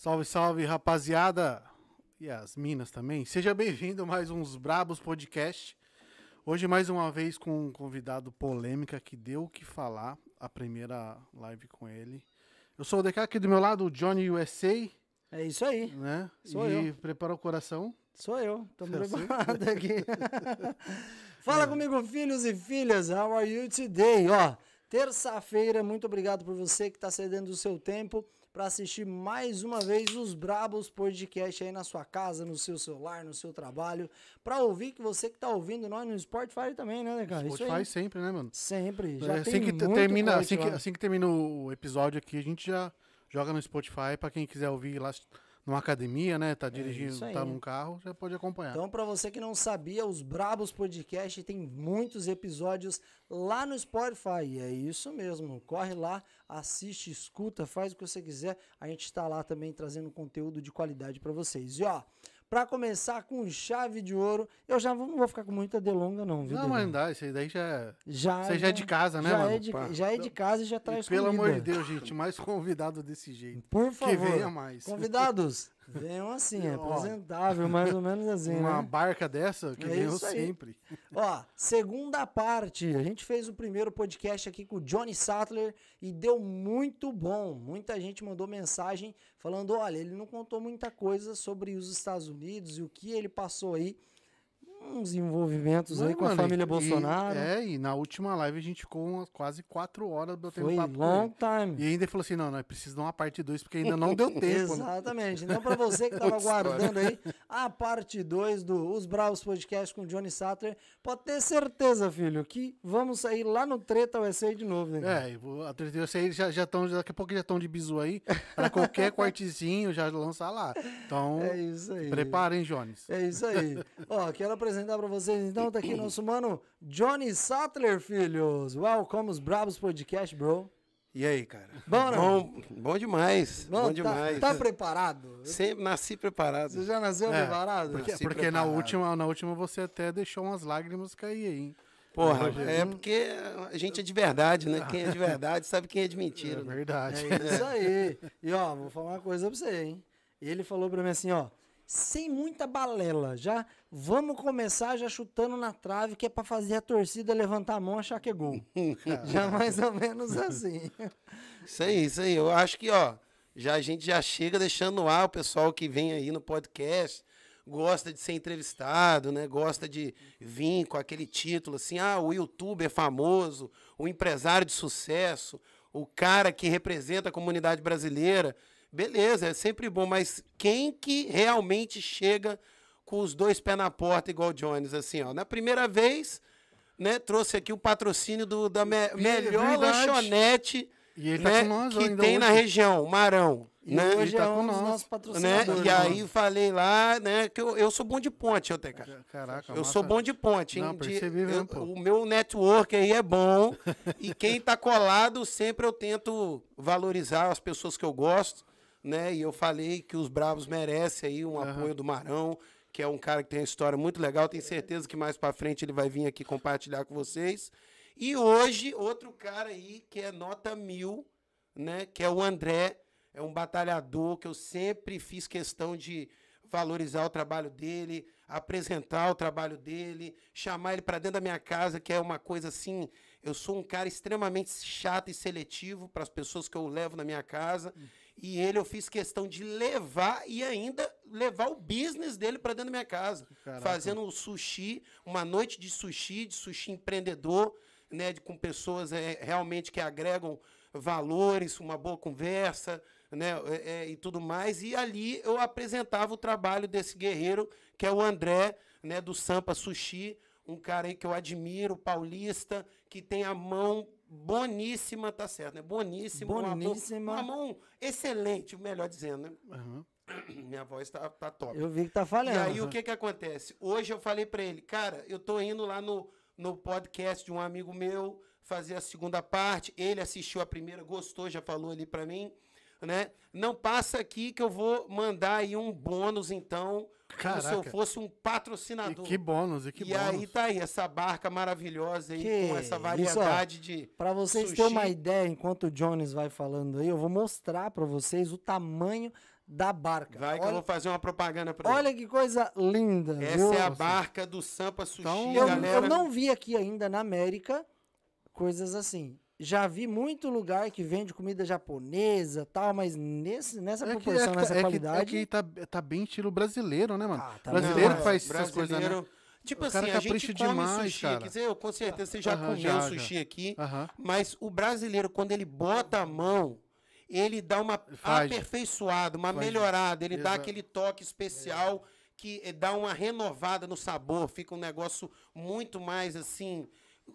Salve, salve, rapaziada! E as minas também. Seja bem-vindo a mais uns Brabos Podcast. Hoje, mais uma vez, com um convidado polêmica que deu o que falar. A primeira live com ele. Eu sou o DK, aqui do meu lado, o Johnny USA, É isso aí. né? Sou e eu. prepara o coração. Sou eu. Tô Eu sei. preparado aqui. Fala comigo, filhos e filhas. How are you today? Ó, terça-feira, muito obrigado por você que está cedendo o seu tempo para assistir mais uma vez os Brabos Podcast aí na sua casa, no seu celular, no seu trabalho, para ouvir que você que está ouvindo nós no Spotify também, né, cara? Isso Spotify sempre, né, mano? Sempre. Já É, assim que termina, assim que, assim que termina o episódio aqui, a gente já joga no Spotify pra quem quiser ouvir lá numa academia, né? Tá dirigindo, É isso aí. tá num carro, já pode acompanhar. Então, para você que não sabia, os Brabos Podcast tem muitos episódios lá no Spotify. E é isso mesmo. Corre lá, assiste, escuta, faz o que você quiser. A gente está lá também trazendo conteúdo de qualidade para vocês. E ó, para começar com chave de ouro, eu já vou- não vou ficar com muita delonga não, viu? não, mas não dá, isso aí daí já é. já, Você já é de casa, né, já mano? É de, Pá. já é de casa e já E traz pelo comida. amor de Deus, gente, mais convidado desse jeito. Por Que favor. venha mais. Convidados, venham assim, é apresentável, mais ou menos assim, Uma né? barca dessa, que É aí. sempre. Ó, segunda parte. A gente fez o primeiro podcast aqui com o Johnny Sattler e deu muito bom. Muita gente mandou mensagem falando: olha, ele não contou muita coisa sobre os Estados Unidos e o que ele passou aí. Uns envolvimentos aí com a mano, família e- Bolsonaro. É, e na última live a gente ficou umas quase quatro horas batendo Foi papo long time. E ainda falou assim: não, nós precisamos de uma parte 2, porque ainda não deu tempo. né? Exatamente. Então, para você que estava Putz, aguardando aí a parte 2 do Os Bravos Podcast com o Johnny Sattler, pode ter certeza, filho, que vamos sair lá no Treta USA de novo, né? É, a eu sei, já já estão, daqui a pouco já estão de bizu aí, para qualquer cortezinho já lançar lá. Então, É isso aí. preparem, Jones. É isso aí. Ó, quero apresentar pra vocês então, tá aqui nosso mano Johnny Sattler, filhos. Welcome os Bravos Podcast, bro. E aí, cara? Bom, não? Bom, bom demais. Bom, bom tá- demais. Tá, preparado? Sempre nasci preparado. Você já nasceu É, preparado? Porque, porque na, preparado. última, na última você até deixou umas lágrimas cair aí, hein? Porra, Hoje- é porque a gente é de verdade, né? Quem é de verdade sabe quem é de É mentira. né? verdade. É isso aí. E ó, vou falar uma coisa pra você, hein? Ele falou pra mim assim, ó, sem muita balela, já vamos começar já chutando na trave, que é pra fazer a torcida levantar a mão achar que é gol. já mais ou menos assim. Isso aí, isso aí. Eu acho que, ó, já a gente já chega deixando no ar o pessoal que vem aí no podcast, gosta de ser entrevistado, né? Gosta de vir com aquele título assim, ah, o youtuber famoso, o empresário de sucesso, o cara que representa a comunidade brasileira. Beleza, é sempre bom, mas quem que realmente chega com os dois pés na porta igual o Jones, assim, ó. Na primeira vez, né, trouxe aqui o patrocínio do, da me- melhor verdade. lanchonete E ele tá né, com nós que ainda tem na hoje. região, Marão. E né? hoje tá é com um dos nós. nossos né? patrocinadores. E né? aí falei lá, né, que eu, eu sou bom de ponte, eu, TK. Caraca, Eu massa. sou bom de ponte, hein? Não, de- mesmo, eu- pô. o meu network aí é bom. e quem tá colado, sempre eu tento valorizar as pessoas que eu gosto, né? E eu falei que os Bravos merecem aí um apoio do Marão, que é um cara que tem uma história muito legal. Tenho certeza que mais pra frente ele vai vir aqui compartilhar com vocês. E hoje, outro cara aí que é nota mil, né? Que é o André. É um batalhador que eu sempre fiz questão de valorizar o trabalho dele, apresentar o trabalho dele, chamar ele para dentro da minha casa, que é uma coisa assim. Eu sou um cara extremamente chato e seletivo para as pessoas que eu levo na minha casa. E ele eu fiz questão de levar e ainda levar o business dele para dentro da minha casa, Caraca. fazendo um sushi, uma noite de sushi, de sushi empreendedor, né, de- com pessoas é, realmente que agregam valores, uma boa conversa, né, é, é, e tudo mais. E ali eu apresentava o trabalho desse guerreiro, que é o André, né, do Sampa Sushi, um cara aí que eu admiro, paulista, que tem a mão boníssima, tá certo, né? Boníssima, Boníssima. Uma mão, excelente, melhor dizendo, né? Aham. Minha voz tá, tá top. Eu vi que tá falhando. E aí o que que acontece? Hoje eu falei pra ele, cara, eu tô indo lá no, no podcast de um amigo meu fazer a segunda parte. Ele assistiu a primeira, gostou, já falou ali pra mim, né? Não passa aqui que eu vou mandar aí um bônus então como se eu Caraca. fosse um E patrocinador. que bônus, e que e bônus. aí tá aí, essa barca maravilhosa aí, Que com essa isso, variedade de. Pra vocês Sushi. terem uma ideia, enquanto o Jones vai falando aí, eu vou mostrar pra vocês o tamanho da barca. Vai que eu vou fazer uma propaganda pra olha que coisa linda. ele. viu? Essa é a barca do Sampa Sushi, Então, Eu, eu não vi aqui ainda na América coisas assim. Já vi muito lugar que vende comida japonesa tal, mas nesse, nessa É que, proporção, é que- nessa é que- qualidade. é que tá, tá bem estilo brasileiro, né, mano? Ah, tá brasileiro que faz essas coisas, né? brasileiro- Tipo O assim, a gente come demais, sushi cara. aqui. Você, eu, com certeza você já Aham, comeu já, sushi aqui. Aham. Mas o brasileiro, quando ele bota a mão, ele dá uma Faz. aperfeiçoada, uma Faz. melhorada, ele dá Exato. aquele toque especial que dá uma renovada no sabor, fica um negócio muito mais assim,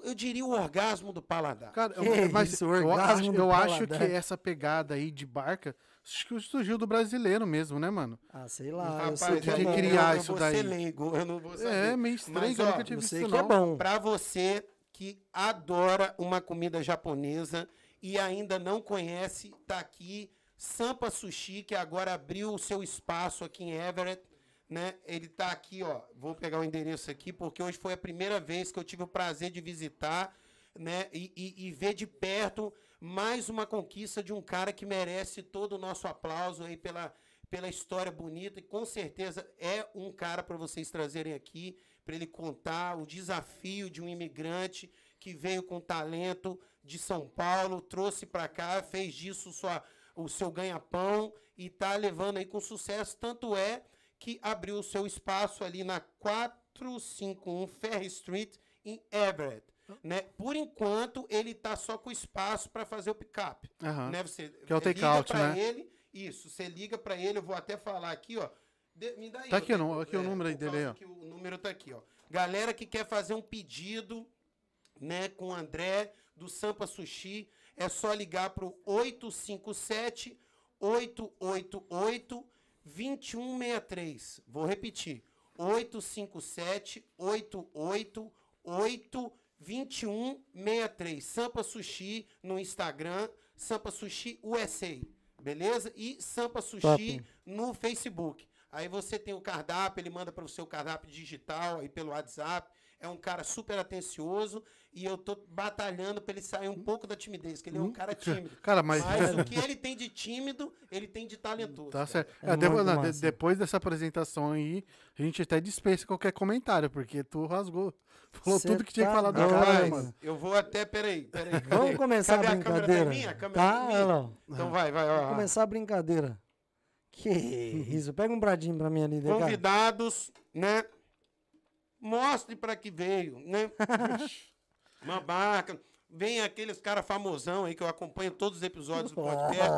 eu diria o orgasmo do paladar. Cara, eu- mas isso, eu, orgasmo acho, do eu acho que essa pegada aí de barca acho que surgiu do brasileiro mesmo, né, mano? Ah, sei lá. eu Rapaz, sei de que é eu, eu- criar eu isso daí. leigo, eu não vou saber. É, meio estranho, Mas, que eu ó, nunca Eu visto sei isso, que é não. bom. Pra você que adora uma comida japonesa e ainda não conhece, tá aqui Sampa Sushi, que agora abriu o seu espaço aqui em Everett, né? Ele tá aqui, ó. Vou pegar o endereço aqui, porque hoje foi a primeira vez que eu tive o prazer de visitar, né? E, e- e ver de perto mais uma conquista de um cara que merece todo o nosso aplauso aí pela, pela história bonita e com certeza é um cara para vocês trazerem aqui para ele contar o desafio de um imigrante que veio com talento de São Paulo, trouxe para cá, fez disso sua, o seu ganha-pão e tá levando aí com sucesso. Tanto é que abriu o seu espaço ali na 451 Ferry Street em Everett. Né? Por enquanto, ele tá só com espaço para fazer o picape. Aham. Né? Você, Que é o take-out, né? ele, isso, você liga para ele, eu vou até falar aqui, ó. De- me dá aí, Tá aqui aqui o número aí dele ó. o número tá aqui, ó. Galera que quer fazer um pedido, né, com o André do Sampa Sushi, é só ligar pro 857 888 2163. Vou repetir. 857 888 2163. Sampa Sushi no Instagram, Sampa Sushi USA. Beleza? E Sampa Sushi Top. no Facebook. Aí você tem o cardápio, ele manda para o seu cardápio digital aí pelo WhatsApp. É um cara super atencioso e eu tô batalhando para ele sair um pouco da timidez, que ele é um cara tímido. Cara, mas- mas o que ele tem de tímido, ele tem de talentoso. Tá cara. certo. É É, depois, muito não, de- massa. depois dessa apresentação aí, a gente até dispensa qualquer comentário, porque tu rasgou. Falou Cê tudo que tinha que tá falar do cara, mano. eu vou até, peraí, peraí. Vamos cadê? começar Cadê a câmera? brincadeira. Tá minha? A câmera Tá, minha? não. Então vai, vai, ó. Vamos começar a brincadeira. Que isso? Pega um bradinho pra mim ali, Deca. Convidados, né? Mostre para que veio, né? Uma barca. Vem aqueles caras famosão aí que eu acompanho todos os episódios do podcast.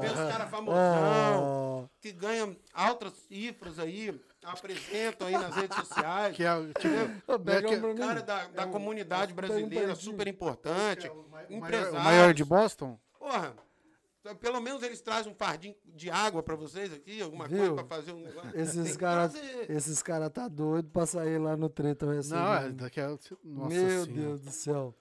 Vem os caras famosão que ganham altas cifras aí, apresentam aí nas redes sociais. Que é, o- tipo, um mim. cara da, da comunidade brasileira, perdinho. super importante. o maior, empresário. o maior de Boston? Porra, pelo menos eles trazem um fardinho de água pra vocês aqui, alguma Viu? coisa pra fazer um Esses que caras esses cara tá doido pra sair lá no treta. vai ser Não, é, daqui a. Nossa Meu senhora. Deus do céu.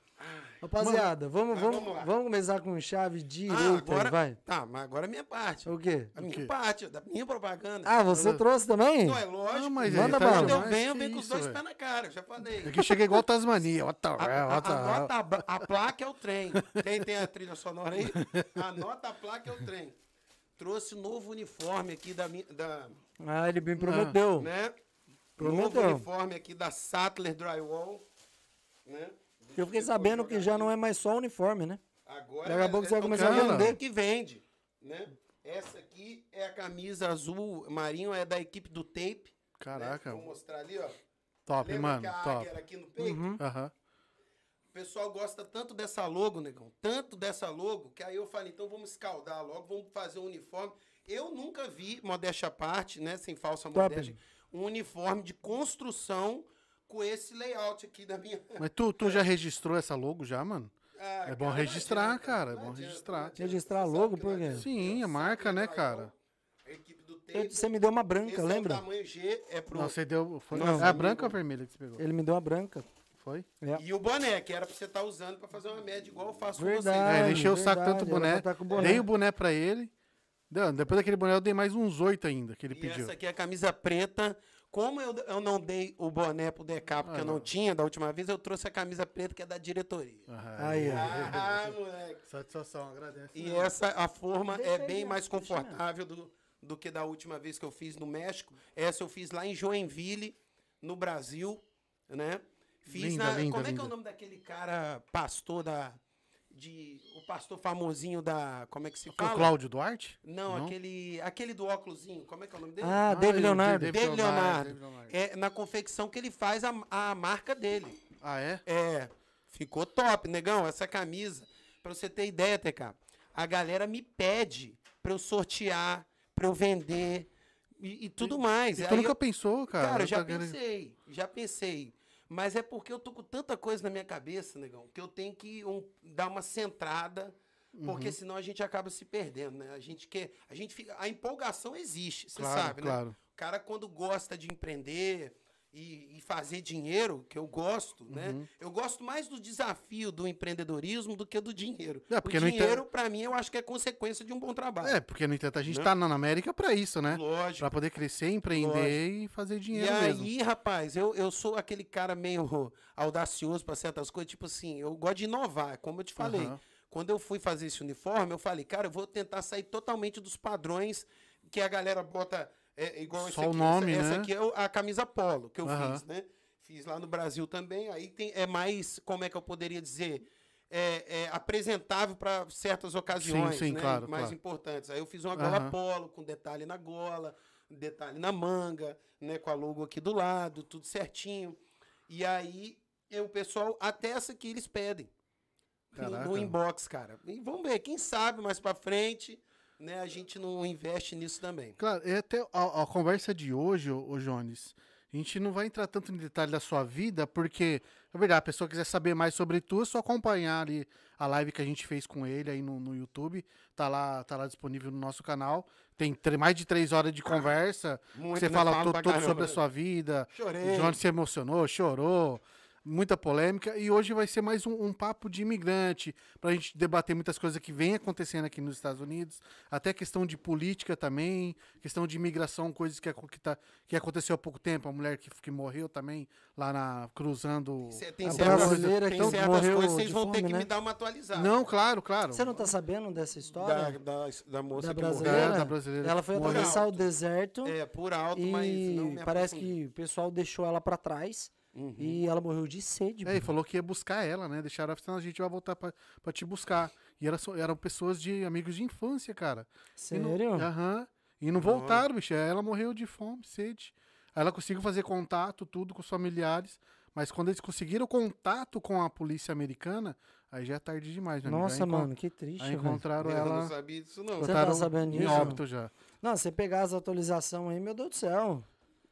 Rapaziada, vamos, Mas vamos, vamos lá. vamos começar com chave direita Ah, aí, agora, vai. Tá, mas agora é a minha parte. O quê? A minha quê? parte, da minha propaganda. Ah, você trouxe também? Não, é lógico. Não, mas Manda tá bala. Quando eu venho, eu venho com os dois pés na cara, eu já falei. Aqui chega igual Tasmania. What the anota a, placa é o trem. Quem tem a trilha sonora aí? Anota a placa é o trem. Trouxe o novo uniforme aqui da minha. Da, Ah, ele me prometeu. né? Prometeu. Novo uniforme aqui da Sattler Drywall. Né? Eu fiquei sabendo que já não é mais só uniforme, né? Agora Daqui a pouco você vai é começar a vender. que vende, né? Essa aqui é a camisa azul marinho, é da equipe do Tape. Caraca, Né? Vou mostrar ali, ó. top, Lembra mano. que a Top. águia era aqui no peito? Uhum. Aham. O pessoal gosta tanto dessa logo, negão, tanto dessa logo, que aí eu falei, então vamos escaldar logo, vamos fazer um uniforme. Eu nunca vi, modéstia à parte, né, sem falsa Top. modéstia, um uniforme de construção com esse layout aqui da minha... Mas tu, tu já registrou essa logo já, mano? Ah, É bom cara, não registrar, adianta, cara, é não bom adianta, registrar. não adianta. Registrar Você logo, por não quê? Sim, a marca, né, cara? A equipe do Você me deu uma esse branca, é o lembra? tamanho G, é pro... Não, você deu. Foi, Nossa, é a branca ou a vermelha que você pegou? Ele me deu uma branca. Foi? É. E o boné, que era pra você estar usando pra fazer uma média igual eu faço Verdade. com É, vocês. ele encheu o saco tanto boné. tá com o boné. Dei o boné pra ele. Depois daquele boné eu dei mais uns oito ainda que ele E pediu. essa aqui é a camisa preta Como eu, eu não dei o boné pro DK porque eu não tinha da última vez, eu trouxe a camisa preta que é da diretoria. Aí, ó. Ah, moleque. Satisfação, agradece. E essa, a forma Deixa é aí, bem ó, mais aí. confortável do, do que da última vez que eu fiz no México. Essa eu fiz lá em Joinville, no Brasil, né? Fiz Linda, na. linda, como é que é linda. o nome daquele cara, pastor da. De, o pastor famosinho da. Como é que se O fala? Cláudio Duarte? Não, Não? aquele. Aquele do óculosinho. Como é que é o nome dele? Ah, David ele- Leonardo. David Leonardo. David Leonardo. É na confecção que ele faz a, a marca dele. Ah, é? É, ficou top, negão, essa camisa. Pra você ter ideia, TK, a galera me pede pra eu sortear, pra eu vender e, e tudo mais. E tu nunca eu- pensou, cara? cara, Eu já querendo- pensei, já pensei. Mas é porque eu tô com tanta coisa na minha cabeça, negão, que eu tenho que um, dar uma centrada, Uhum. porque senão a gente acaba se perdendo, né? A gente quer, a gente fica, a empolgação existe, você Claro, sabe, né? claro. O cara, quando gosta de empreender e, e fazer dinheiro, que eu gosto, né? Uhum. Eu gosto mais do desafio do empreendedorismo do que do dinheiro. É, porque o dinheiro, entanto- pra mim, eu acho que é consequência de um bom trabalho. É, porque no entanto a gente Né? tá na América pra isso, né? Lógico. Pra poder crescer, empreender e fazer E dinheiro aí, mesmo. rapaz, eu, eu sou aquele cara meio audacioso pra certas coisas. Tipo assim, eu gosto de inovar, como eu te falei. Aham. Quando eu fui fazer esse uniforme, eu falei, cara, eu vou tentar sair totalmente dos padrões que a galera bota. É, igual esse Só o aqui. nome, essa, essa né? aqui é o- a camisa polo que eu fiz, né? Fiz lá no Brasil também. Aí tem, é mais, como é que eu poderia dizer? É, é apresentável para certas ocasiões sim, né? claro, mais claro. importantes. Aí eu fiz uma gola polo com detalhe na gola, detalhe na manga, né, com a logo aqui do lado, tudo certinho. E aí eu, o pessoal, até essa aqui eles pedem. No, Caraca. no inbox, cara. E vamos ver, quem sabe mais pra frente, né, a gente não investe nisso também. Claro, é até a, a conversa de hoje, ô Jones, a gente não vai entrar tanto em detalhe da sua vida, porque, na verdade, a pessoa quiser saber mais sobre tu, é só acompanhar ali a live que a gente fez com ele aí no, no YouTube. Tá lá, tá lá disponível no nosso canal. Tem mais de três horas de conversa. Muito, você né? fala caramba. sobre a sua vida. Chorei. O Jones se emocionou, chorou. Muita polêmica. E hoje vai ser mais um, um papo de imigrante, pra gente debater muitas coisas que vem acontecendo aqui nos Estados Unidos. Até questão de política também, questão de imigração, coisas que, que, tá, que aconteceu há pouco tempo. A mulher que, que morreu também, lá na cruzando. Cê- Tem A certas, brasileira tem que certas morreu coisas que vocês vão ter que né? me dar uma atualizada. Não, claro, claro. Você não tá sabendo dessa da, história? da, da moça Da que brasileira? morreu. É, da brasileira Ela foi atravessar o deserto É, por alto, e mas não me parece que o pessoal deixou ela pra trás Uhum. e ela morreu de sede. É, e falou que ia buscar ela, né? Deixaram ela, senão a gente vai voltar pra, pra te buscar. E era só- eram pessoas de amigos de infância, cara. E não- Sério? Aham. E não voltaram, bicho. Ela morreu de fome, sede. Aí ela conseguiu fazer contato, tudo com os familiares. Mas quando eles conseguiram contato com a polícia americana, aí já é tarde demais, amigo. Nossa, mano, que triste. Aí velho. encontraram Eu não ela. sabia disso, não. Você tá sabendo em disso? óbito já. Não, você pegar as atualizações aí, meu Deus do céu.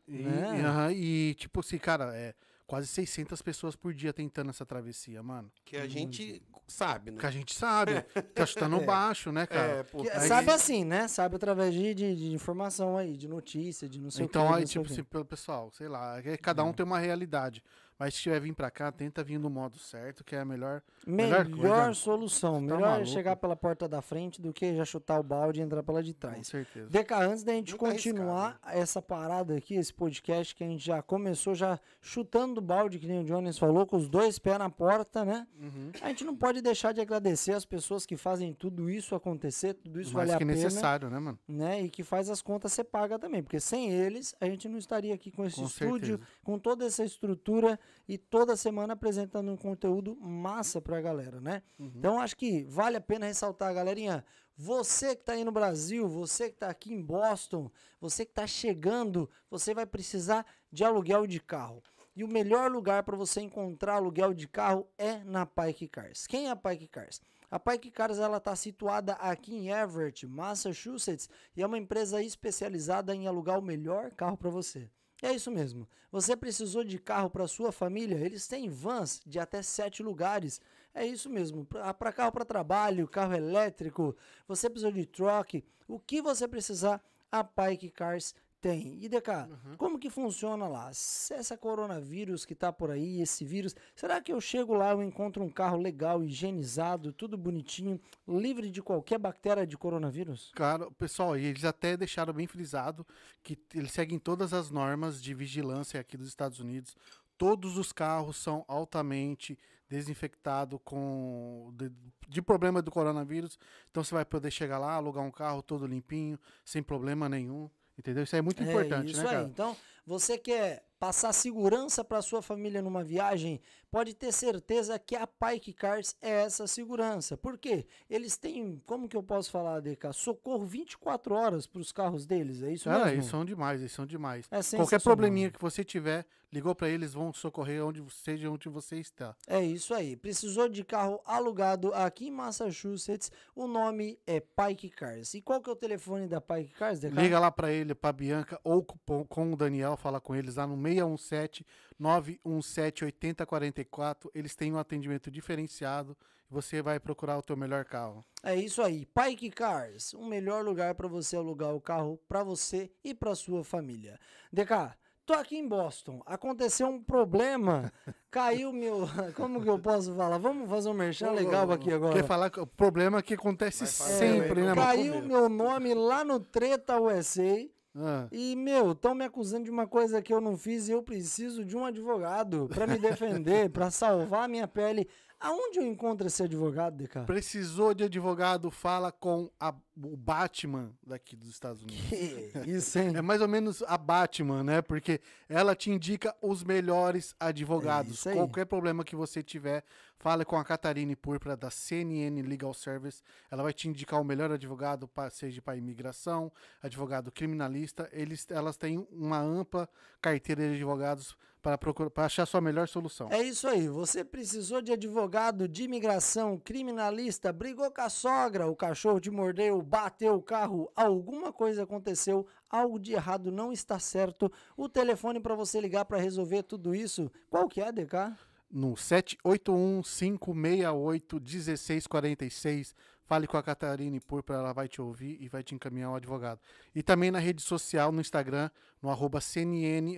E, Né? e, aham, e, tipo assim, cara, é quase 600 pessoas por dia tentando essa travessia, mano. Que a gente sabe, né? Que a gente sabe. Tá chutando baixo, né, cara? É, pô, Que- Aí- sabe assim, né? Sabe através de, de, de informação aí, de notícia, de não sei Então, o que. aí, não sei o tipo assim, pelo pessoal, sei lá, é que cada um tem uma realidade. Mas se tiver vir pra cá, tenta vir no modo certo, que é a melhor. Melhor, melhor coisa. solução. Tá Melhor maluco. chegar pela porta da frente do que já chutar o balde e entrar pela de Com trás. certeza. Deca, antes da gente Muito continuar essa parada aqui, esse podcast que a gente já começou já chutando o balde, que nem o Jones falou, com os dois pés na porta, né? Uhum. A gente não pode deixar de agradecer as pessoas que fazem tudo isso acontecer, tudo isso Mais vale que a pena, necessário, né, mano? né? E que faz as contas ser paga também, porque sem eles a gente não estaria aqui com esse Com estúdio, certeza. com toda essa estrutura e toda semana apresentando um conteúdo massa pra galera, né? Uhum. Então acho que vale a pena ressaltar, galerinha. Você que está aí no Brasil, você que está aqui em Boston, você que está chegando, você vai precisar de aluguel de carro. E o melhor lugar para você encontrar aluguel de carro é na Pike Cars. Quem é a Pike Cars? A Pike Cars ela está situada aqui em Everett, Massachusetts, e é uma empresa especializada em alugar o melhor carro para você. É isso mesmo. Você precisou de carro para sua família? Eles têm vans de até sete lugares. É isso mesmo. Para carro para trabalho, carro elétrico. Você precisou de troque. O que você precisar, a Pike Cars Tem. E DK, uhum. como que funciona lá? Se essa coronavírus que tá por aí, esse vírus, será que eu chego lá e encontro um carro legal, higienizado, tudo bonitinho, livre de qualquer bactéria de coronavírus? Cara, pessoal, eles até deixaram bem frisado que eles seguem todas as normas de vigilância aqui dos Estados Unidos. Todos os carros são altamente desinfectados com de, de problema do coronavírus. Então você vai poder chegar lá, alugar um carro todo limpinho, sem problema nenhum. Entendeu? Isso é muito é importante, isso né, aí. Então, você quer passar segurança para sua família numa viagem, pode ter certeza que a Pike Cars é essa segurança. Por quê? Eles têm, como que eu posso falar, DK? Socorro 24 horas para os carros deles, é isso ah, mesmo? eles são demais, eles são demais. É Qualquer probleminha que você tiver, ligou para eles, vão socorrer onde seja onde você está. É isso aí. Precisou de carro alugado aqui em Massachusetts, o nome é Pike Cars. E qual que é o telefone da Pike Cars, DK? Liga lá para ele, para Bianca ou com o Daniel, fala com eles lá no 617 917 8044. Eles têm um atendimento diferenciado e você vai procurar o teu melhor carro. É isso aí. Pike Cars, o melhor lugar para você alugar o carro para você e para sua família. DK, tô aqui em Boston. Aconteceu um problema. Caiu meu. Como que eu posso falar? Vamos fazer um merchan legal aqui agora. Quer falar que o problema que acontece sempre, né? Caiu meu nome lá no Treta USA. Ah. E, meu, estão me acusando de uma coisa que eu não fiz e eu preciso de um advogado para me defender, para salvar a minha pele. Aonde eu encontro esse advogado, DK? Precisou de advogado, fala com a, o Batman daqui dos Estados Unidos. Que isso, hein? É mais ou menos a Batman, né? Porque ela te indica os melhores advogados. É Qualquer problema que você tiver, fale com a Catarine Púrpura da CNN Legal Service. Ela vai te indicar o melhor advogado, seja para imigração, advogado criminalista. Eles, elas têm uma ampla carteira de advogados para procurar para achar sua melhor solução. É isso aí. Você precisou de advogado de imigração, criminalista, brigou com a sogra, o cachorro te mordeu, bateu o carro, alguma coisa aconteceu, algo de errado não está certo. O telefone para você ligar para resolver tudo isso, qual que é, DK? No 781 568 1646 Fale com a Catarine Púrpura, ela vai te ouvir e vai te encaminhar um advogado. E também na rede social, no Instagram, no arroba CNN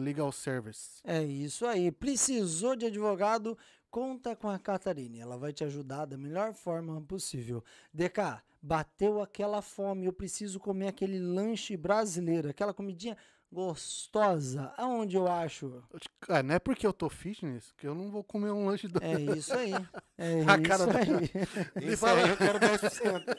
Legal Service. É isso aí. Precisou de advogado? Conta com a Catarine. Ela vai te ajudar da melhor forma possível. DK, bateu aquela fome. Eu preciso comer aquele lanche brasileiro, aquela comidinha gostosa. Aonde eu acho? Ah, não é porque eu tô fitness que eu não vou comer um lanche do... É isso aí. É a cara isso aí. Isso aí, eu quero 10%.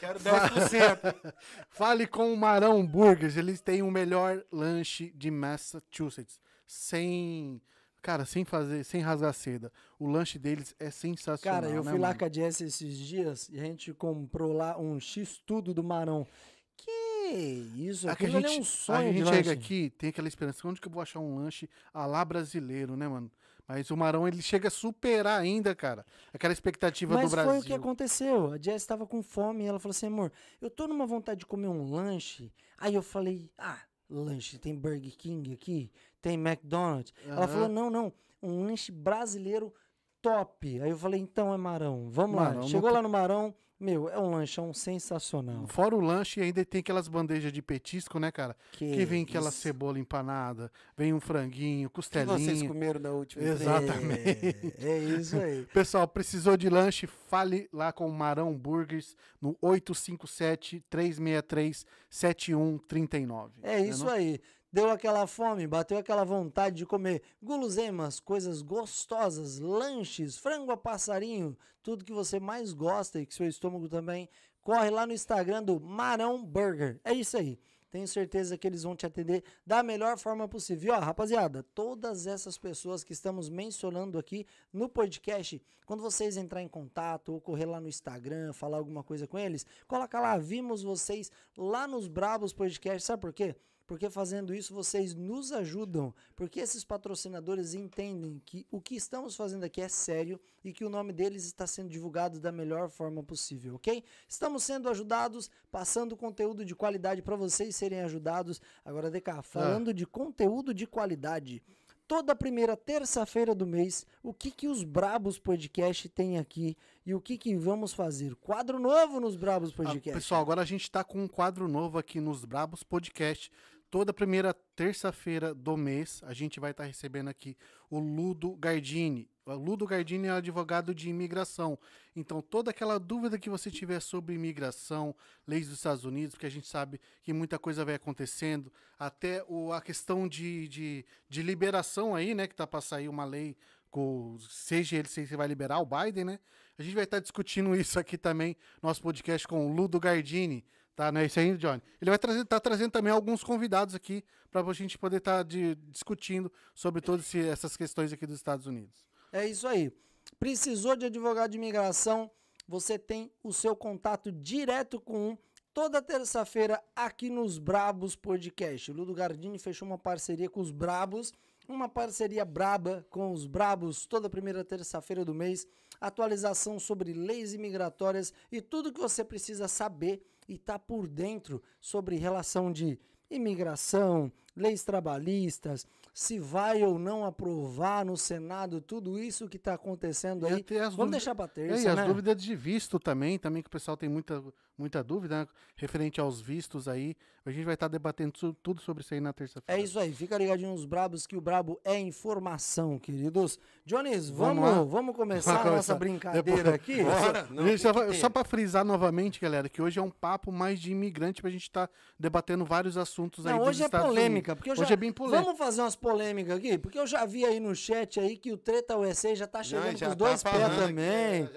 quero 10%. Fale com o Marão Burgers. Eles têm o melhor lanche de Massachusetts. Sem... Cara, sem fazer, sem rasgar seda. O lanche deles é sensacional. Cara, eu né, fui lá com a Jess esses dias e a gente comprou lá um X-Tudo do Marão. Que isso, aqui a gente, é um sonho. A gente chega aqui, tem aquela esperança, onde que eu vou achar um lanche a lá brasileiro, né, mano? Mas o Marão, ele chega a superar ainda, cara, aquela expectativa Mas do Brasil. Mas foi o que aconteceu. A Jess estava com fome e ela falou assim, amor, eu tô numa vontade de comer um lanche. Aí eu falei, ah, lanche, tem Burger King aqui, tem McDonald's. Uhum. Ela falou, não, não, um lanche brasileiro top. Aí eu falei, então é Marão, vamos Marão, lá. Chegou lá no Marão, meu, é um lanchão sensacional. Fora o lanche, ainda tem aquelas bandejas de petisco, né, cara? Que, que vem aquela isso. cebola empanada, vem um franguinho, costelinha. Que vocês comeram da última vez. Exatamente. É, é isso aí. Pessoal, precisou de lanche? Fale lá com o Marão Burgers no 857-363-7139. É isso não? aí deu aquela fome, bateu aquela vontade de comer guloseimas, coisas gostosas, lanches, frango a passarinho, tudo que você mais gosta e que seu estômago também, corre lá no Instagram do Marão Burger. É isso aí. Tenho certeza que eles vão te atender da melhor forma possível. ó, rapaziada, todas essas pessoas que estamos mencionando aqui no podcast, quando vocês entrar em contato ou correr lá no Instagram, falar alguma coisa com eles, coloca lá, vimos vocês lá nos Brabos Podcast. Sabe por quê? Porque fazendo isso vocês nos ajudam, porque esses patrocinadores entendem que o que estamos fazendo aqui é sério e que o nome deles está sendo divulgado da melhor forma possível, ok? Estamos sendo ajudados, passando conteúdo de qualidade para vocês serem ajudados. Agora, DK, falando ah. de conteúdo de qualidade, toda primeira terça-feira do mês, o que que os Brabos Podcast tem aqui e o que que vamos fazer? Quadro novo nos Brabos ah, Podcast. Ah, pessoal, agora a gente está com um quadro novo aqui nos Brabos Podcast. Toda primeira terça-feira do mês, a gente vai estar recebendo aqui o Ludo Gardini. O Ludo Gardini é advogado de imigração. Então, toda aquela dúvida que você tiver sobre imigração, leis dos Estados Unidos, porque a gente sabe que muita coisa vai acontecendo, até o, a questão de, de, de liberação aí, né, que tá para sair uma lei, com, seja ele se vai liberar o Biden, né? A gente vai estar discutindo isso aqui também, nosso podcast com o Ludo Gardini. Tá, não é isso aí, Johnny? Ele vai trazer, tá trazendo também alguns convidados aqui para a gente poder estar tá discutindo sobre todas essas questões aqui dos Estados Unidos. É isso aí. Precisou de advogado de imigração? Você tem o seu contato direto com um toda terça-feira aqui nos Brabos Podcast. O Ludo Gardini fechou uma parceria com os Brabos, uma parceria braba com os Brabos toda primeira terça-feira do mês. Atualização sobre leis imigratórias e tudo que você precisa saber e está por dentro sobre relação de imigração, leis trabalhistas, se vai ou não aprovar no Senado tudo isso que está acontecendo aí. Vamos dúvidas, deixar para terça, é, e né? as dúvidas de visto também, também que o pessoal tem muita, muita dúvida né? referente aos vistos aí. A gente vai estar tá debatendo tudo sobre isso aí na terça-feira. É isso aí, fica ligadinho nos brabos que o brabo é informação, queridos. Jones, vamos, vamos, vamos começar vamos a nossa brincadeira Depois, aqui? Bora. Não, só, só para frisar novamente, galera, que hoje é um papo mais de imigrante para a gente estar tá debatendo vários assuntos aí Não, hoje é polêmica, Unidos. porque hoje já, é bem polêmica. Vamos fazer umas polêmicas aqui, porque eu já vi aí no chat aí que o Treta USA já tá chegando Não, já com os dois tá pés também.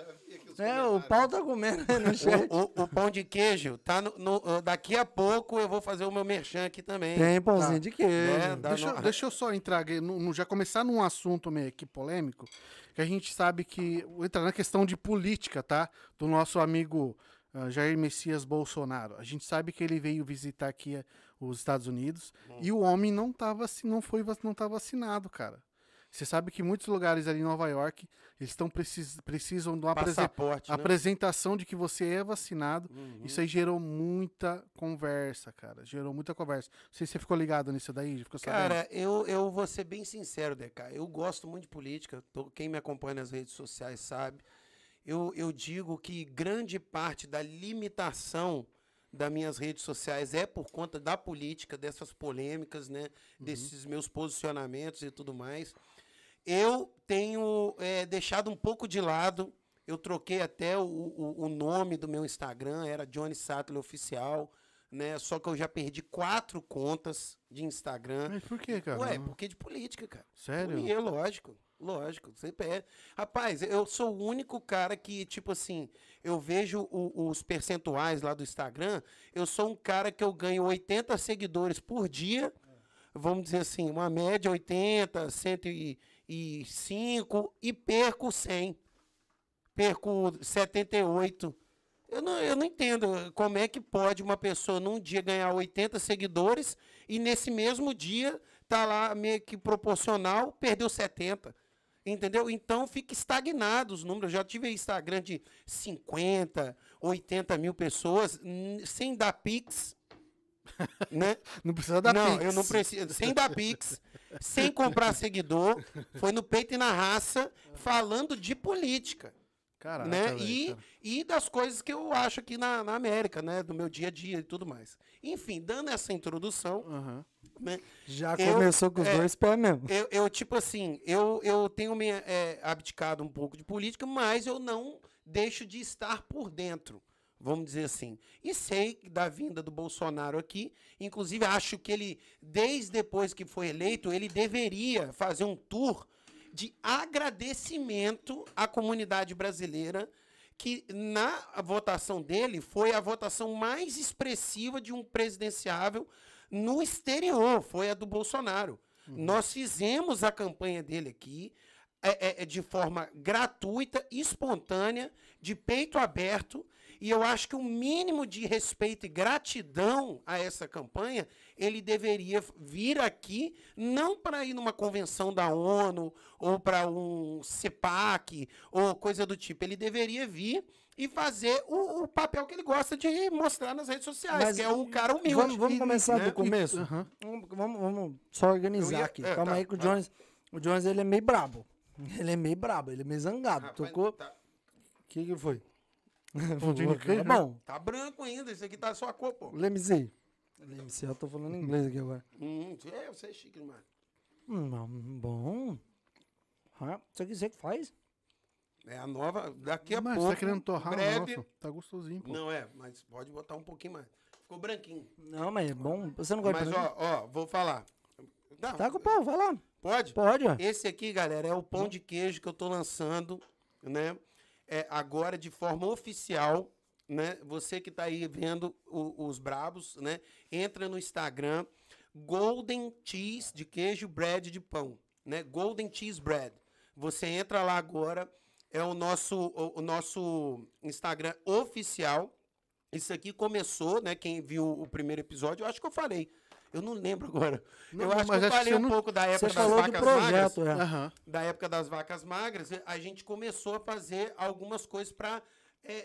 É, é, o pau tá comendo aí no chat. O, o, o pão de queijo, tá no, no, daqui a pouco eu vou fazer o meu merchan aqui também. Tem pãozinho tá. de queijo. É, deixa, no... deixa, eu só entrar, no, no, já começar num assunto meio aqui polêmico, que a gente sabe que, entrar na questão de política, tá? Do nosso amigo uh, Jair Messias Bolsonaro. A gente sabe que ele veio visitar aqui uh, os Estados Unidos hum. e o homem não tava, não foi, não tá vacinado, cara. Você sabe que muitos lugares ali em Nova York, eles estão precis, precisam de uma Passaporte, né? apresentação de que você é vacinado. Uhum. Isso aí gerou muita conversa, cara. Gerou muita conversa. Não sei se você ficou ligado nisso daí, ficou Cara, eu, eu vou ser bem sincero, Deca. Eu gosto muito de política. Tô, quem me acompanha nas redes sociais sabe. Eu, eu digo que grande parte da limitação das minhas redes sociais é por conta da política, dessas polêmicas, né? Uhum. Desses meus posicionamentos e tudo mais. Eu tenho é, deixado um pouco de lado. Eu troquei até o, o, o nome do meu Instagram, era Johnny Sattler Oficial, né? Só que eu já perdi quatro contas de Instagram. Mas por que, cara? Ué, porque de política, cara. Sério? E é lógico. Lógico, você perde. Rapaz, eu sou o único cara que, tipo assim, eu vejo o, os percentuais lá do Instagram, eu sou um cara que eu ganho 80 seguidores por dia, vamos dizer assim, uma média 80, 100 e, e 5 e perco 100. Perco 78. Eu não, eu não entendo como é que pode uma pessoa num dia ganhar 80 seguidores e nesse mesmo dia tá lá meio que proporcional, perdeu 70. Entendeu? Então fica estagnado os números. Eu já tive Instagram de 50, 80 mil pessoas sem dar Pix. Né? Não precisa dar não, Pix. eu não preciso. Sem dar Pix sem comprar seguidor, foi no peito e na raça, falando de política. Caraca, né? e, e das coisas que eu acho aqui na, na América, né? Do meu dia a dia e tudo mais. Enfim, dando essa introdução. Uhum. Né? Já eu, começou com os é, dois pés mesmo. Eu, eu, tipo assim, eu, eu tenho me é, abdicado um pouco de política, mas eu não deixo de estar por dentro vamos dizer assim. E sei da vinda do Bolsonaro aqui, inclusive acho que ele, desde depois que foi eleito, ele deveria fazer um tour de agradecimento à comunidade brasileira, que na votação dele foi a votação mais expressiva de um presidenciável no exterior, foi a do Bolsonaro. Uhum. Nós fizemos a campanha dele aqui, é, é, de forma gratuita, espontânea, de peito aberto, e eu acho que o um mínimo de respeito e gratidão a essa campanha, ele deveria vir aqui, não para ir numa convenção da ONU, ou para um CEPAC, ou coisa do tipo. Ele deveria vir e fazer o, o, papel que ele gosta de mostrar nas redes sociais, Mas, que é um cara humilde. Vamos, vamos começar né? do começo? Uhum. Vamos, vamos, só organizar ia, aqui. É, Calma tá, aí que o tá. Jones, o Jones ele é meio brabo. Ele é meio brabo, ele é meio zangado. Rapaz, Tocou. O tá. que, que foi? Pãozinho de queijo? É bom. Tá branco ainda, isso aqui tá só a cor, pô. See. LMC, eu tô falando inglês aqui agora. Hum, é, você é chique demais. Hum, bom. Ah, isso aqui você que faz? É a nova, daqui a Mas pouco. você tá querendo torrar? breve, Nossa, tá gostosinho, pô. Não é, mas pode botar um pouquinho mais. Ficou branquinho. Não, mas é bom. Você não gosta Mas de ó, ó, vou falar. Não, Tá com o pau, vai lá. Pode? Pode, ó. Esse aqui, galera, é o pão de queijo que eu tô lançando, né? É, agora de forma oficial, né? Você que tá aí vendo o- os brabos, né? Entra no Instagram, Golden Cheese de queijo, bread de pão, né? Golden Cheese Bread. Você entra lá agora, é o nosso, o, o nosso Instagram oficial. Isso aqui começou, né? Quem viu o primeiro episódio, eu acho que eu falei. Eu não lembro agora. Não, eu acho mas que eu falei um não- pouco da época Você das falou do vacas magras projeto, é. Aham. da época das vacas magras, a gente começou a fazer algumas coisas para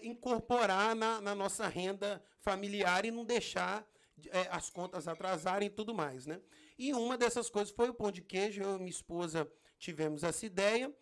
incorporar na, na nossa renda familiar e não deixar é, as contas atrasarem e tudo mais, né? E uma dessas coisas foi o pão de queijo. Eu e minha esposa tivemos essa ideia,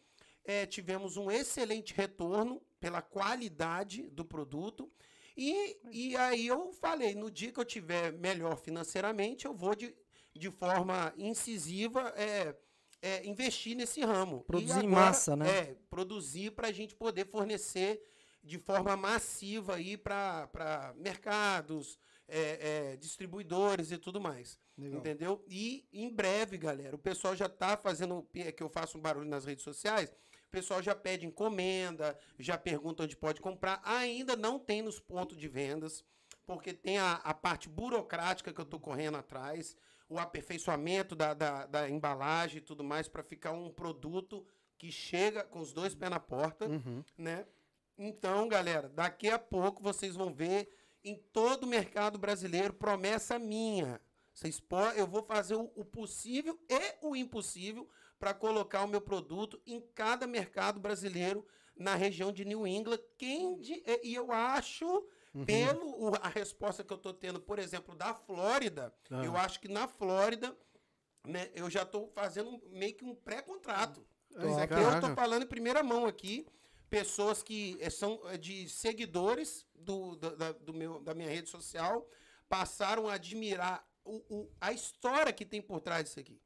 é, tivemos um excelente retorno pela qualidade do produto. E, e aí eu falei, no dia que eu tiver melhor financeiramente, eu vou de, de forma incisiva é, é, investir nesse ramo. Produzir em massa, né? É, produzir para a gente poder fornecer de forma massiva aí para mercados, é, é, distribuidores e tudo mais. Legal. Entendeu? E em breve, galera, o pessoal já está fazendo, é que eu faço um barulho nas redes sociais, pessoal já pede encomenda, já pergunta onde pode comprar. Ainda não tem nos pontos de vendas, porque tem a, a parte burocrática que eu estou correndo atrás, o aperfeiçoamento da, da, da embalagem e tudo mais, para ficar um produto que chega com os dois pés na porta, né? Então, galera, daqui a pouco vocês vão ver em todo o mercado brasileiro, promessa minha. Vocês po- eu vou fazer o, o possível e o impossível para colocar o meu produto em cada mercado brasileiro na região de New England. Quem de- e eu acho, pelo o- a resposta que eu estou tendo, por exemplo, da Flórida, Ah. eu acho que na Flórida, né, eu já estou fazendo meio que um pré-contrato. Aqui eu estou falando em primeira mão aqui. Pessoas que eh, são eh, de seguidores do, da, da- do meu, da minha rede social passaram a admirar o, o- a história que tem por trás disso aqui.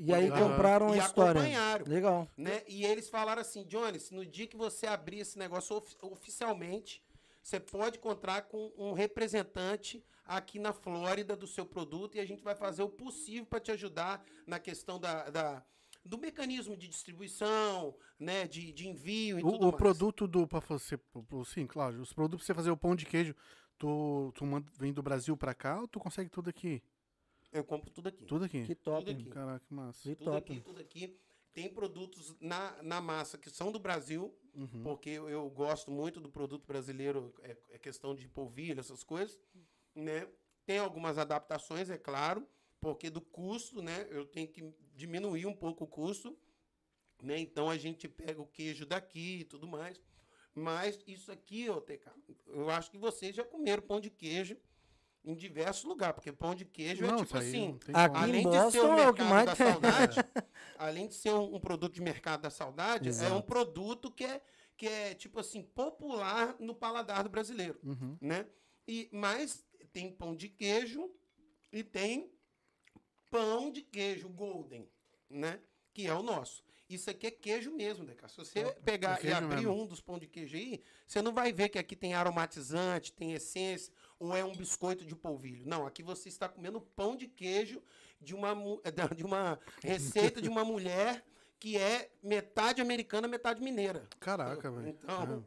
E aí compraram a E história. acompanharam. Legal. Né? E eles falaram assim, Jones, no dia que você abrir esse negócio ofi- oficialmente, você pode encontrar com um representante aqui na Flórida do seu produto e a gente vai fazer o possível para te ajudar na questão da, da- do mecanismo de distribuição, né, de, de envio e tudo O, o mais. produto do. Pra você, sim, claro. Os produtos pra você fazer o pão de queijo, tu, tu manda, vem do Brasil pra cá ou tu consegue tudo aqui? Eu compro tudo aqui. Tudo aqui? Que top. Tudo aqui. Caraca, que massa. Que Tudo top. aqui, tudo aqui. Tem produtos na, na massa que são do Brasil, Uhum. porque eu, eu gosto muito do produto brasileiro, é, é questão de polvilho, essas coisas, né? Tem algumas adaptações, é claro, porque do custo, né? Eu tenho que diminuir um pouco o custo, né? Então a gente pega o queijo daqui e tudo mais. Mas isso aqui, ô TK, eu acho que vocês já comeram pão de queijo em diversos lugares, porque pão de queijo Não, é isso tipo assim, não tem Aqui como. além de ser um é saudade, além de ser um, um produto de mercado da saudade, é Exato. um produto que é, que é tipo assim, popular no paladar do brasileiro, Uhum. né? E, mas tem pão de queijo e tem pão de queijo golden, né? Que é o nosso. Isso aqui é queijo mesmo, Deca. Se você pegar É e queijo abrir mesmo. um dos pão de queijo aí, você não vai ver que aqui tem aromatizante, tem essência, ou é um biscoito de polvilho. Não, aqui você está comendo pão de queijo de uma, de uma receita de uma mulher que é metade americana, metade mineira. Caraca, velho. Então,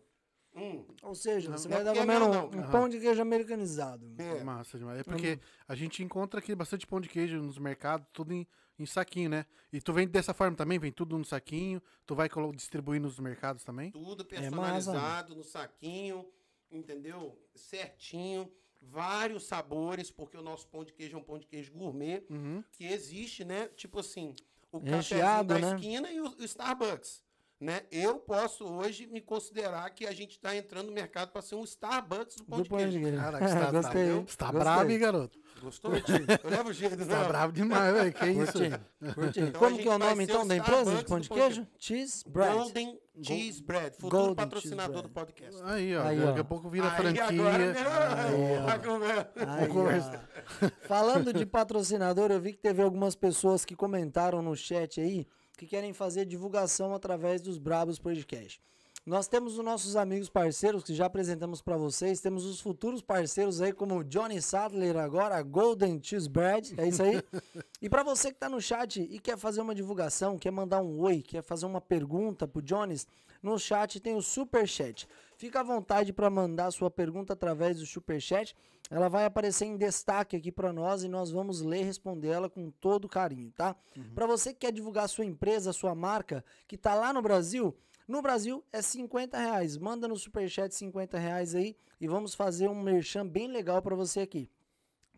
hum, Ou seja, você Não vai é dar é comendo um, não, um pão de queijo americanizado. é. Massa demais. É porque a gente encontra aqui bastante pão de queijo nos mercados, tudo em, em saquinho, né? E tu vende dessa forma também? Vem tudo no saquinho? Tu vai distribuir nos mercados também? Tudo É massa, personalizado no saquinho, entendeu? Certinho. Vários sabores, porque o nosso pão de queijo é um pão de queijo gourmet, Uhum. que existe, né? Tipo assim, o Recheado, cafezinho da né? esquina e o, o Starbucks. Né? Eu posso hoje me considerar que a gente está entrando no mercado para ser um Starbucks do pão Do de queijo. queijo. Caraca, você tá, Gostei, tá, tá Gostei. bravo, hein, garoto? Gostou? Eu levo o jeito, tá né? bravo demais, velho. Que isso? Curti, curti. Então Como que é o nome então da empresa de pão do de queijo? Cheese Bread. Golden Cheese Bread, futuro Golden patrocinador Cheese do podcast. Aí, ó. Aí, daqui ó. a pouco vira Aí franquia. agora, Aí, ó. Aí, ó. Falando de patrocinador, eu vi que teve algumas pessoas que comentaram no chat aí que querem fazer divulgação através dos Brabos Podcast. Nós temos os nossos amigos parceiros que já apresentamos para vocês, temos os futuros parceiros aí como o Johnny Sadler agora, Golden Cheese Bread, é isso aí? e para você que está no chat e quer fazer uma divulgação, quer mandar um oi, quer fazer uma pergunta pro Jones, no chat tem o super chat. Fica à vontade para mandar sua pergunta através do super chat. Ela vai aparecer em destaque aqui para nós e nós vamos ler e responder ela com todo carinho, tá? Para você que quer divulgar sua empresa, sua marca, que tá lá no Brasil, no Brasil é 50 reais. Manda no superchat 50 reais aí e vamos fazer um merchan bem legal para você aqui.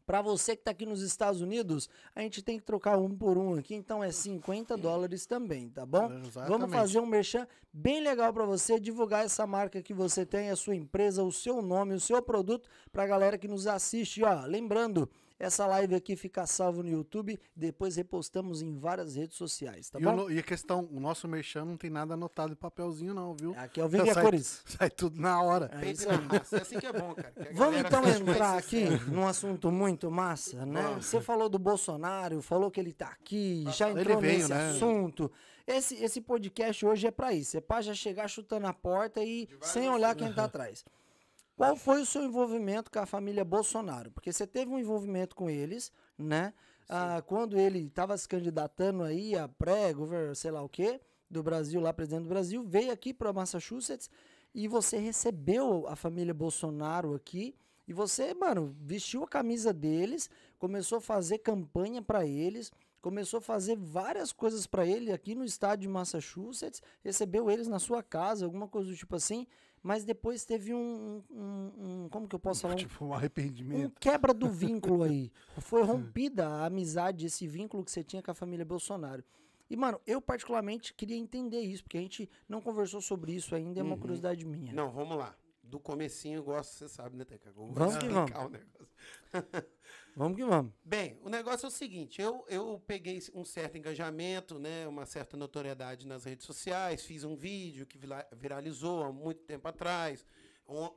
Para você que está aqui nos Estados Unidos, a gente tem que trocar um por um aqui, então é 50 dólares também, tá bom? Exatamente. Vamos fazer um merchan bem legal para você, divulgar essa marca que você tem, a sua empresa, o seu nome, o seu produto, para a galera que nos assiste. Ó, lembrando, essa live aqui fica salva no YouTube, depois repostamos em várias redes sociais, tá e, o bom? no- e a questão, o nosso merchan não tem nada anotado em papelzinho, não, viu? Aqui é o Vini a sai, Cores. sai tudo na hora. É isso aí. é assim que é bom, cara. que a Vamos então entrar aqui sincera. num assunto muito massa, né? Vamos. Você falou do Bolsonaro, falou que ele tá aqui, já Ele entrou veio, nesse né? assunto. Esse, esse podcast hoje é pra isso, é pra já chegar chutando a porta e sem olhar quem tá atrás. Qual foi o seu envolvimento com a família Bolsonaro? Porque você teve um envolvimento com eles, né? Ah, quando ele estava se candidatando aí a pré-governador, sei lá o quê, do Brasil, lá presidente do Brasil, veio aqui para Massachusetts e você recebeu a família Bolsonaro aqui e você, mano, vestiu a camisa deles, começou a fazer campanha para eles, começou a fazer várias coisas para ele aqui no estado de Massachusetts, recebeu eles na sua casa, alguma coisa do tipo assim, mas depois teve um, um- um- como que eu posso falar? Um- Tipo, um um arrependimento. quebra do vínculo aí. Foi rompida a amizade, esse vínculo que você tinha com a família Bolsonaro. E, mano, eu particularmente queria entender isso, porque a gente não conversou sobre isso ainda, é uma curiosidade minha. Não, vamos lá. Do comecinho eu gosto, você sabe, né, Teca? Vamos que vamos. o negócio. Vamos que vamos. Bem, o negócio é o seguinte, eu, eu peguei um certo engajamento, né, uma certa notoriedade nas redes sociais, fiz um vídeo que viralizou há muito tempo atrás,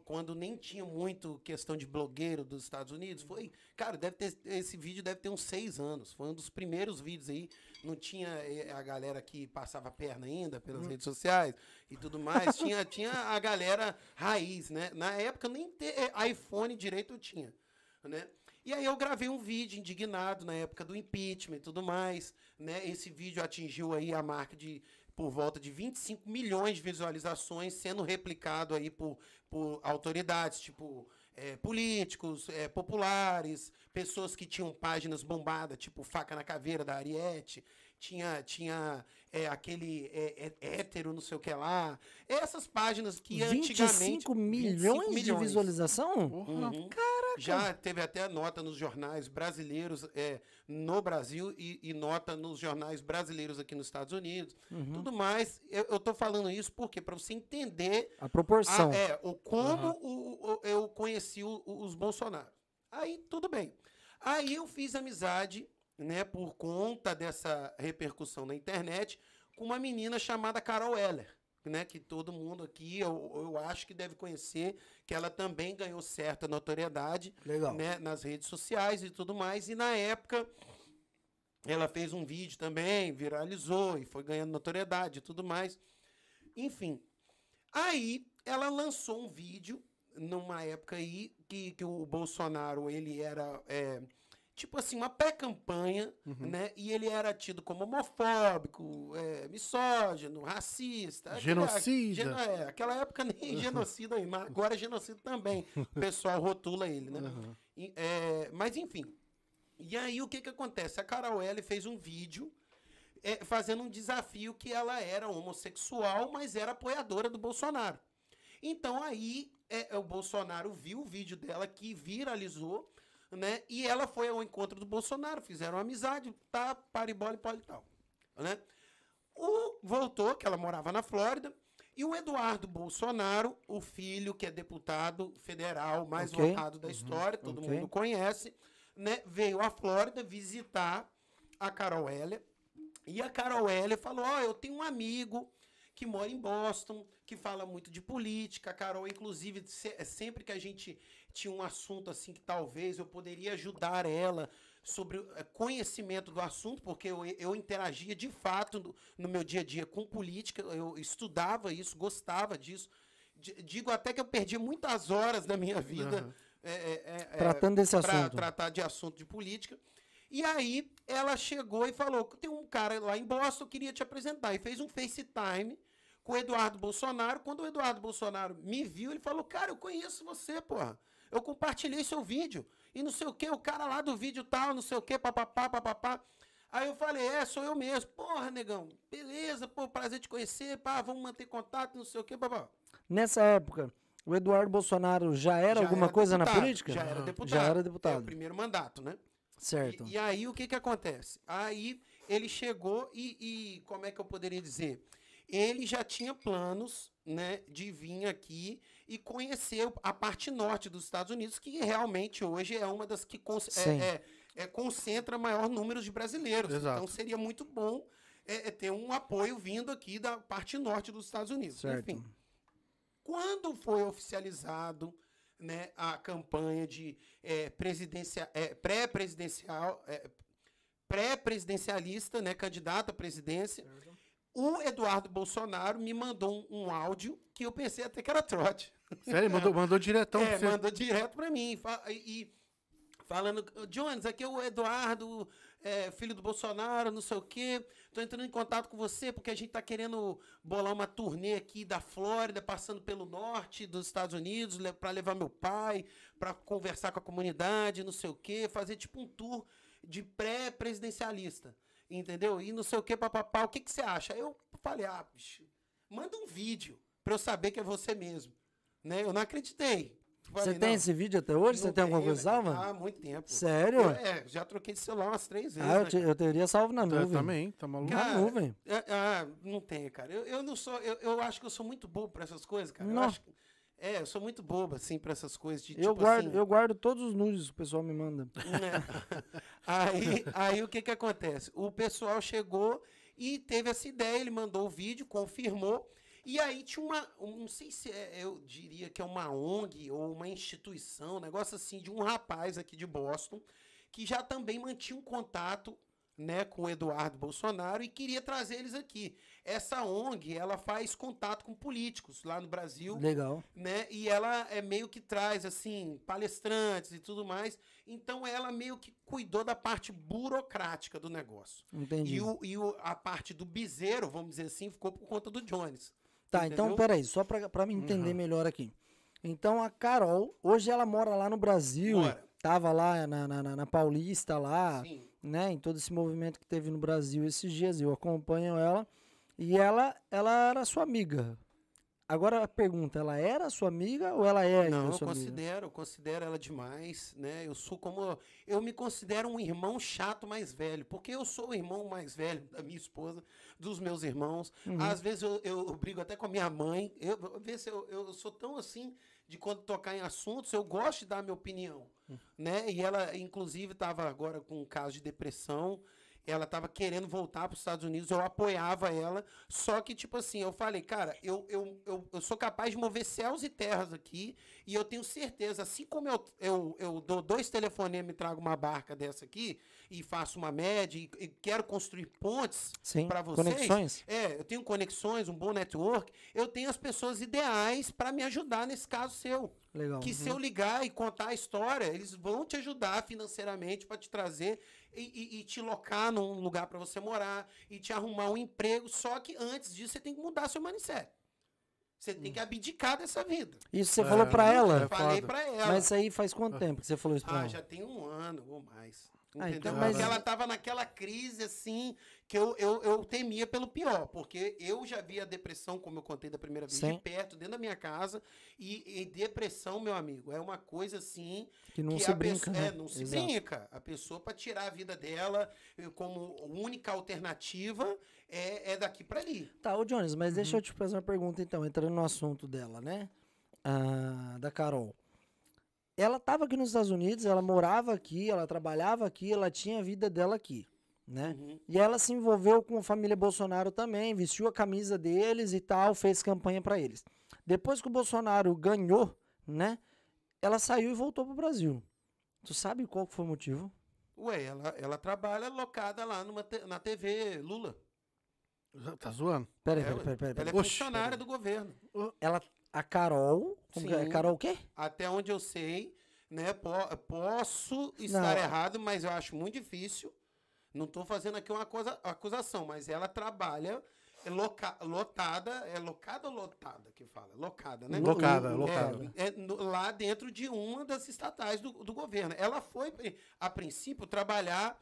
quando nem tinha muito questão de blogueiro dos Estados Unidos, foi, cara, deve ter, esse vídeo deve ter uns seis anos, foi um dos primeiros vídeos aí, não tinha eh, a galera que passava perna ainda pelas redes sociais e tudo mais, tinha, tinha a galera raiz, né, na época nem ter eh, iPhone direito eu tinha, né, e aí eu gravei um vídeo indignado na época do impeachment e tudo mais, né? Esse vídeo atingiu aí a marca de por volta de 25 milhões de visualizações, sendo replicado aí por, por autoridades, tipo eh, políticos, eh, populares, pessoas que tinham páginas bombadas, tipo Faca na Caveira, da Ariete, tinha, tinha eh, aquele eh, eh, hétero, não sei o que lá. Essas páginas que antigamente... 25 milhões, 25 de visualização? Uhum. Já teve até nota nos jornais brasileiros, é, no Brasil, e, e nota nos jornais brasileiros aqui nos Estados Unidos. Uhum. Tudo mais. Eu, tô falando isso porque para você entender A proporção. a- é, o como o- o- eu conheci o- os Bolsonaro. Aí, tudo bem. Aí eu fiz amizade, né, por conta dessa repercussão na internet, com uma menina chamada Carol Heller, né, que todo mundo aqui, eu, eu acho que deve conhecer, que ela também ganhou certa notoriedade, Legal. né, nas redes sociais e tudo mais. E na época ela fez um vídeo também, viralizou e foi ganhando notoriedade e tudo mais. Enfim. Aí ela lançou um vídeo numa época aí que, que o Bolsonaro ele era é, tipo assim uma pré-campanha, né? E ele era tido como homofóbico, é, misógino, racista, Genocida. geno- é, aquela época nem genocida aí, mas agora é genocida também. O pessoal rotula ele, né? E, é, mas enfim. E aí o que que acontece? A Carol L fez um vídeo é, fazendo um desafio que ela era homossexual, mas era apoiadora do Bolsonaro. Então aí é, o Bolsonaro viu o vídeo dela que viralizou, né? E ela foi ao encontro do Bolsonaro, fizeram amizade, tá, para e bola e pode tal, né? O, voltou, que ela morava na Flórida. E o Eduardo Bolsonaro, o filho que é deputado federal mais Ok. votado da história, todo ok. mundo conhece, né? Veio à Flórida visitar a Carol Heller. E a Carol Heller falou: Ó, eu tenho um amigo que mora em Boston, que fala muito de política. A Carol, inclusive, se- sempre que a gente tinha um assunto assim que talvez eu poderia ajudar ela sobre eh, conhecimento do assunto, porque eu, eu interagia de fato no, no meu dia a dia com política, eu estudava isso, gostava disso. D- Digo até que eu perdi muitas horas da minha vida Aham. é, é, é, Tratando desse pra assunto. tratar de assunto de política. E aí ela chegou e falou: tem um cara lá em Boston, eu queria te apresentar. E fez um FaceTime com o Eduardo Bolsonaro. Quando o Eduardo Bolsonaro me viu, ele falou: Cara, eu conheço você, porra. Eu compartilhei seu vídeo. E não sei o que, o cara lá do vídeo tal, não sei o que, papapá, papapá. Aí eu falei, é, sou eu mesmo. Porra, negão, beleza, pô, prazer te conhecer, pá, vamos manter contato, não sei o que, papá. Nessa época, o Eduardo Bolsonaro já era Já alguma coisa na deputado, política? Já era deputado. Já era É deputado. o primeiro mandato, né? Certo. E, e aí o que que acontece? Aí ele chegou e, e como é que eu poderia dizer? Ele já tinha planos, né, de vir aqui e conhecer a parte norte dos Estados Unidos, que realmente hoje é uma das que é, é- é, concentra maior número de brasileiros. Exato. Então seria muito bom é, é, ter um apoio vindo aqui da parte norte dos Estados Unidos. Certo. Enfim, quando foi oficializado né, a campanha de é, presidencia, é, pré-presidencial, é, pré-presidencialista, né, candidato à presidência, o Eduardo Bolsonaro me mandou um, um áudio que eu pensei até que era trote. Sério, mandou, mandou diretão é, pra você. mandou direto pra mim. E, e falando, Jones, aqui é o Eduardo, é, filho do Bolsonaro, não sei o quê. Tô entrando em contato com você porque a gente tá querendo bolar uma turnê aqui da Flórida, passando pelo norte dos Estados Unidos, pra levar meu pai, pra conversar com a comunidade, não sei o quê, fazer tipo um tour de pré-presidencialista. Entendeu? E não sei o que, papapá. O que, que você acha? Eu falei, ah, bicho, manda um vídeo pra eu saber que é você mesmo. Né? Eu não acreditei. Você tem não, esse vídeo até hoje? Você tem alguma coisa salva? Ah, há muito tempo. Sério? Eu, é, já troquei de celular umas três vezes. Ah, eu, né, te- eu teria salvo na Eu nuvem. também, tá maluco? Na Cara, nuvem. É, ah, não tem, cara. Eu, eu não sou. Eu, eu acho que eu sou muito bobo pra essas coisas, cara. Eu Não. acho que- é, eu sou muito bobo, assim, pra essas coisas. De, Eu tipo guardo, assim, eu guardo todos os nudes que o pessoal me manda. né? aí, aí o que que acontece? O pessoal chegou e teve essa ideia, ele mandou o vídeo, confirmou. E aí tinha uma, um- não sei se é, eu diria que é uma ONG ou uma instituição, um negócio assim, de um rapaz aqui de Boston, que já também mantinha um contato né, com o Eduardo Bolsonaro e queria trazer eles aqui. Essa ONG, ela faz contato com políticos lá no Brasil Legal. né? E ela é meio que traz assim palestrantes e tudo mais. Então ela meio que cuidou da parte burocrática do negócio. Entendi. E, o, e o- a parte do bizeiro, vamos dizer assim, ficou por conta do Jones. Tá, então Entendeu? peraí, só pra, pra me entender melhor aqui. Então a Carol, hoje ela mora lá no Brasil, Mora. tava lá na, na, na- na Paulista lá, Sim. né, em todo esse movimento que teve no Brasil esses dias, eu acompanho ela, e ela, ela era sua amiga. Agora a pergunta, ela era sua amiga ou ela é Não, eu sua amiga? considero, eu considero ela demais, né? Eu sou como eu me considero um irmão chato mais velho, porque eu sou o irmão mais velho da minha esposa, dos meus irmãos. Uhum. Às vezes eu, eu brigo até com a minha mãe. Eu, eu, eu, eu sou tão assim de quando tocar em assuntos, eu gosto de dar minha opinião, Hum. né? E ela inclusive estava agora com um caso de depressão. Ela estava querendo voltar para os Estados Unidos, eu apoiava ela. Só que, tipo assim, eu falei, cara, eu, eu, eu, eu sou capaz de mover céus e terras aqui. E eu tenho certeza, assim como eu, eu, eu dou dois telefonemas e trago uma barca dessa aqui, e faço uma média, e, e quero construir pontes para vocês. conexões. É, eu tenho conexões, um bom network. Eu tenho as pessoas ideais para me ajudar nesse caso seu. Legal. Que se eu ligar e contar a história, eles vão te ajudar financeiramente para te trazer e, e- e te locar num lugar para você morar e te arrumar um emprego. Só que antes disso você tem que mudar seu mindset. Você tem que abdicar dessa vida. Isso você É, falou pra é ela? Eu falei para ela. Mas isso aí faz quanto tempo que você falou isso pra ah, ela? já tem um ano ou mais. Ah, Entendeu? então, mas- Porque ela tava naquela crise, assim, que eu, eu, eu temia pelo pior. Porque eu já vi a depressão, como eu contei da primeira vez, Sim. de perto, dentro da minha casa. E, e depressão, meu amigo, é uma coisa assim. Que não que se brinca, né? É, não se Exato. brinca. A pessoa, para tirar a vida dela, como única alternativa, é, é daqui para ali. Tá, ô Jones, mas Uhum. deixa eu te fazer uma pergunta então, entrando no assunto dela, né? Ah, da Carol. Ela estava aqui nos Estados Unidos, ela morava aqui, ela trabalhava aqui, ela tinha a vida dela aqui, né? Uhum. E ela se envolveu com a família Bolsonaro também, vestiu a camisa deles e tal, fez campanha para eles. Depois que o Bolsonaro ganhou, né? Ela saiu e voltou pro Brasil. Tu sabe qual foi o motivo? Ué, ela, ela trabalha locada lá numa te- na TV Lula. Tá zoando? Peraí, É, peraí, ué. peraí, peraí. Ela é peraí. Oxe, funcionária do governo. Ela, a Carol, como que é? Carol o quê? Até onde eu sei, né? po- posso estar Não. errado, mas eu acho muito difícil. Não estou fazendo aqui uma coisa, acusação, mas ela trabalha é loca- lotada, é locada ou lotada que fala? Locada, né? Locada, É, locada. é no- lá dentro de uma das estatais do, do governo. Ela foi, a princípio, trabalhar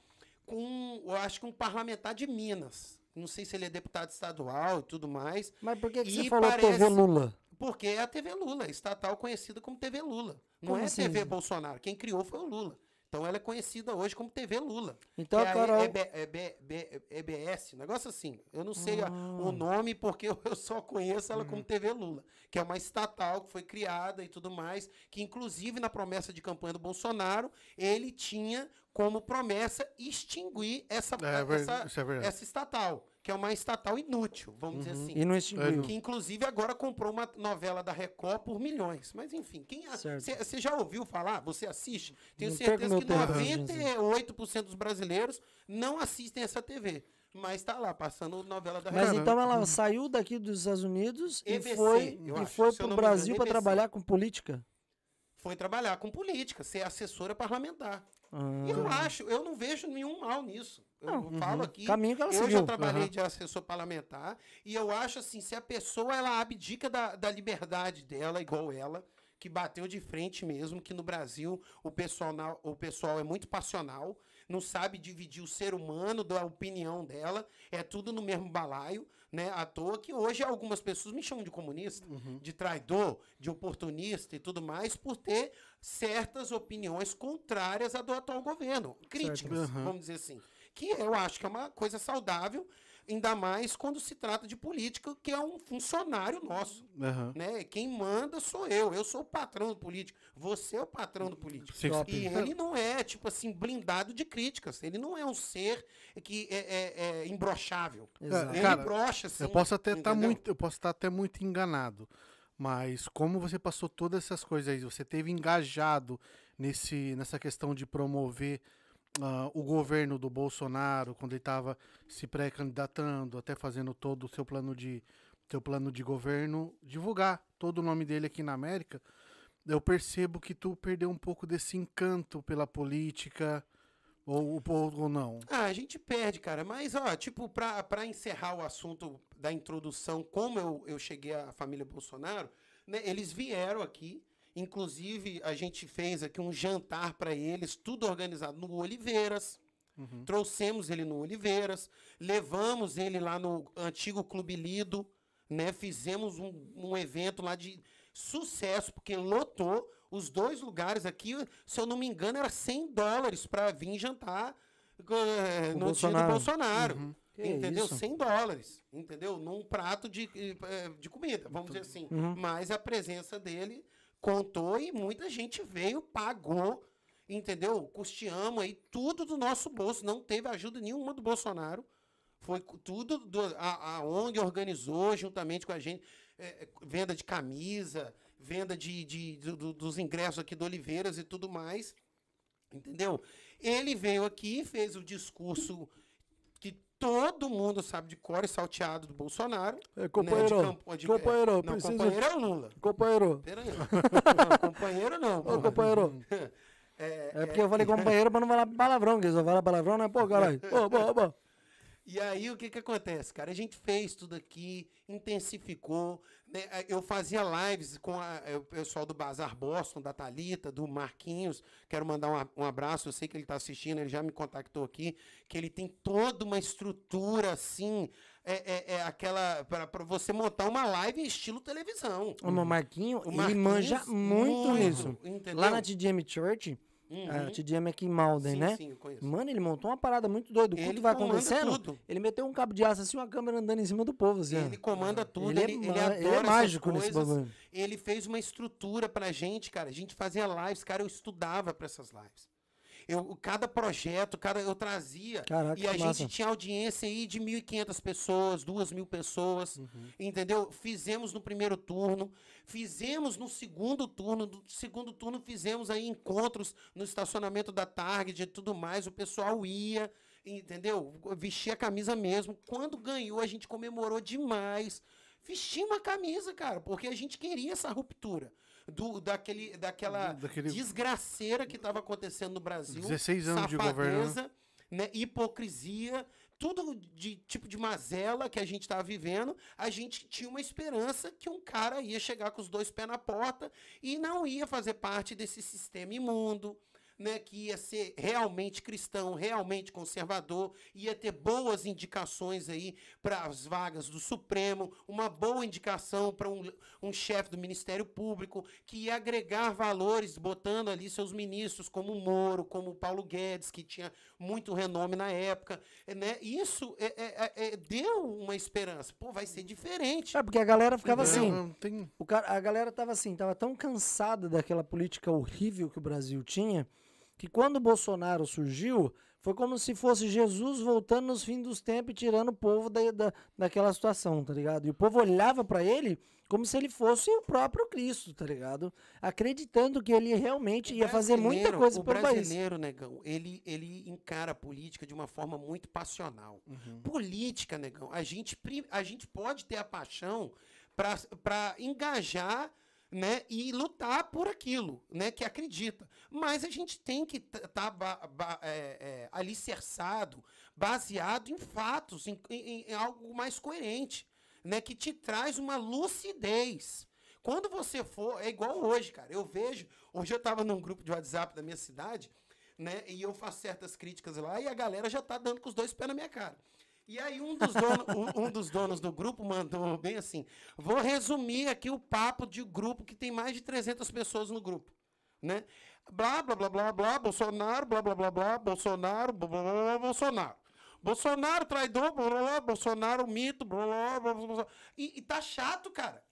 com, eu acho que um parlamentar de Minas. Não sei se ele é deputado estadual e tudo mais. Mas por que, que você falou parece- TV Lula? Porque é a TV Lula, estatal conhecida como TV Lula. Não Como é assim? TV Bolsonaro. Quem criou foi o Lula. Então ela é conhecida hoje como TV Lula. Então que a é Carol. EB, EB, EB, EBS, negócio assim. Eu não sei a- Ah. o nome porque eu, eu só conheço ela Hum. como TV Lula, que é uma estatal que foi criada e tudo mais, que inclusive na promessa de campanha do Bolsonaro, ele tinha como promessa extinguir essa, É, essa, é verdade. essa estatal, que é uma estatal inútil, vamos dizer assim. E não extinguiu. Que inclusive agora comprou uma novela da Record por milhões. Mas enfim, quem você já ouviu falar? Você assiste? Tenho Não certeza que tempo, 98% dos brasileiros não assistem essa TV. Mas tá lá, passando novela da Mas Record. então ela saiu daqui dos Estados Unidos EBC, e foi, e foi me engano, Brasil para trabalhar com política? Foi trabalhar com política, ser assessora parlamentar. Ah, E eu acho, eu não vejo nenhum mal nisso. Eu Não, falo aqui. Caminho que ela eu já trabalhei Aham. de assessor parlamentar e eu acho assim, se a pessoa ela abdica da, da liberdade dela, igual ela, que bateu de frente mesmo, que no Brasil o pessoal, o pessoal é muito passional, não sabe dividir o ser humano da opinião dela, é tudo no mesmo balaio, né? À toa que hoje algumas pessoas me chamam de comunista, de traidor, de oportunista e tudo mais, por ter certas opiniões contrárias à do atual governo. Críticas, Uhum. vamos dizer assim. Que eu acho que é uma coisa saudável, ainda mais quando se trata de política, que é um funcionário nosso. Aham. Né? Quem manda sou eu, eu sou o patrão do político, você é o patrão do político. Sim. E ele não é, tipo assim, blindado de críticas. Ele não é um ser que é, é, é imbrochável. Exato. Ele Cara, brocha, assim. Eu posso até estar entendeu? muito, eu posso estar até muito enganado, mas como você passou todas essas coisas aí, você teve engajado nesse nessa questão de promover ah, o governo do Bolsonaro quando ele estava se pré-candidatando, até fazendo todo o seu plano de seu plano de governo, divulgar todo o nome dele aqui na América, eu percebo que tu perdeu um pouco desse encanto pela política ou, ou, ou não. Ah, a gente perde, cara. Mas, ó, tipo, pra, pra encerrar o assunto da introdução, como eu, eu cheguei à família Bolsonaro, né, eles vieram aqui. Inclusive, a gente fez aqui um jantar para eles, tudo organizado no Oliveiras. Trouxemos ele no Oliveiras, levamos ele lá no antigo Clube Lido, né? Fizemos um, um evento lá de sucesso, porque lotou os dois lugares aqui, se eu não me engano, era 100 dólares para vir jantar O no dia do Bolsonaro. Bolsonaro. Que Entendeu? isso? 100 dólares, entendeu? Num prato de, eh, de comida, vamos dizer assim. Uhum. Mas a presença dele contou e muita gente veio, pagou, entendeu? Custeamos aí tudo do nosso bolso, não teve ajuda nenhuma do Bolsonaro. Foi tudo do, a, a ONG organizou juntamente com a gente, eh, venda de camisa, venda de, de- do- do- dos ingressos aqui do Oliveiras e tudo mais. Entendeu? Ele veio aqui, fez o discurso todo mundo sabe de cor e salteado do Bolsonaro. É, né, companheiro, de campo- de- companheiro, não, preciso- companheiro é o Lula. Companheiro, Pera aí. Não, companheiro não. ô companheiro. É, É porque eu falei companheiro pra não falar palavrão, que só fala palavrão, né? Pô, caralho. Ô, ô, ô. E aí, o que que acontece, cara? A gente fez tudo aqui, intensificou. Né? Eu fazia lives com a- é, o pessoal do Bazar Boston, da Talita, do Marquinhos. Quero mandar um, um abraço, eu sei que ele está assistindo, ele já me contactou aqui, que ele tem toda uma estrutura assim, é, é, é aquela. para você montar uma live em estilo televisão. O Marquinho, O ele Marquinhos, manja muito, nisso. Entendeu? Lá na TDM Church, Uhum. a TDM aqui em Malden, Sim, né? sim, eu conheço. Mano, ele montou uma parada muito doida. O culto Ele vai acontecendo, tudo. ele meteu um cabo de aço assim, uma câmera andando em cima do povo, assim. Ele comanda tudo, Ele é ele, ele, ma- adora ele é mágico nesse coisas. bagulho. Ele fez uma estrutura pra gente, cara. A gente fazia lives, cara, eu estudava pra essas lives. Eu, cada projeto, cada eu trazia. Caraca, e a que gente massa. tinha audiência aí de 1.500 pessoas, 2.000 pessoas. Uhum. Entendeu? Fizemos no primeiro turno, fizemos no segundo turno. No segundo turno fizemos aí encontros no estacionamento da Target e tudo mais. O pessoal ia, entendeu? Vestia a camisa mesmo. Quando ganhou, a gente comemorou demais. Vestimos a camisa, cara, porque a gente queria essa ruptura. Do, daquele, daquela daquele- desgraceira que estava acontecendo no Brasil. 16 anos de governo, né? né, hipocrisia, tudo de tipo de mazela que a gente estava vivendo, a gente tinha uma esperança que um cara ia chegar com os dois pés na porta e não ia fazer parte desse sistema imundo, né, que ia ser realmente cristão, realmente conservador, ia ter boas indicações aí para as vagas do Supremo, uma boa indicação para um, um chefe do Ministério Público, que ia agregar valores, botando ali seus ministros, como o Moro, como o Paulo Guedes, que tinha muito renome na época. Né? Isso é- é- é- é- deu uma esperança. Pô, vai ser diferente. É, porque a galera ficava assim. Não, não tem- O cara, a galera tava assim, tava tão cansada daquela política horrível que o Brasil tinha, que quando o Bolsonaro surgiu, foi como se fosse Jesus voltando nos fins dos tempos e tirando o povo da, da, daquela situação, tá ligado? E o povo olhava pra ele como se ele fosse o próprio Cristo, tá ligado? Acreditando que ele realmente ia fazer muita coisa o pelo país. brasileiro, negão, ele, ele encara a política de uma forma muito passional. Uhum. Política, negão, a gente, a gente pode ter a paixão para engajar né, e lutar por aquilo né, que acredita. Mas a gente tem que estar alicerçado, baseado em fatos, em, em- em algo mais coerente, né, que te traz uma lucidez. Quando você for, é igual hoje, cara. Eu vejo. Hoje eu estava num grupo de WhatsApp da minha cidade, né? E eu faço certas críticas lá e a galera já tá dando com os dois pés na minha cara. E aí um dos, um- um dos donos do grupo mandou bem assim: vou resumir aqui o papo de um grupo que tem mais de 300 pessoas no grupo, né? Blá, blá, blá, blá, blá, Bolsonaro, blá, blá, blá, blá, Bolsonaro, blá, blá, blá, blá, Bolsonaro. Bolsonaro traidor, blá, blá, Bolsonaro mito, blá, blá, blá, blá. E, e tá chato, cara.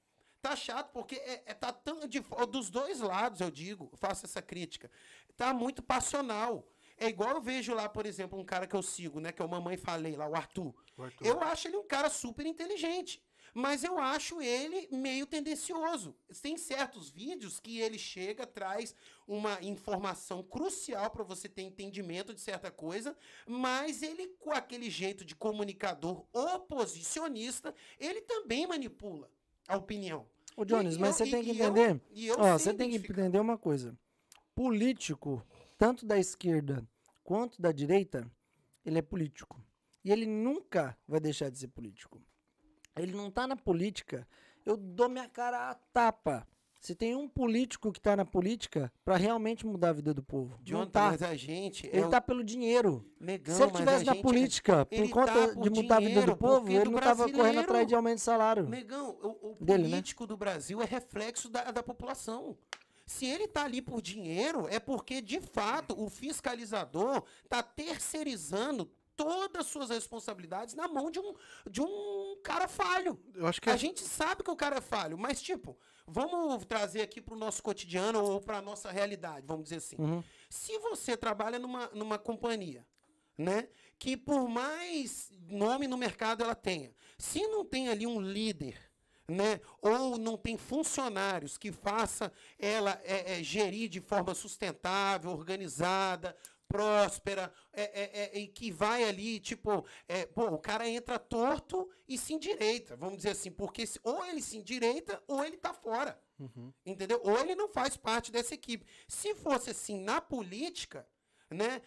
Tá chato porque é, é- tá tão de, dos dois lados, eu digo, faço essa crítica. Tá muito passional. É igual eu vejo lá, por exemplo, um cara que eu sigo, né, que é o Mamãe Falei lá, o Arthur. O Arthur. Eu acho ele um cara super inteligente. Mas eu acho ele meio tendencioso. Tem certos vídeos que ele chega, traz uma informação crucial para você ter entendimento de certa coisa, mas ele, com aquele jeito de comunicador oposicionista, ele também manipula a opinião. Ô, Jones, E mas eu- você tem que eu- entender. e eu Ó, você tem que entender uma coisa. Político, tanto da esquerda quanto da direita, ele é político. E ele nunca vai deixar de ser político. Ele não tá na política. Eu dou minha cara a tapa. Se tem um político que tá na política pra realmente mudar a vida do povo. não Jonathan, tá. mas a gente é Ele o tá pelo dinheiro. Se ele mas tivesse a na gente é- política por ele conta tá de mudar a vida do povo, ele do não tava correndo atrás de aumento de salário. Negão, o, o Dele, né? político do Brasil é reflexo da, da população. Se ele tá ali por dinheiro, é porque, de fato, o fiscalizador tá terceirizando todas as suas responsabilidades na mão de um, de um cara falho. Eu acho que A é- gente sabe que o cara é falho, mas, tipo, vamos trazer aqui pro nosso cotidiano ou pra nossa realidade, vamos dizer assim. Uhum. Se você trabalha numa, numa companhia, né, que por mais nome no mercado ela tenha, se não tem ali um líder, né, ou não tem funcionários que faça ela é, é, gerir de forma sustentável, organizada, próspera, é, é, é, e que vai ali, tipo, é, pô, o cara entra torto e se endireita, vamos dizer assim, porque se- ou ele se endireita ou ele tá fora. Entendeu? Ou ele não faz parte dessa equipe. Se fosse assim na política, né?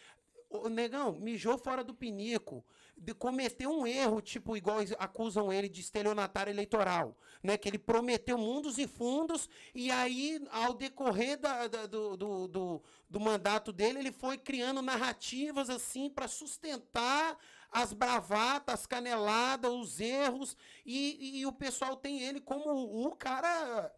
o negão, mijou fora do pinico, de, cometeu um erro, tipo, igual acusam ele de estelionatário eleitoral, né? Que ele prometeu mundos e fundos, e aí, ao decorrer da, da- do, do, do, do mandato dele, ele foi criando narrativas, assim, para sustentar as bravatas, as caneladas, os erros, e, e o pessoal tem ele como o cara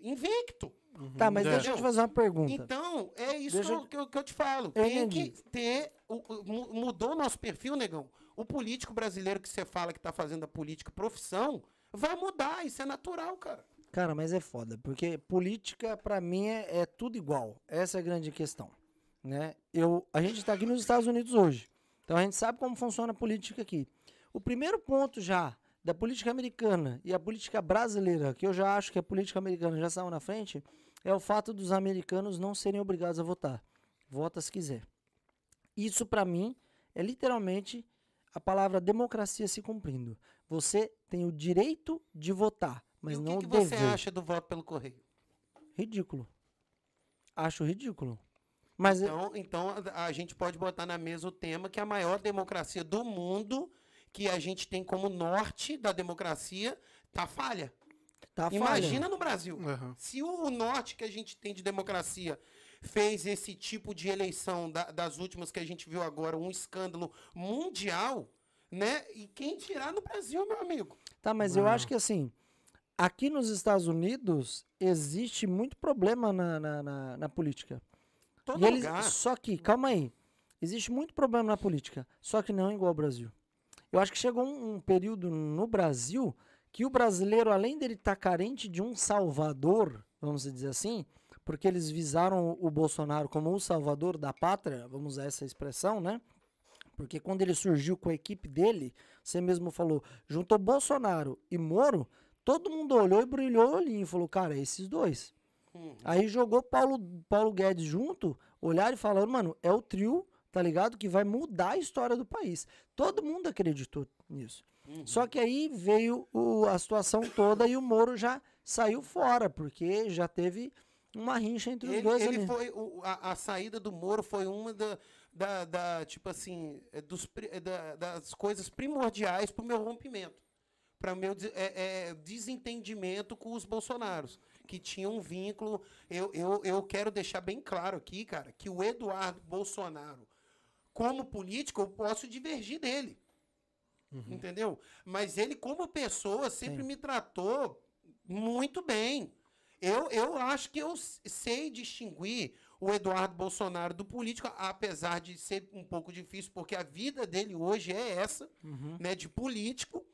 invicto. Tá, mas É. deixa eu te fazer uma pergunta. Então, é isso Deixa que, eu- que, eu, que eu te falo. Eu Tem entendi. que ter. o- o- mu- mudou o nosso perfil, negão. O político brasileiro que você fala que tá fazendo a política profissão vai mudar. Isso é natural, cara. Cara, mas é foda, porque política pra mim é, é tudo igual. Essa é a grande questão, né? Eu, a gente tá aqui nos Estados Unidos hoje, então a gente sabe como funciona a política aqui. O primeiro ponto já da política americana e a política brasileira, que eu já acho que a política americana já saiu na frente, é o fato dos americanos não serem obrigados a votar. Vota se quiser. Isso pra mim é literalmente a palavra democracia se cumprindo. Você tem o direito de votar, mas e o não que, o que você dever. acha do voto pelo correio? Ridículo. Acho ridículo. Mas é- Então, então a, gente pode botar na mesa o tema que a maior democracia do mundo, que a gente tem como norte da democracia, tá falha. tá falha. Imagina no Brasil. Aham. Se o norte que a gente tem de democracia fez esse tipo de eleição da- das últimas que a gente viu agora, um escândalo mundial, né? E quem tirar no Brasil, meu amigo? Tá, mas eu acho que assim, aqui nos Estados Unidos existe muito problema na, na, na- na política. Todo E eles, lugar. só que, calma aí, existe muito problema na política, só que não igual ao Brasil. Eu acho que chegou um, um período no Brasil que o brasileiro, além dele estar carente de um salvador, vamos dizer assim, porque eles visaram o Bolsonaro como o salvador da pátria, vamos usar essa expressão, né? Porque quando ele surgiu com a equipe dele, você mesmo falou, juntou Bolsonaro e Moro, todo mundo olhou e brilhou o olhinho e falou, cara, é esses dois. Uhum. Aí jogou Paulo, Paulo Guedes junto, olharam e falaram, mano, é o trio, tá ligado? Que vai mudar a história do país. Todo mundo acreditou nisso. Uhum. Só que aí veio o- a situação toda e o Moro já saiu fora, porque já teve uma rincha entre os Ele, dois ele ali. foi. o- a, a saída do Moro foi uma da. da, da, tipo assim, é, dos, é, da- das coisas primordiais para o meu rompimento. Para o meu é, é, desentendimento com os Bolsonaros, que tinham um vínculo. Eu, eu, eu quero deixar bem claro aqui, cara, que o Eduardo Bolsonaro, como político, eu posso divergir dele. Entendeu? Mas ele, como pessoa, sempre Sim. me tratou muito bem. Eu, eu acho que eu sei distinguir o Eduardo Bolsonaro do político, apesar de ser um pouco difícil, porque a vida dele hoje é essa, né, de político,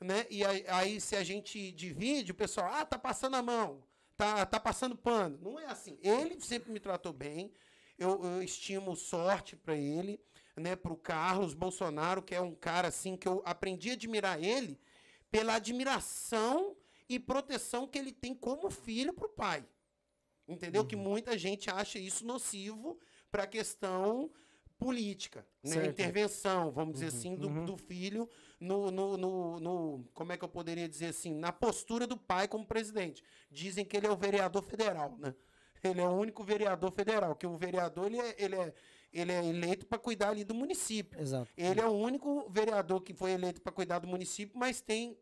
né? E aí, aí se a gente divide, o pessoal, ah, tá passando a mão, tá, tá passando pano. Não é assim. Ele sempre me tratou bem. Eu, eu estimo sorte para ele, né, para o Carlos Bolsonaro, que é um cara assim que eu aprendi a admirar ele pela admiração e proteção que ele tem como filho para o pai. Entendeu? Que muita gente acha isso nocivo para a questão política, né? Intervenção, vamos dizer assim, do, do filho no, no, no, no- Como é que eu poderia dizer assim? Na postura do pai como presidente. Dizem que ele é o vereador federal, né? Ele é o único vereador federal, que o vereador ele é, ele é, ele é eleito para cuidar ali do município. Exato. Ele é o único vereador que foi eleito para cuidar do município, mas tem,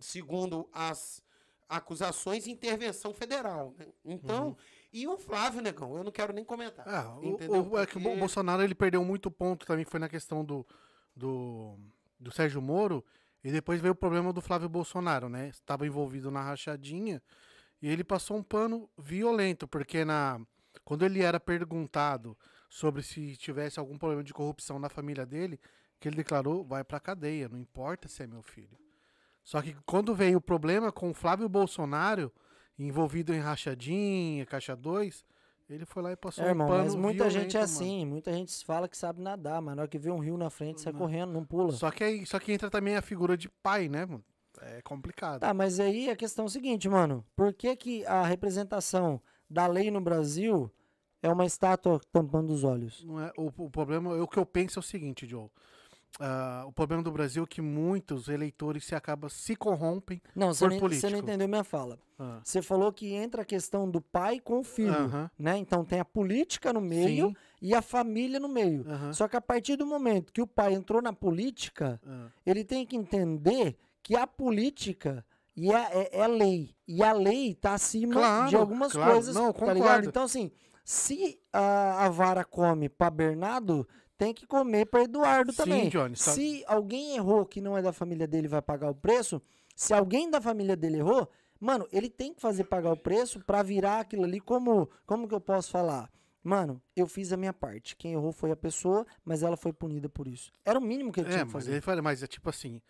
segundo as acusações, intervenção federal. né? Então, e o Flávio Negão, eu não quero nem comentar. Ah, o- entendeu? o, é que o Bolsonaro ele perdeu muito ponto também, foi na questão do, do, do Sérgio Moro, e depois veio o problema do Flávio Bolsonaro, né? Estava envolvido na rachadinha, e ele passou um pano violento, porque na, quando ele era perguntado sobre se tivesse algum problema de corrupção na família dele, que ele declarou, vai pra cadeia, não importa se é meu filho. Só que quando veio o problema com o Flávio Bolsonaro, envolvido em rachadinha, caixa 2, ele foi lá e passou É, irmão, um pano mas muita gente é mano. assim, muita gente fala que sabe nadar, mas na hora que vê um rio na frente, sai correndo, não pula. Só que, aí, só que entra também a figura de pai, né, mano? É complicado. Tá, mas aí a questão é o seguinte, mano. Por que, que a representação da lei no Brasil é uma estátua tampando os olhos? Não é, o, o problema, o que eu penso é o seguinte, Joe. Ah, o problema do Brasil é que muitos eleitores se acabam se corrompem. Não, Por não, você não político. entendeu minha fala. Ah, Você falou que entra a questão do pai com o filho, Aham. né? Então tem a política no meio Sim. e a família no meio. aham, Só que a partir do momento que o pai entrou na política, ah. ele tem que entender que a política e a, é, é lei. E a lei tá acima Claro, de algumas claro. coisas, Não, tá ligado? Então, assim, se a, a vara come pra Bernardo, tem que comer pra Eduardo Sim, também. Johnny, só- Se alguém errou que não é da família dele vai pagar o preço, se alguém da família dele errou, mano, ele tem que fazer pagar o preço pra virar aquilo ali como, como que eu posso falar? Mano, eu fiz a minha parte. Quem errou foi a pessoa, mas ela foi punida por isso. Era o mínimo que ele É, tinha que mas fazer. ele fala, mas é tipo assim,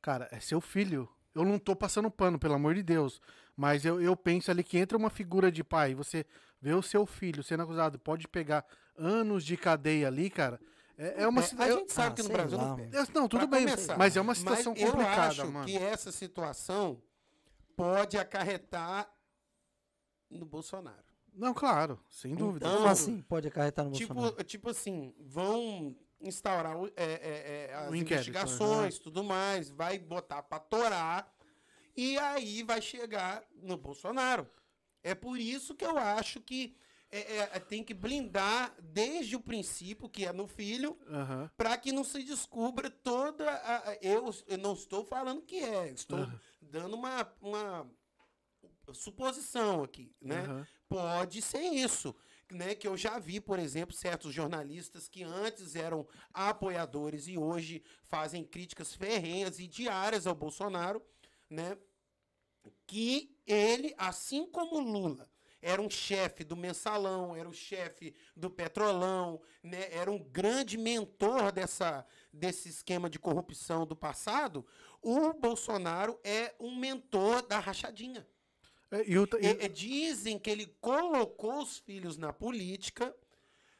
cara, é seu filho. Eu não tô passando pano, pelo amor de Deus. Mas eu, eu penso ali que entra uma figura de pai, você vê o seu filho sendo acusado, pode pegar anos de cadeia ali, cara. É, é uma É, a eu- gente sabe Ah, que no Brasil lá, não eu- Não, tudo Pra bem, começar. mas é uma situação Mas complicada, eu acho mano. que essa situação pode acarretar no Bolsonaro. Não, claro, sem dúvida. Então, assim pode acarretar no Tipo, Bolsonaro? tipo assim, vão instaurar é, é, é, as Um investigações, tudo mais, vai botar pra torar e aí vai chegar no Bolsonaro. É por isso que eu acho que é, é, tem que blindar desde o princípio, que é no filho, Aham. para que não se descubra toda a. eu, eu não estou falando que é, estou Aham. dando uma, uma suposição aqui, né? aham. Pode ser isso. Né, que eu já vi, por exemplo, certos jornalistas que antes eram apoiadores e hoje fazem críticas ferrenhas e diárias ao Bolsonaro, né, que ele, assim como Lula, era um chefe do mensalão, era o chefe do petrolão, né, era um grande mentor dessa, desse esquema de corrupção do passado, o Bolsonaro é um mentor da rachadinha. É, E, o, e- E- e dizem que ele colocou os filhos na política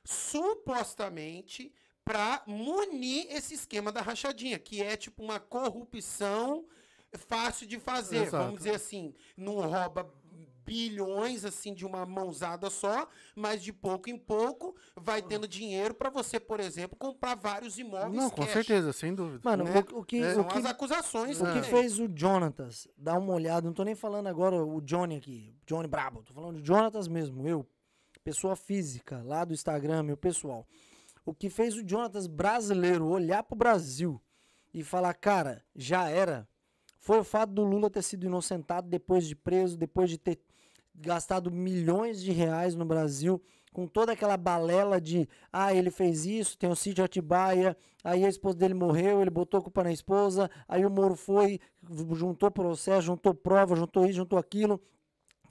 supostamente para munir esse esquema da rachadinha, que é tipo uma corrupção fácil de fazer, Exato. vamos dizer assim, não rouba bilhões assim de uma mãozada só, mas de pouco em pouco vai tendo dinheiro para você, por exemplo, comprar vários imóveis não, com cash. certeza, sem dúvida. Mano, né? o, o que, É. o São que, as acusações o que também. fez o Jonatas dar uma olhada, não tô nem falando agora o Johnny aqui, Johnny Brabo, tô falando de Jonatas mesmo, eu, pessoa física, lá do Instagram, meu pessoal. O que fez o Jonatas brasileiro olhar pro Brasil e falar, cara, já era, foi o fato do Lula ter sido inocentado depois de preso, depois de ter gastado milhões de reais no Brasil, com toda aquela balela de, ah, ele fez isso, tem o sítio Atibaia, aí a esposa dele morreu, ele botou a culpa na esposa, aí o Moro foi, juntou processo, juntou prova, juntou isso, juntou aquilo,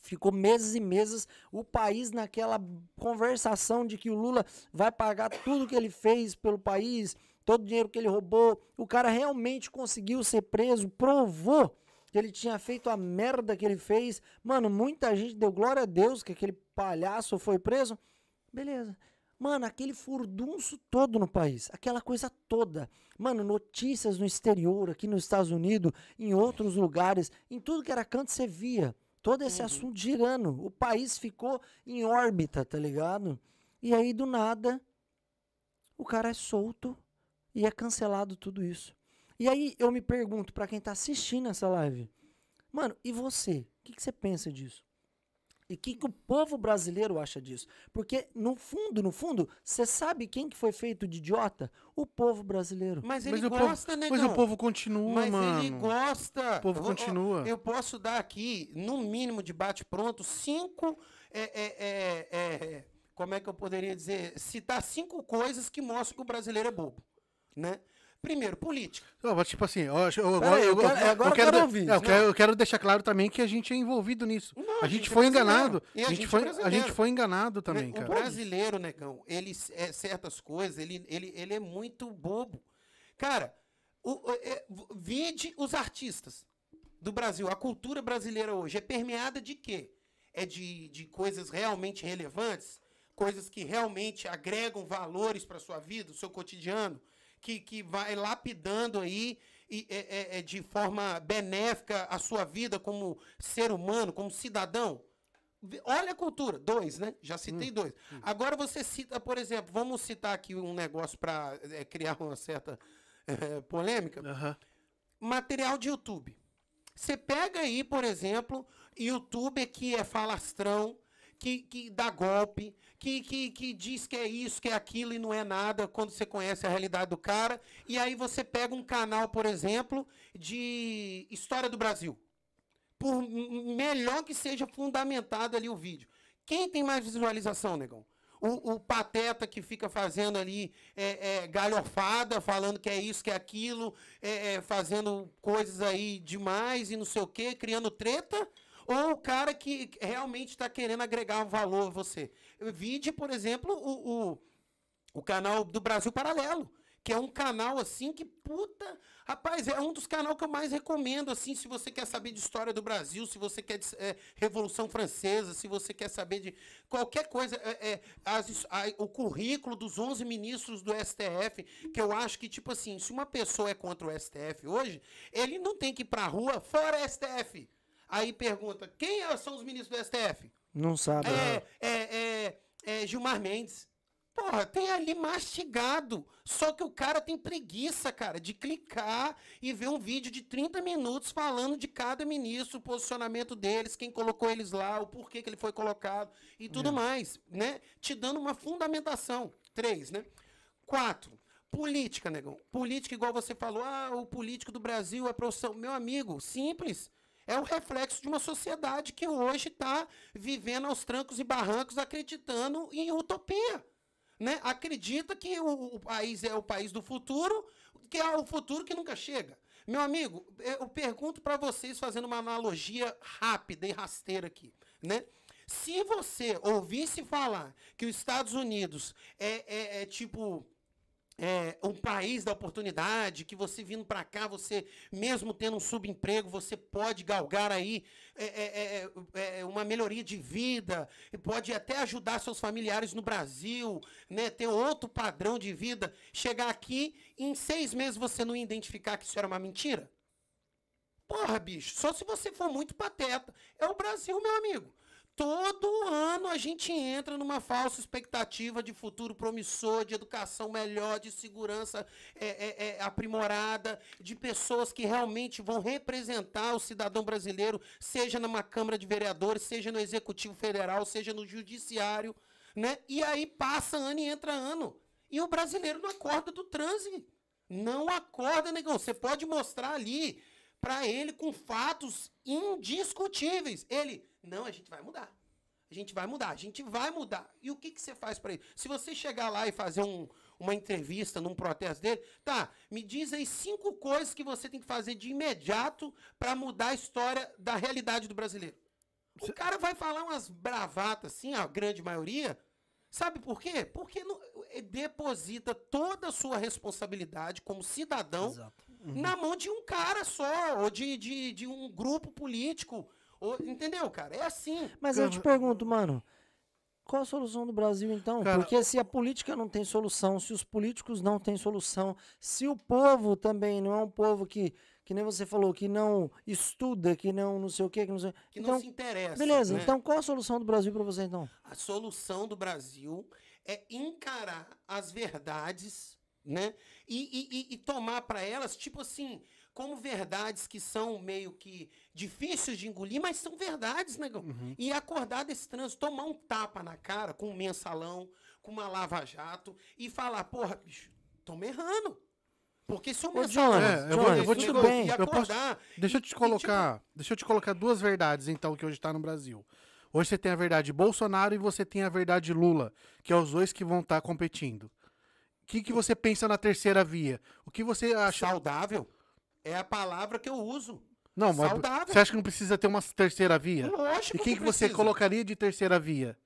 ficou meses e meses o país naquela conversação de que o Lula vai pagar tudo que ele fez pelo país, todo o dinheiro que ele roubou. O cara realmente conseguiu ser preso, provou que ele tinha feito a merda que ele fez. Mano, muita gente deu glória a Deus que aquele palhaço foi preso. Beleza. Mano, aquele furdunço todo no país, aquela coisa toda. Mano, notícias no exterior, aqui nos Estados Unidos, em outros lugares, em tudo que era canto você via. Todo esse assunto girando. O país ficou em órbita, tá ligado? E aí, do nada, o cara é solto e é cancelado tudo isso. E aí eu me pergunto pra quem tá assistindo essa live, mano, e você? O que, que você pensa disso? E o que, que o povo brasileiro acha disso? Porque, no fundo, no fundo, você sabe quem que foi feito de idiota? O povo brasileiro. Mas ele Mas o povo- gosta, né, Mas o povo continua, Mas mano. ele gosta. O povo Eu- continua. Eu posso dar aqui, no mínimo de bate-pronto, cinco. é, é, é, é, como é que eu poderia dizer? Citar cinco coisas que mostram que o brasileiro é bobo. Né? Primeiro, política. Não, mas, tipo assim, eu, eu, eu quero- agora eu quero ouvir. é, eu quero, eu quero deixar claro também que a gente é envolvido nisso. Não, a gente é foi enganado. E A gente é foi, a brasileiro. gente foi enganado também, né? cara. O brasileiro, negão, ele, é, certas coisas, ele, ele, ele é muito bobo. Cara, o, o- é, vide os artistas do Brasil. A cultura brasileira hoje é permeada de quê? É de, de coisas realmente relevantes? Coisas que realmente agregam valores para sua vida, o seu cotidiano? Que, que vai lapidando aí e, é, é, é, de forma benéfica a sua vida como ser humano, como cidadão? Olha a cultura. Dois, né? Já citei dois. Agora você cita, por exemplo, vamos citar aqui um negócio para criar uma certa é, polêmica. Material de YouTube. Você pega aí, por exemplo, youtuber que é falastrão, que, que dá golpe, que, que, que diz que é isso, que é aquilo e não é nada quando você conhece a realidade do cara. E aí você pega um canal, por exemplo, de história do Brasil. Por melhor que seja fundamentado ali o vídeo. Quem tem mais visualização, negão? O, o pateta que fica fazendo ali é, é, galhofada, falando que é isso, que é aquilo, é, é, fazendo coisas aí demais e não sei o quê, criando treta? Ou o cara que realmente está querendo agregar valor a você? Vide, por exemplo, o, o, o canal do Brasil Paralelo, que é um canal assim que, puta, rapaz, é um dos canais que eu mais recomendo, assim, se você quer saber de história do Brasil, se você quer de é, Revolução Francesa, se você quer saber de qualquer coisa, é, é, as a- o currículo dos 11 ministros do STF, que eu acho que, tipo assim, se uma pessoa é contra o STF hoje, ele não tem que ir pra rua fora STF. Aí pergunta, quem é- são os ministros do STF? Não sabe. É, é, é, é Gilmar Mendes. Porra, tem ali mastigado. Só que o cara tem preguiça, cara, de clicar e ver um vídeo de 30 minutos falando de cada ministro, o posicionamento deles, quem colocou eles lá, o porquê que ele foi colocado e tudo mais, né? Te dando uma fundamentação. Três, né? Quatro. Política, negão. Política, igual você falou, ah, o político do Brasil é profissão. Meu amigo, simples. É o reflexo de uma sociedade que hoje está vivendo aos trancos e barrancos, acreditando em utopia. Né? Acredita que o, o país é o país do futuro, que é o futuro que nunca chega. Meu amigo, eu pergunto para vocês, fazendo uma analogia rápida e rasteira aqui, né? Se você ouvisse falar que os Estados Unidos é, é- é tipo é, um país da oportunidade, que você vindo para cá, você, mesmo tendo um subemprego, você pode galgar aí é, é, é, é, uma melhoria de vida, pode até ajudar seus familiares no Brasil, né, ter outro padrão de vida. Chegar aqui, em seis meses você não identificar que isso era uma mentira? Porra, bicho, só se você for muito pateta. É o Brasil, meu amigo. Todo ano a gente entra numa falsa expectativa de futuro promissor, de educação melhor, de segurança é, é, é, aprimorada, de pessoas que realmente vão representar o cidadão brasileiro, seja numa Câmara de Vereadores, seja no Executivo Federal, seja no Judiciário, né? E aí passa ano e entra ano. E o brasileiro não acorda do transe. Não acorda, negão. Você pode mostrar ali para ele com fatos indiscutíveis. Ele, não, a gente vai mudar. A gente vai mudar, a gente vai mudar. E o que, que você faz para ele? Se você chegar lá e fazer um- uma entrevista num protesto dele, tá, me diz aí cinco coisas que você tem que fazer de imediato para mudar a história da realidade do brasileiro. O cara vai falar umas bravatas assim, a grande maioria. Sabe por quê? Porque não- eh, deposita toda a sua responsabilidade como cidadão Exato. na mão de um cara só, ou de, de, de um grupo político. Ou, entendeu, cara? É assim. Mas eu te pergunto, mano, qual a solução do Brasil então? Cara, Porque se a política não tem solução, se os políticos não têm solução, se o povo também não é um povo que, que nem você falou, que não estuda, que não não sei o quê, que não sei. Que então, não se interessa. beleza, né? então qual a solução do Brasil pra você então? A solução do Brasil é encarar as verdades, né? E, e- e- e tomar para elas, tipo assim, como verdades que são meio que difíceis de engolir, mas são verdades, negão. E acordar desse trânsito, tomar um tapa na cara com um mensalão, com uma lava-jato e falar, porra, bicho, tamo errando. Porque se o Ô, mensalão... É, eu vou- eu vou te- bem. e Eu posso- acordar... Deixa eu te e, tipo, colocar, deixa eu te colocar duas verdades então que hoje tá no Brasil. Hoje você tem a verdade Bolsonaro e você tem a verdade Lula, que é os dois que vão estar competindo. O que, que você pensa na terceira via? O que você acha? Saudável é a palavra que eu uso. Não, mas saudável. você acha que não precisa ter uma terceira via? Lógico E quem que que você colocaria de terceira via?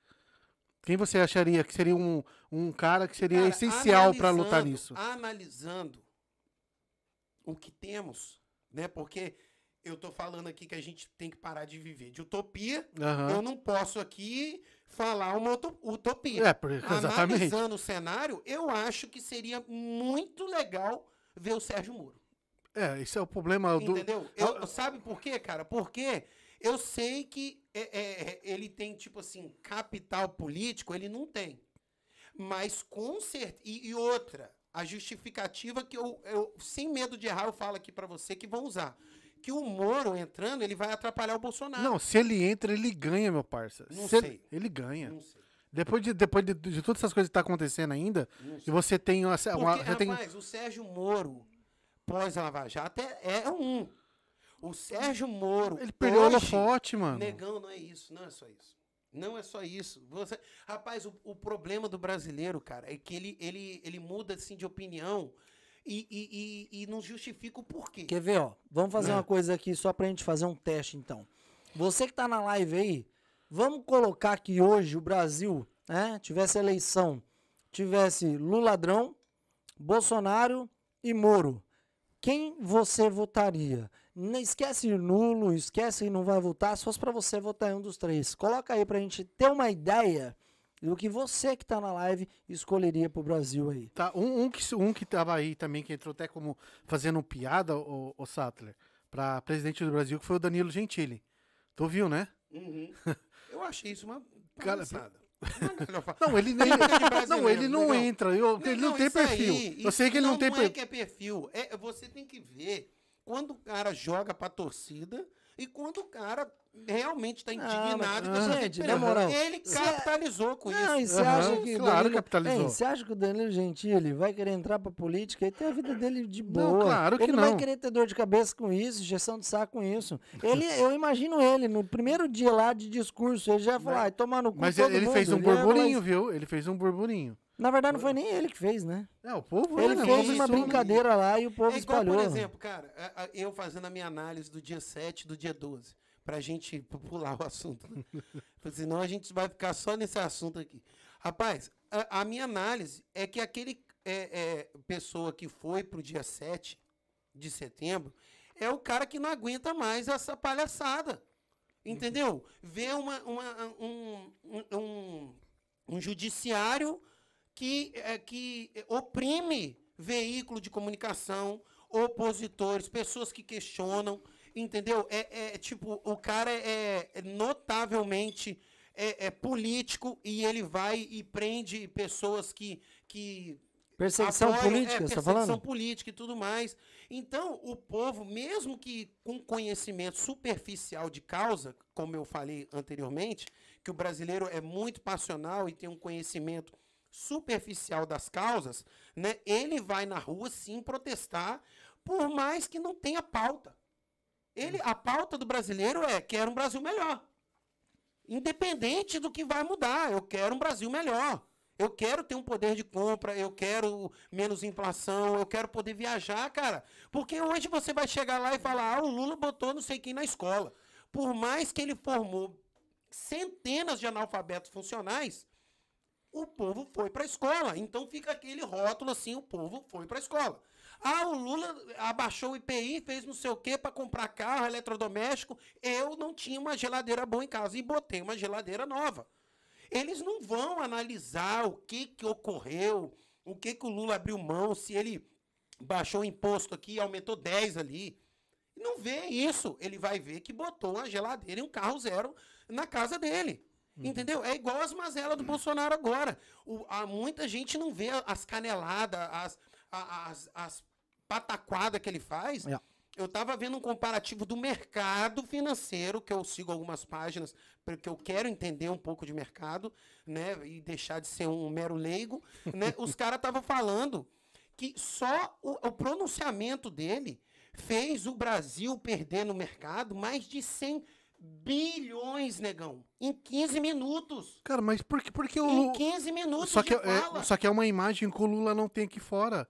Quem você acharia que seria um, um cara que seria Cara, essencial para lutar nisso? Analisando o que temos, né? Porque eu tô falando aqui que a gente tem que parar de viver de utopia. Aham. Eu não posso aqui falar uma uto- utopia. É, exatamente. Analisando o cenário, eu acho que seria muito legal ver o Sérgio Moro. É, esse é o problema do. Entendeu? Eu, sabe por quê, cara? Porque eu sei que é, é, ele tem, tipo assim, capital político, ele não tem. Mas com certeza. E, e outra, a justificativa que eu, eu, sem medo de errar, eu falo aqui para você que vão usar. Que o Moro entrando, ele vai atrapalhar o Bolsonaro. Não, se ele entra, ele ganha, meu parça. Não Se sei. Ele, ele ganha. Não sei. Depois, de, depois de, de todas essas coisas que tá acontecendo ainda, e você tem uma. Porque, uma- você tem, rapaz, o Sérgio Moro, pós-Lava Jato, é, é um. O Sérgio Moro. ele perdeu o holofote, mano. Negão, não é isso, não é só isso. Não é só isso. Você, rapaz, o, o problema do brasileiro, cara, é que ele, ele, ele muda assim de opinião e, e, e, e não justifica o porquê. Quer ver, ó? Vamos fazer É. uma coisa aqui só pra gente fazer um teste, então. Você que tá na live aí, vamos colocar que hoje o Brasil, né, tivesse eleição, tivesse Lula ladrão, Bolsonaro e Moro. Quem você votaria? Não esquece nulo, esquece que não vai votar. Se fosse pra você votar em um dos três, coloca aí pra gente ter uma ideia do que você que tá na live escolheria pro Brasil aí. Tá, um, um, que, um que tava aí também, que entrou até como fazendo piada, o, o Sattler, pra presidente do Brasil, que foi o Danilo Gentili. Tu viu, né? Uhum. Eu achei isso uma Cara, palhaçada. Não é. Não, ele nem. Não, brasileiro, ele não entra. eu- ele não, tem isso perfil. aí, eu sei que ele não, tem Não é perfil. que é perfil. É, você tem que ver quando o cara joga pra torcida e quando o cara realmente tá indignado. Ah, com mas, essa gente, na moral, Ele é- capitalizou com Não, e isso. você Aham, acha que o claro, Danilo, capitalizou. Você acha que o Danilo Gentili vai querer entrar pra política e ter a vida dele de Não, boa? claro que ele não. vai querer ter dor de cabeça com isso, injeção de saco com isso. Ele, eu imagino ele, no primeiro dia lá de discurso, ele já ia falar, tomar no cu Mas todo ele, ele mundo. fez um falar burburinho, viu? Ele fez um burburinho. Na verdade, não foi nem ele que fez, né? É, o povo. Ele né, fez uma brincadeira lá e o povo É igual, espalhou. por exemplo, cara, eu fazendo a minha análise do dia 7 e do dia 12, pra gente pu- pular o assunto. Senão a gente vai ficar só nesse assunto aqui. Rapaz, a, a minha análise é que aquele é, é, pessoa que foi pro dia 7 de setembro é o cara que não aguenta mais essa palhaçada. Entendeu? Vê uma, uma- um, um, um, um judiciário que, é, que oprime veículo de comunicação, opositores, pessoas que questionam, entendeu? É, é, tipo, o cara é, é notavelmente é, é político e ele vai e prende pessoas que, que Perseguição apoiam- política, é, você tá perseguição falando? política e tudo mais. Então, o povo, mesmo que com conhecimento superficial de causa, como eu falei anteriormente, que o brasileiro é muito passional e tem um conhecimento superficial das causas, né? Ele vai na rua sim protestar, por mais que não tenha pauta. Ele, a pauta do brasileiro é quero um Brasil melhor. Independente do que vai mudar, eu quero um Brasil melhor. Eu quero ter um poder de compra, eu quero menos inflação, eu quero poder viajar, cara. Porque hoje você vai chegar lá e falar: ah, o Lula botou não sei quem na escola. Por mais que ele formou centenas de analfabetos funcionais, o povo foi para a escola. Então fica aquele rótulo assim: o povo foi para a escola. Ah, o Lula abaixou o IPI, fez não sei o quê para comprar carro, eletrodoméstico. Eu não tinha uma geladeira boa em casa e botei uma geladeira nova. Eles não vão analisar o que, que ocorreu, o que, que o Lula abriu mão, se ele baixou o imposto aqui e aumentou 10 ali. Não vê isso. Ele vai ver que botou uma geladeira e um carro zero na casa dele. Entendeu? É igual as mazelas do Bolsonaro agora. O, a, muita gente não vê as caneladas, as, a- as, as pataquadas que ele faz. É. Eu estava vendo um comparativo do mercado financeiro, que eu sigo algumas páginas, porque eu quero entender um pouco de mercado, né? E deixar de ser um mero leigo. Né? Os caras estavam falando que só o, o pronunciamento dele fez o Brasil perder no mercado mais de 100 bilhões, negão, em 15 minutos. Cara, mas por que, por que o Em Lula. 15 minutos Só que, é, só que é uma imagem que o Lula não tem aqui fora.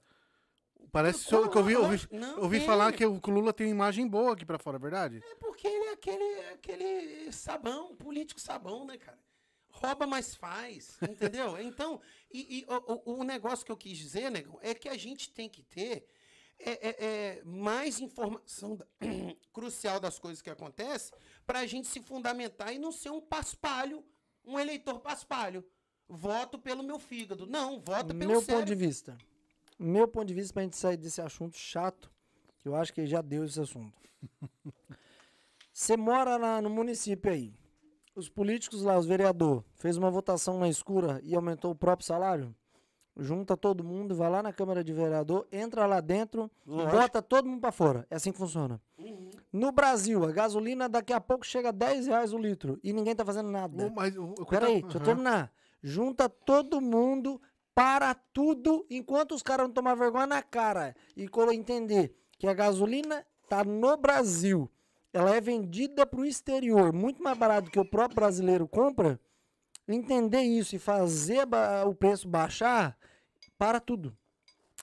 Parece que eu ouvi, ouvi, Não ouvi tem. falar que o Lula tem uma imagem boa aqui pra fora, é verdade? É porque ele é aquele, aquele sabão, político sabão, né, cara? Rouba, mas faz, entendeu? Então, e, e o, o- negócio que eu quis dizer, negão, é que a gente tem que ter é, é, é, mais informação da- crucial das coisas que acontecem para a gente se fundamentar e não ser um paspalho, um eleitor paspalho. Voto pelo meu fígado. Não, vota pelo Meu ponto cérebro. de vista. Meu ponto de vista pra gente sair desse assunto chato, que eu acho que já deu esse assunto. Você mora na- no município aí. Os políticos lá, os vereadores, fez uma votação na escura e aumentou o próprio salário? junta todo mundo, vai lá na Câmara de Vereador, entra lá dentro, Lógico. bota todo mundo pra fora. É assim que funciona. No Brasil, a gasolina daqui a pouco chega a 10 reais o litro e ninguém tá fazendo nada. Mas, o- Peraí, deixa eu terminar. Junta todo mundo, para tudo, enquanto os caras não tomar vergonha na cara e entender que a gasolina tá no Brasil, ela é vendida pro exterior, muito mais barato que o próprio brasileiro compra, entender isso e fazer o preço baixar, para tudo.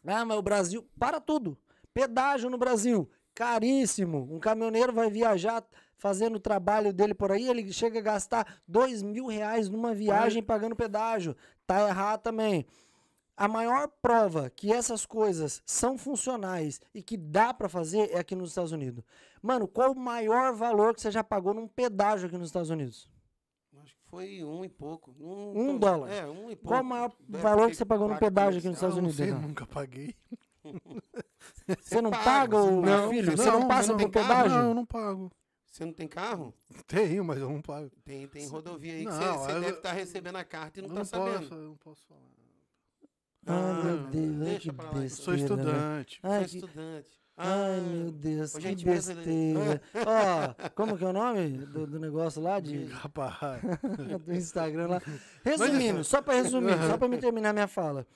Ah, mas o Brasil, para tudo. Pedágio no Brasil, caríssimo. Um caminhoneiro vai viajar fazendo o trabalho dele por aí, ele chega a gastar dois mil reais numa viagem pagando pedágio. Tá errado também. A maior prova que essas coisas são funcionais e que dá pra fazer é aqui nos Estados Unidos. Mano, qual o maior valor que você já pagou num pedágio aqui nos Estados Unidos? Acho que foi um e pouco. Um, Um dólar. É, um e pouco. Qual o maior É, valor que você pagou num pedágio aqui nos. Estados Ah, não Unidos? sei, Renan? nunca paguei. Você não paga, paga, paga. meu filho? Não, Você não passa não por pedágio? Não, eu não pago. Você não tem carro? Tenho, mas eu não pago. Tem, tem rodovia aí Não, que você, eu- deve estar recebendo a carta e não, tá não sabendo. posso, eu não posso falar. Ai, Ah, meu Deus, deixa que pra lá, então. Eu sou besteira, velho. estudante. Ai, Sou que- estudante. Ai, Ah, meu Deus, ô, que gente besteira. Ó, como que é o nome do, do negócio lá de, Rapaz. do Instagram lá? Resumindo, só pra resumir, só pra me terminar minha fala.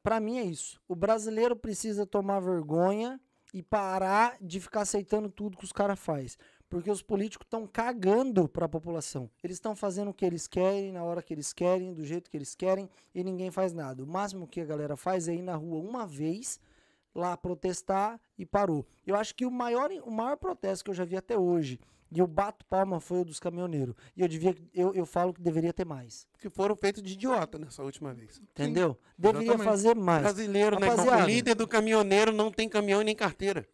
Pra mim é isso. O brasileiro precisa tomar vergonha e parar de ficar aceitando tudo que os caras fazem. Porque os políticos estão cagando pra população. Eles estão fazendo o que eles querem, na hora que eles querem, do jeito que eles querem, e ninguém faz nada. O máximo que a galera faz é ir na rua uma vez, lá protestar e parou. Eu acho que o maior, o maior protesto que eu já vi até hoje, e eu bato palma, foi o dos caminhoneiros. E eu devia, eu, eu falo que deveria ter mais. que foram feitos de idiota nessa última vez. Entendeu? Deveria exatamente. fazer mais. Brasileiro, né? Rapaziada. O líder do caminhoneiro não tem caminhão e nem carteira.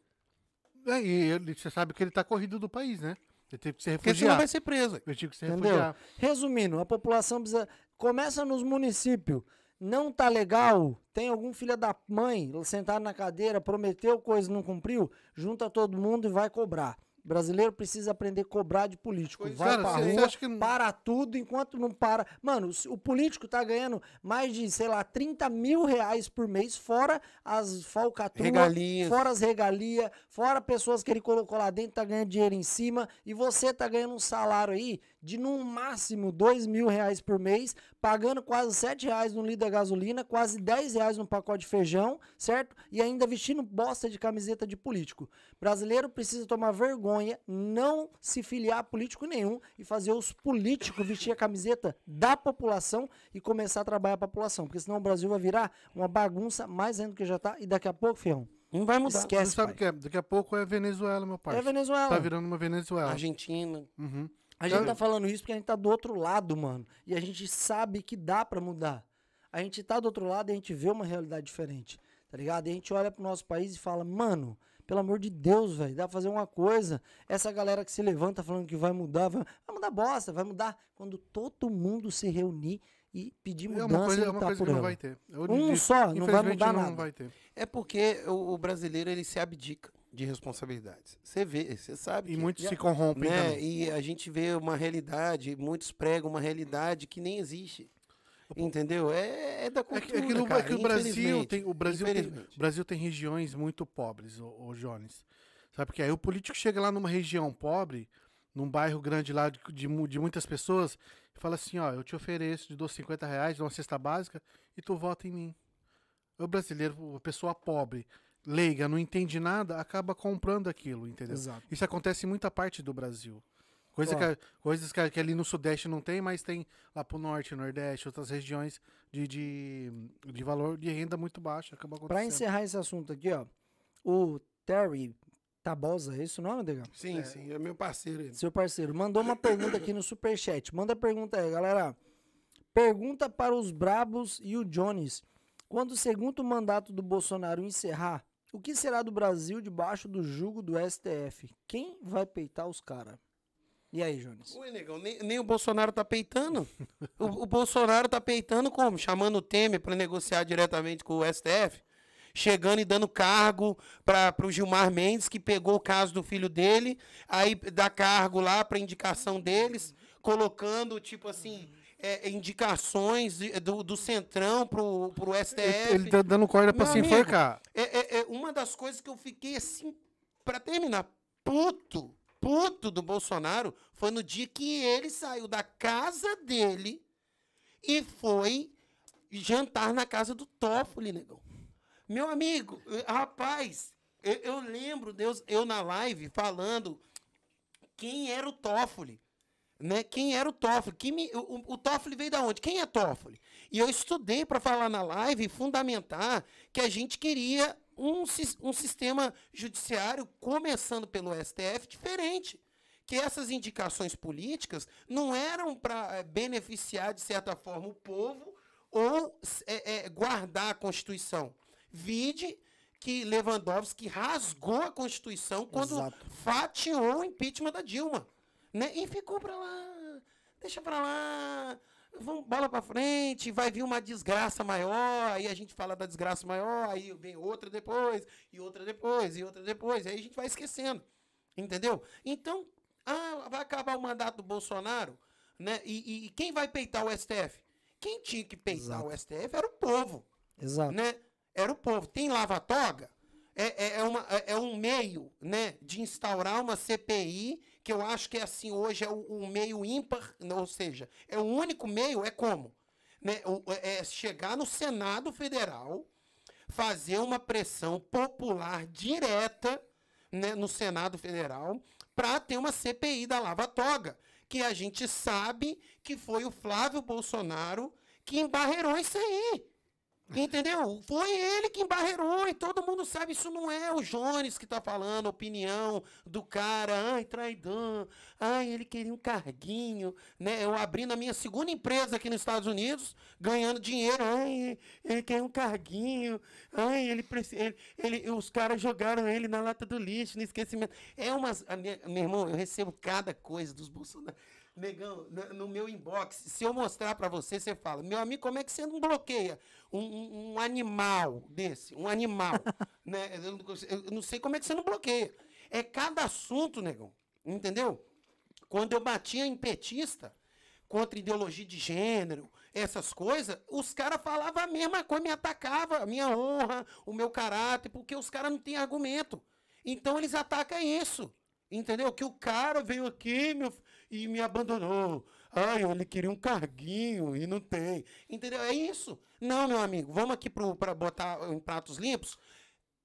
É, e ele, você sabe que ele tá corrido do país, né? Ele teve que se Porque senão refugiar. vai ser preso. Ele teve que se Entendeu? refugiar. Resumindo, a população precisa. Começa nos municípios. Não tá legal? Tem algum filho da mãe sentado na cadeira, prometeu coisa e não cumpriu? Junta todo mundo e vai cobrar. Brasileiro precisa aprender a cobrar de político. Pois vai Cara, pra rua, que- para tudo enquanto não para. Mano, o político tá ganhando mais de, sei lá, 30 mil reais por mês, fora as falcatruas, fora as regalias, fora pessoas que ele colocou lá dentro, tá ganhando dinheiro em cima, e você tá ganhando um salário aí de no máximo 2 mil reais por mês, pagando quase 7 reais no litro da gasolina, quase 10 reais no pacote de feijão, certo? E ainda vestindo bosta de camiseta de político. Brasileiro precisa tomar vergonha, não se filiar a político nenhum e fazer os políticos vestir a camiseta da população e começar a trabalhar a população, porque senão o Brasil vai virar uma bagunça mais ainda do que já tá, e daqui a pouco, fião, Não vai mudar. Você esquece, sabe pai. o que é? Daqui a pouco é Venezuela, meu pai. É Venezuela. Tá virando uma Venezuela. Argentina. Uhum. A gente tá falando isso porque a gente tá do outro lado, mano. E a gente sabe que dá pra mudar. A gente tá do outro lado e a gente vê uma realidade diferente, tá ligado? E a gente olha pro nosso país e fala, mano, pelo amor de Deus, velho, dá pra fazer uma coisa. Essa galera que se levanta falando que vai mudar, vai, vai mudar bosta, vai mudar quando todo mundo se reunir e pedir É mudança uma coisa, e é uma coisa que não vai ter. Eu Um disse, só, não vai mudar não nada. vai ter. É porque o, o brasileiro ele se abdica de responsabilidades. Você vê, você sabe. E que- muitos se corrompem né? também. E a gente vê uma realidade, muitos pregam uma realidade que nem existe. Entendeu? É, é da É cultura, que, é que no- é cara, que o Brasil tem o Brasil tem, Brasil tem regiões muito pobres, o, o Jones. Sabe porque aí o político chega lá numa região pobre, num bairro grande lá de, de, de muitas pessoas, e fala assim, ó, eu te ofereço, te dou 50 reais, dou uma cesta básica, e tu vota em mim. O brasileiro, a pessoa pobre, leiga, não entende nada, acaba comprando aquilo, entendeu? Exato. Isso acontece em muita parte do Brasil. Coisa que, coisas que, que ali no Sudeste não tem, mas tem lá pro Norte, Nordeste, outras regiões de, de, de valor de renda muito baixo. Acaba Pra acontecendo. encerrar esse assunto aqui, ó, o Terry Tabosa, é esse o nome, Degão? Sim, sim, é meu parceiro. ele. Seu parceiro, mandou uma pergunta aqui no Superchat. Manda a pergunta aí, galera. Pergunta para os Brabos e o Jones. Quando o segundo mandato do Bolsonaro encerrar, o que será do Brasil debaixo do jugo do STF? Quem vai peitar os caras? E aí, Jones? Ué, negão, nem, nem o Bolsonaro tá peitando. O, o Bolsonaro tá peitando como? Chamando o Temer para negociar diretamente com o STF? Chegando e dando cargo para o Gilmar Mendes, que pegou o caso do filho dele, aí dá cargo lá para indicação deles, colocando, tipo assim, é, indicações de- do, do Centrão pro, pro STF. Ele, tá dando corda pra Meu se amigo, enforcar. É, é- é uma das coisas que eu fiquei assim, pra terminar, puto, puto do Bolsonaro, foi no dia que ele saiu da casa dele e foi jantar na casa do Toffoli, negão. Meu amigo, eh, rapaz, eu, eu lembro, Deus, eu na live falando quem era o Toffoli. Né? Quem era o Toffoli? Quem me- o, o- Toffoli veio da onde? Quem é Toffoli? E eu estudei para falar na live e fundamentar que a gente queria um, um sistema judiciário, começando pelo STF, diferente. Que essas indicações políticas não eram para beneficiar, de certa forma, o povo ou é, é, guardar a Constituição. Vide que Lewandowski rasgou a Constituição quando Exato. fatiou o impeachment da Dilma. Né? E ficou pra lá, deixa pra lá, vamos bola pra frente, vai vir uma desgraça maior, aí a gente fala da desgraça maior, aí vem outra depois, e outra depois, e outra depois, aí a gente vai esquecendo. Entendeu? Então, ah, vai acabar o mandato do Bolsonaro, né? E, e- e quem vai peitar o STF? Quem tinha que peitar Exato. o STF era o povo Exato. né? Era o povo. Tem lava-toga? É, é, é, uma- é- é um meio né, de instaurar uma CPI, que eu acho que é assim, hoje é o, meio ímpar, né, ou seja, é o único meio, é como? Né, o- é chegar no Senado Federal, fazer uma pressão popular direta né, no Senado Federal para ter uma CPI da Lava Toga, que a gente sabe que foi o Flávio Bolsonaro que embarreirou isso aí. Entendeu? Foi ele que embarreirou e todo mundo sabe, isso não é o Jones que tá falando, a opinião do cara, ai, traidor, ai, ele queria um carguinho, né? Eu abri na minha segunda empresa aqui nos Estados Unidos, ganhando dinheiro, ai, ele quer um carguinho, ai, ele precisa, ele, ele- os caras jogaram ele na lata do lixo, no esquecimento. É umas, a minha- meu irmão, eu recebo cada coisa dos Bolsonaro. Negão, no, meu inbox, se eu mostrar pra você, você fala, meu amigo, como é que você não bloqueia um, um- um animal desse? Um animal, né? Eu, não- eu não sei como é que você não bloqueia. É cada assunto, negão, entendeu? Quando eu batia em petista, contra ideologia de gênero, essas coisas, os caras falavam a mesma coisa, me atacavam, a minha honra, o meu caráter, porque os caras não têm argumento. Então eles atacam isso. Entendeu? Que o cara veio aqui meu, e me abandonou. Ai, ele queria um carguinho e não tem. Entendeu? É isso. Não, meu amigo, vamos aqui para botar em pratos limpos.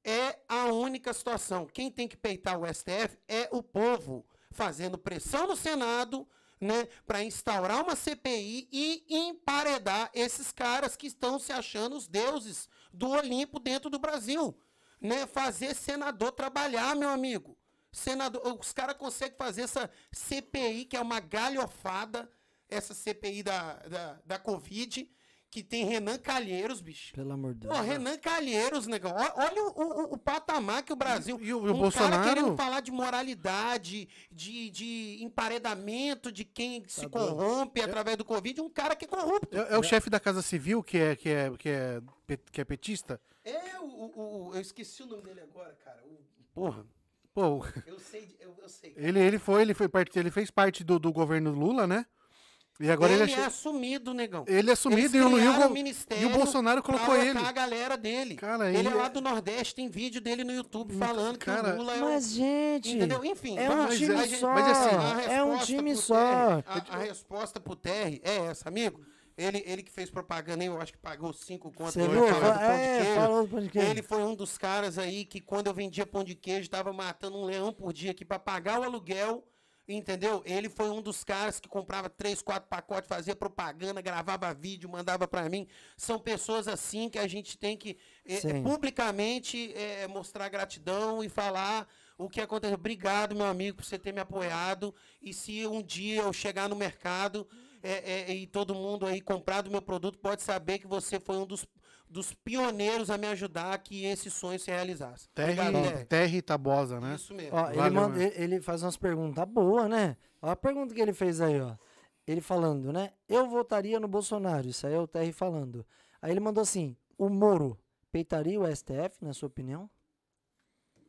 É a única situação. Quem tem que peitar o STF é o povo, fazendo pressão no Senado, né, para instaurar uma CPI e emparedar esses caras que estão se achando os deuses do Olimpo dentro do Brasil, né? Fazer senador trabalhar, meu amigo. Senador, os caras conseguem fazer essa CPI, que é uma galhofada, essa CPI da, da, da Covid, que tem Renan Calheiros, bicho. Pelo amor de Deus. Pô, Renan Calheiros, negão. Olha o, o- o patamar que o Brasil. E o- e o um cara Bolsonaro? querendo falar de moralidade, de, de emparedamento de quem se corrompe através do Covid, um cara que é corrupto. É, é o chefe da Casa Civil que é, que é, que é, que é petista? É o, o- o- Eu esqueci o nome dele agora, cara. O- porra, Pô, eu sei. Eu, eu sei. ele, ele foi, ele foi parte, ele fez parte do, do governo Lula, né? E agora ele, ele é, é assumido, negão. ele é assumido e, o, criaram o, go- ministério e o Bolsonaro colocou ele. a galera dele. Cara, ele ele é lá é- do Nordeste, tem vídeo dele no YouTube falando cara, que o Lula é Mas, o... gente, Entendeu? Enfim, é um time mas- só. mas assim, é um time só. Terry- a, a resposta pro Terry é essa, amigo. Ele, ele que fez propaganda, eu acho que pagou cinco contas Você viu? É, queijo. falou do pão de queijo. Ele foi um dos caras aí que quando eu vendia pão de queijo, tava matando um leão por dia aqui para pagar o aluguel. Entendeu? Ele foi um dos caras que comprava três, quatro pacotes, fazia propaganda, gravava vídeo, mandava para mim. São pessoas assim que a gente tem que eh, Sim. publicamente eh, mostrar gratidão e falar o que aconteceu. Obrigado, meu amigo, por você ter me apoiado. E se um dia eu chegar no mercado eh, eh, e todo mundo aí comprar do meu produto, pode saber que você foi um dos, dos pioneiros a me ajudar a que esse sonho se realizasse. Obrigado, Terry, Terry. Terry Tabosa, né? Isso mesmo. Ó, ele, manda- ele- faz umas perguntas boas, né? Ó, a pergunta que ele fez aí, ó. Ele falando, né? Eu votaria no Bolsonaro. Isso aí é o Terry falando. Aí ele mandou assim: o Moro peitaria o STF, na sua opinião?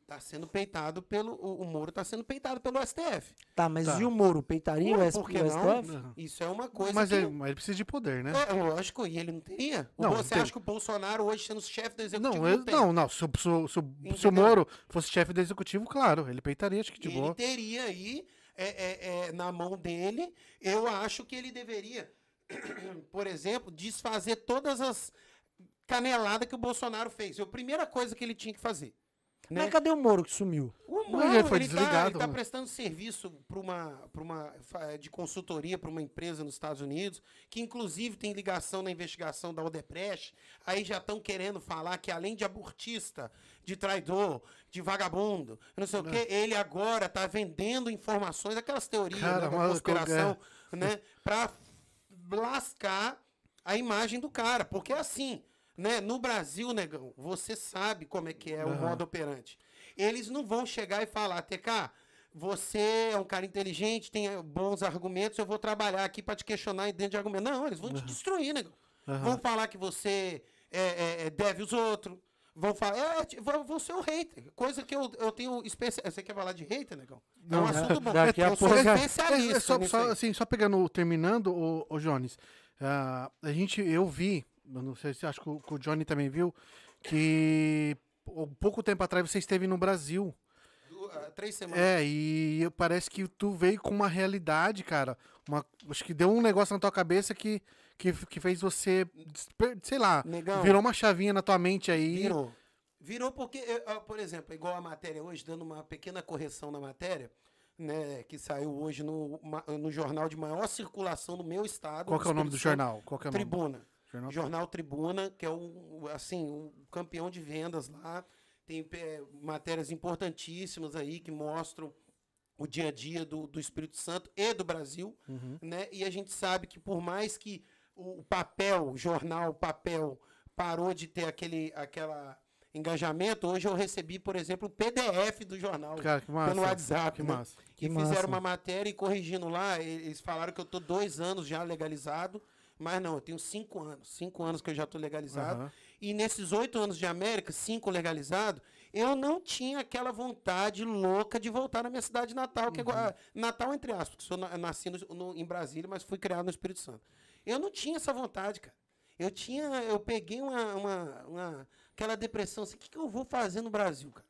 Tá sendo peitado pelo. O, o Moro tá sendo peitado pelo STF. Tá, mas Tá. e o Moro? Peitaria o S- que o não? STF? Isso é uma coisa. mas, que ele, mas ele precisa de poder, né? É, lógico, e ele não teria. O Não, você tem- acha que o Bolsonaro hoje sendo chefe do executivo Não, ele- não, não. Se, o- se, o- se, o- se o? Moro fosse chefe do executivo, claro, ele peitaria, acho que de ele boa. teria aí é, é, é, na mão dele. Eu acho que ele deveria, por exemplo, desfazer todas as caneladas que o Bolsonaro fez. É a primeira coisa que ele tinha que fazer. Né? Mas cadê o Moro que sumiu? O Moro, ele foi ele tá, desligado, ele tá né? prestando serviço para uma, pra uma de consultoria para uma empresa nos Estados Unidos, que inclusive tem ligação na investigação da Odebrecht. Aí já estão querendo falar que além de abortista, de traidor, de vagabundo, não sei o quê, ele agora está vendendo informações, aquelas teorias Cara, né, da conspiração, né, para lascar a imagem do cara. Porque é assim, né? No Brasil, negão, você sabe como é que é o Aham. modo operante. Eles não vão chegar e falar, TK, você é um cara inteligente, tem eh, bons argumentos, eu vou trabalhar aqui para te questionar dentro de argumento. Não, eles vão te destruir, negão. Aham. Vão falar que você é, é, é, deve os outros. Vão falar, é, é, vão, vão ser o hater. Coisa que eu, eu tenho especial. Você quer falar de hater, negão? É um Não, assunto bom. daqui a eu sou pouco- especialista. É, é só, só, assim, só pegando, terminando, o, o Jones, ah, a gente, eu vi, eu não sei se acho que o, que o Johnny também viu, que um pouco tempo atrás você esteve no Brasil. Ah, Três semanas. É, e parece que tu veio com uma realidade, cara. Uma, acho que deu um negócio na tua cabeça que, que, que fez você, sei lá, Negão. virou uma chavinha na tua mente aí. Virou. Virou porque, por exemplo, igual a matéria hoje, dando uma pequena correção na matéria, né, que saiu hoje no, no jornal de maior circulação no meu estado. Qual que é o nome do jornal? Qual é o nome? Tribuna. Jornal Jornal Tribuna, que é o, assim, o campeão de vendas lá. Tem eh, matérias importantíssimas aí que mostram o dia a dia do, do Espírito Santo e do Brasil, Uhum. né? E a gente sabe que por mais que o papel, o jornal, o papel parou de ter aquele aquela engajamento, hoje eu recebi, por exemplo, o PDF do jornal Cara, que massa. pelo WhatsApp, Que né? massa. que Que fizeram massa. uma matéria e corrigindo lá, eles falaram que eu tô dois anos já legalizado, mas não, eu tenho cinco anos, cinco anos que eu já tô legalizado. Aham. E nesses oito anos de América, cinco legalizado, eu não tinha aquela vontade louca de voltar na minha cidade natal, que é Uhum. igual- Natal entre aspas, porque eu na- nasci no- no- em Brasília, mas fui criado no Espírito Santo. Eu não tinha essa vontade, cara. Eu tinha, eu peguei uma, uma, uma- aquela depressão assim, o que, que eu vou fazer no Brasil, cara?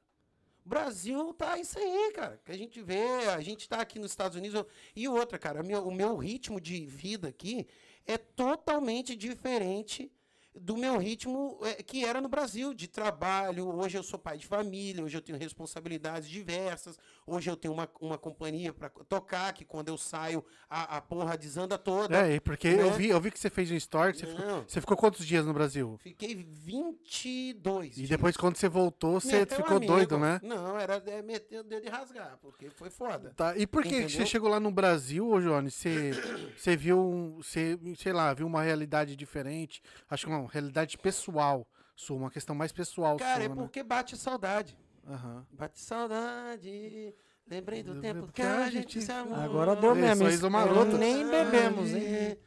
O Brasil tá isso aí, cara. Que a gente vê, a gente tá aqui nos Estados Unidos. eu- E outra, cara, minha- o meu ritmo de vida aqui é totalmente diferente do meu ritmo eh, que era no Brasil, de trabalho. Hoje eu sou pai de família, hoje eu tenho responsabilidades diversas. Hoje eu tenho uma, uma companhia para tocar, que quando eu saio, a, a porra desanda toda. É, porque eu, Né? vi, eu vi que você fez um story, você ficou, você ficou quantos dias no Brasil? Fiquei 22 E depois, quando você voltou, você Meteu ficou amigo. doido, né? Não, era é, meter o dedo e rasgar, porque foi foda. Tá, e por que você chegou lá no Brasil, ô Johnny? Você, você viu, um- você, sei lá, viu uma realidade diferente? Acho que uma realidade pessoal sua, uma questão mais pessoal Cara, sua, é né? porque bate saudade. Aham. Bate saudade. Lembrei do Lembrei tempo que a gente se amou. Agora deu mesmo. maroto. Nem bebemos, hein?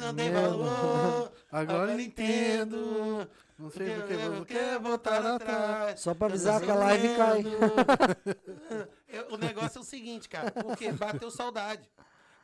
Não tem valor. Agora eu entendo. Não sei porque eu quero quer voltar atrás. Só pra avisar que a live cai. O negócio é o seguinte, cara, porque bateu saudade.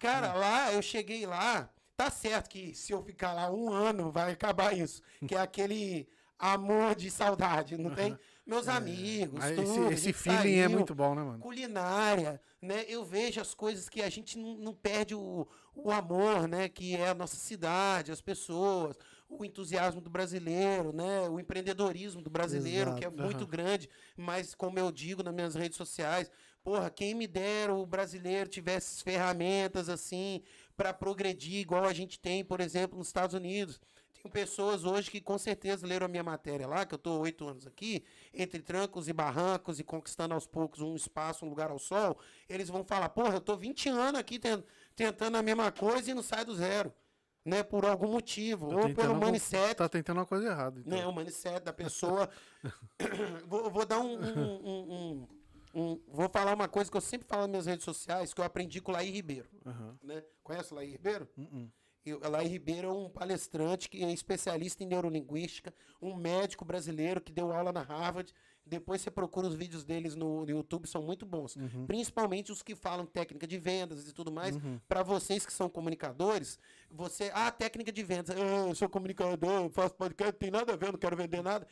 Cara, lá, eu cheguei lá, tá certo que se eu ficar lá um ano vai acabar isso, que é aquele amor de saudade, não tem? Meus amigos, Aí tudo, esse esse feeling é saiu, muito bom, né, mano? culinária, né? Eu vejo as coisas que a gente não, não perde o, o amor, né? Que é a nossa cidade, as pessoas, o entusiasmo do brasileiro, né? O empreendedorismo do brasileiro, que é Exato. muito grande, mas como eu digo nas minhas redes sociais, porra, quem me dera o brasileiro tivesse ferramentas assim para progredir igual a gente tem, por exemplo, nos Estados Unidos. Tem pessoas hoje que com certeza leram a minha matéria lá, que eu estou oito anos aqui, entre trancos e barrancos e conquistando aos poucos um espaço, um lugar ao sol. Eles vão falar, porra, eu estou 20 anos aqui ten- tentando a mesma coisa e não sai do zero. Né, por algum motivo. Tô ou pelo mindset Tá tentando uma coisa errada. então. né, o mindset da pessoa. vou, vou dar um, um- um- um- Vou falar uma coisa que eu sempre falo nas minhas redes sociais, que eu aprendi com o Laí Ribeiro. Aham. Né? Conhece o Laí Ribeiro? Eu, a Laí Ribeiro é um palestrante que é especialista em neurolinguística, um médico brasileiro que deu aula na Harvard, Depois você procura os vídeos deles no, no YouTube, são muito bons. Uhum. Principalmente os que falam técnica de vendas e tudo mais. Para vocês que são comunicadores, você. Ah, técnica de vendas. Ah, eu sou comunicador, faço podcast, não tem nada a ver, não quero vender nada.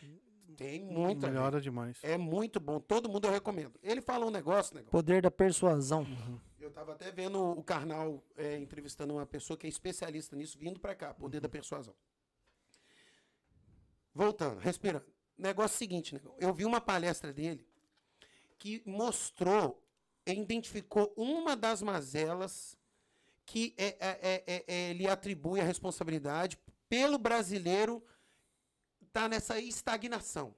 Tem muito. Melhora demais. É muito bom. Todo mundo eu recomendo. Ele fala um negócio, negócio. Poder da persuasão. Eu tava até vendo o Karnal é, entrevistando uma pessoa que é especialista nisso, vindo para cá, poder da persuasão. Voltando, respirando. Negócio seguinte, negócio. eu vi uma palestra dele que mostrou, identificou uma das mazelas que é, é, é, é, é, ele atribui a responsabilidade pelo brasileiro estar nessa estagnação,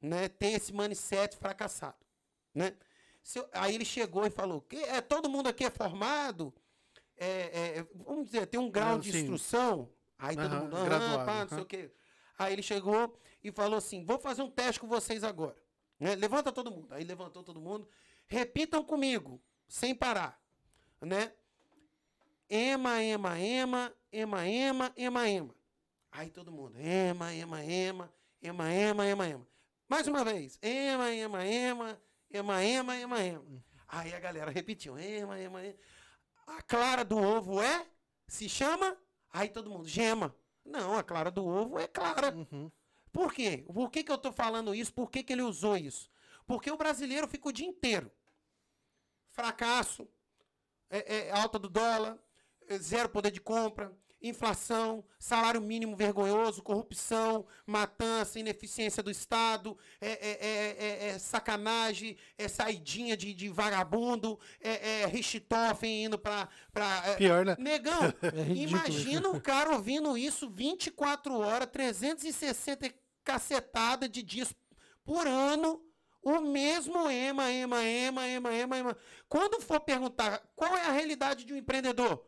né? Ter esse mindset fracassado, né? Eu- aí ele chegou e falou que é, todo mundo aqui é formado, é, é, vamos dizer, tem um grau Ah, de sim. instrução. Aí todo Aham, mundo, ah, graduado, pá, não sei aham. o quê. Aí ele chegou e falou assim: vou fazer um teste com vocês agora. né? Levanta todo mundo. Aí levantou todo mundo. Repitam comigo, sem parar. Né? Ema, ema, ema, ema, ema, ema, ema. Aí todo mundo, ema, ema, ema, ema, ema, ema, ema. Mais uma vez, ema, ema, ema, ema, ema, ema, ema. Aí a galera repetiu, ema, ema, ema. A clara do ovo é? Se chama? Aí todo mundo, gema. Não, a clara do ovo é clara. Uhum. Por quê? Por que, que eu estou falando isso? Por que, que ele usou isso? Porque o brasileiro fica o dia inteiro. Fracasso, é- é alta do dólar, é zero poder de compra, inflação, salário mínimo vergonhoso, corrupção, matança, ineficiência do Estado, é, é- é- é- é sacanagem, é saidinha de, de vagabundo, é, é Richthofen indo para. Pior, né? Negão, É ridículo imagina o cara ouvindo isso 24 horas, 360 cacetada de dias por ano, o mesmo ema, ema, ema, ema, ema, ema. Quando for perguntar qual é a realidade de um empreendedor?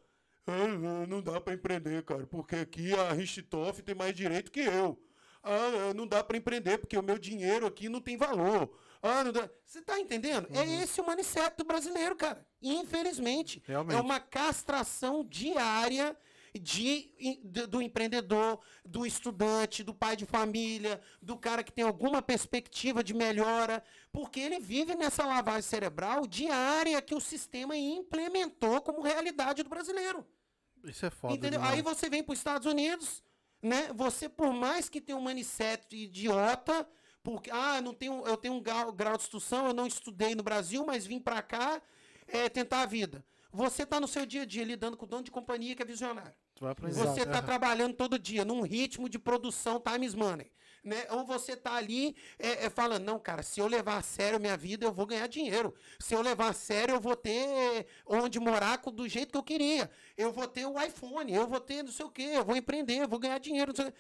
Ah, não dá para empreender, cara, porque aqui a Richthofen tem mais direito que eu. Ah, não dá para empreender porque o meu dinheiro aqui não tem valor. Ah, não dá. Você tá entendendo? É esse o mindset do brasileiro, cara. Infelizmente. Realmente. É uma castração diária de, do empreendedor, do estudante, do pai de família, do cara que tem alguma perspectiva de melhora, porque ele vive nessa lavagem cerebral diária que o sistema implementou como realidade do brasileiro. Isso é foda. Entendeu? demais. Aí você vem para os Estados Unidos, né? Você, por mais que tenha um mindset idiota, porque, ah, não tenho, eu tenho um grau, grau de instrução, eu não estudei no Brasil, mas vim para cá é, tentar a vida. Você está no seu dia a dia lidando com o dono de companhia que é visionário. Você está trabalhando todo dia num ritmo de produção times money. Né? Ou você está ali é, é, falando, não, cara, se eu levar a sério a minha vida, eu vou ganhar dinheiro. Se eu levar a sério, eu vou ter onde morar do jeito que eu queria. Eu vou ter o iPhone, eu vou ter não sei o quê, eu vou empreender, eu vou ganhar dinheiro. não sei o quê.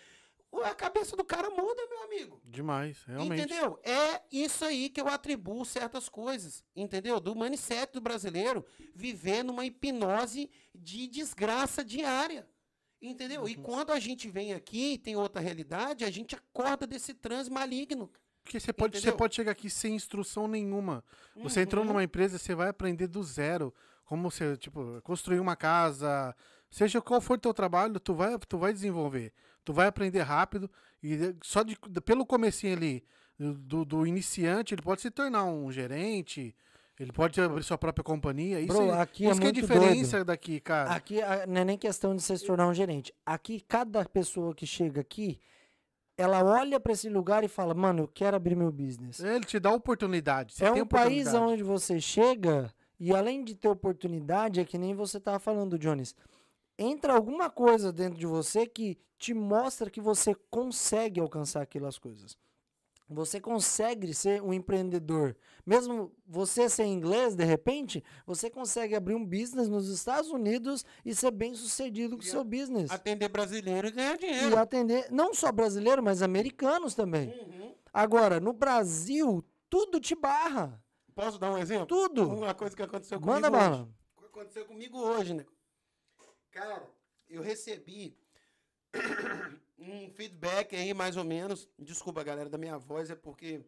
A cabeça do cara muda, meu amigo. Demais, realmente. Entendeu? É isso aí que eu atribuo certas coisas, entendeu? Do mindset do brasileiro viver numa hipnose de desgraça diária. Entendeu? Uhum. E quando a gente vem aqui e tem outra realidade, a gente acorda desse transe maligno. Porque você pode, você pode chegar aqui sem instrução nenhuma. Você entrou Uhum. numa empresa, você vai aprender do zero. Como você, tipo, construir uma casa. Seja qual for teu trabalho, tu vai, tu vai desenvolver. Tu vai aprender rápido. E de- só de, pelo comecinho ali, do, do iniciante, ele pode se tornar um gerente. Ele pode abrir sua própria companhia. Isso, Bro, é- aqui é isso que é a diferença daqui, cara. Aqui ah, não é nem questão de você se tornar um gerente. Aqui, cada pessoa que chega aqui, ela olha pra esse lugar e fala, mano, eu quero abrir meu business. Ele te dá oportunidade. Você é um país onde você chega e além de ter oportunidade, é que nem você tava falando, Jones. Entra alguma coisa dentro de você que te mostra que você consegue alcançar aquelas coisas. Você consegue ser um empreendedor. Mesmo você sem inglês, de repente, você consegue abrir um business nos Estados Unidos e ser bem sucedido com o E seu business. Atender brasileiro e ganhar E dinheiro. atender não só brasileiro, mas americanos também. Uhum. Agora, no Brasil, tudo te barra. Posso dar um exemplo? Tudo. Uma coisa que aconteceu comigo Manda hoje. aconteceu comigo hoje, né? Cara, eu recebi um feedback aí, mais ou menos. Desculpa, galera, da minha voz, é porque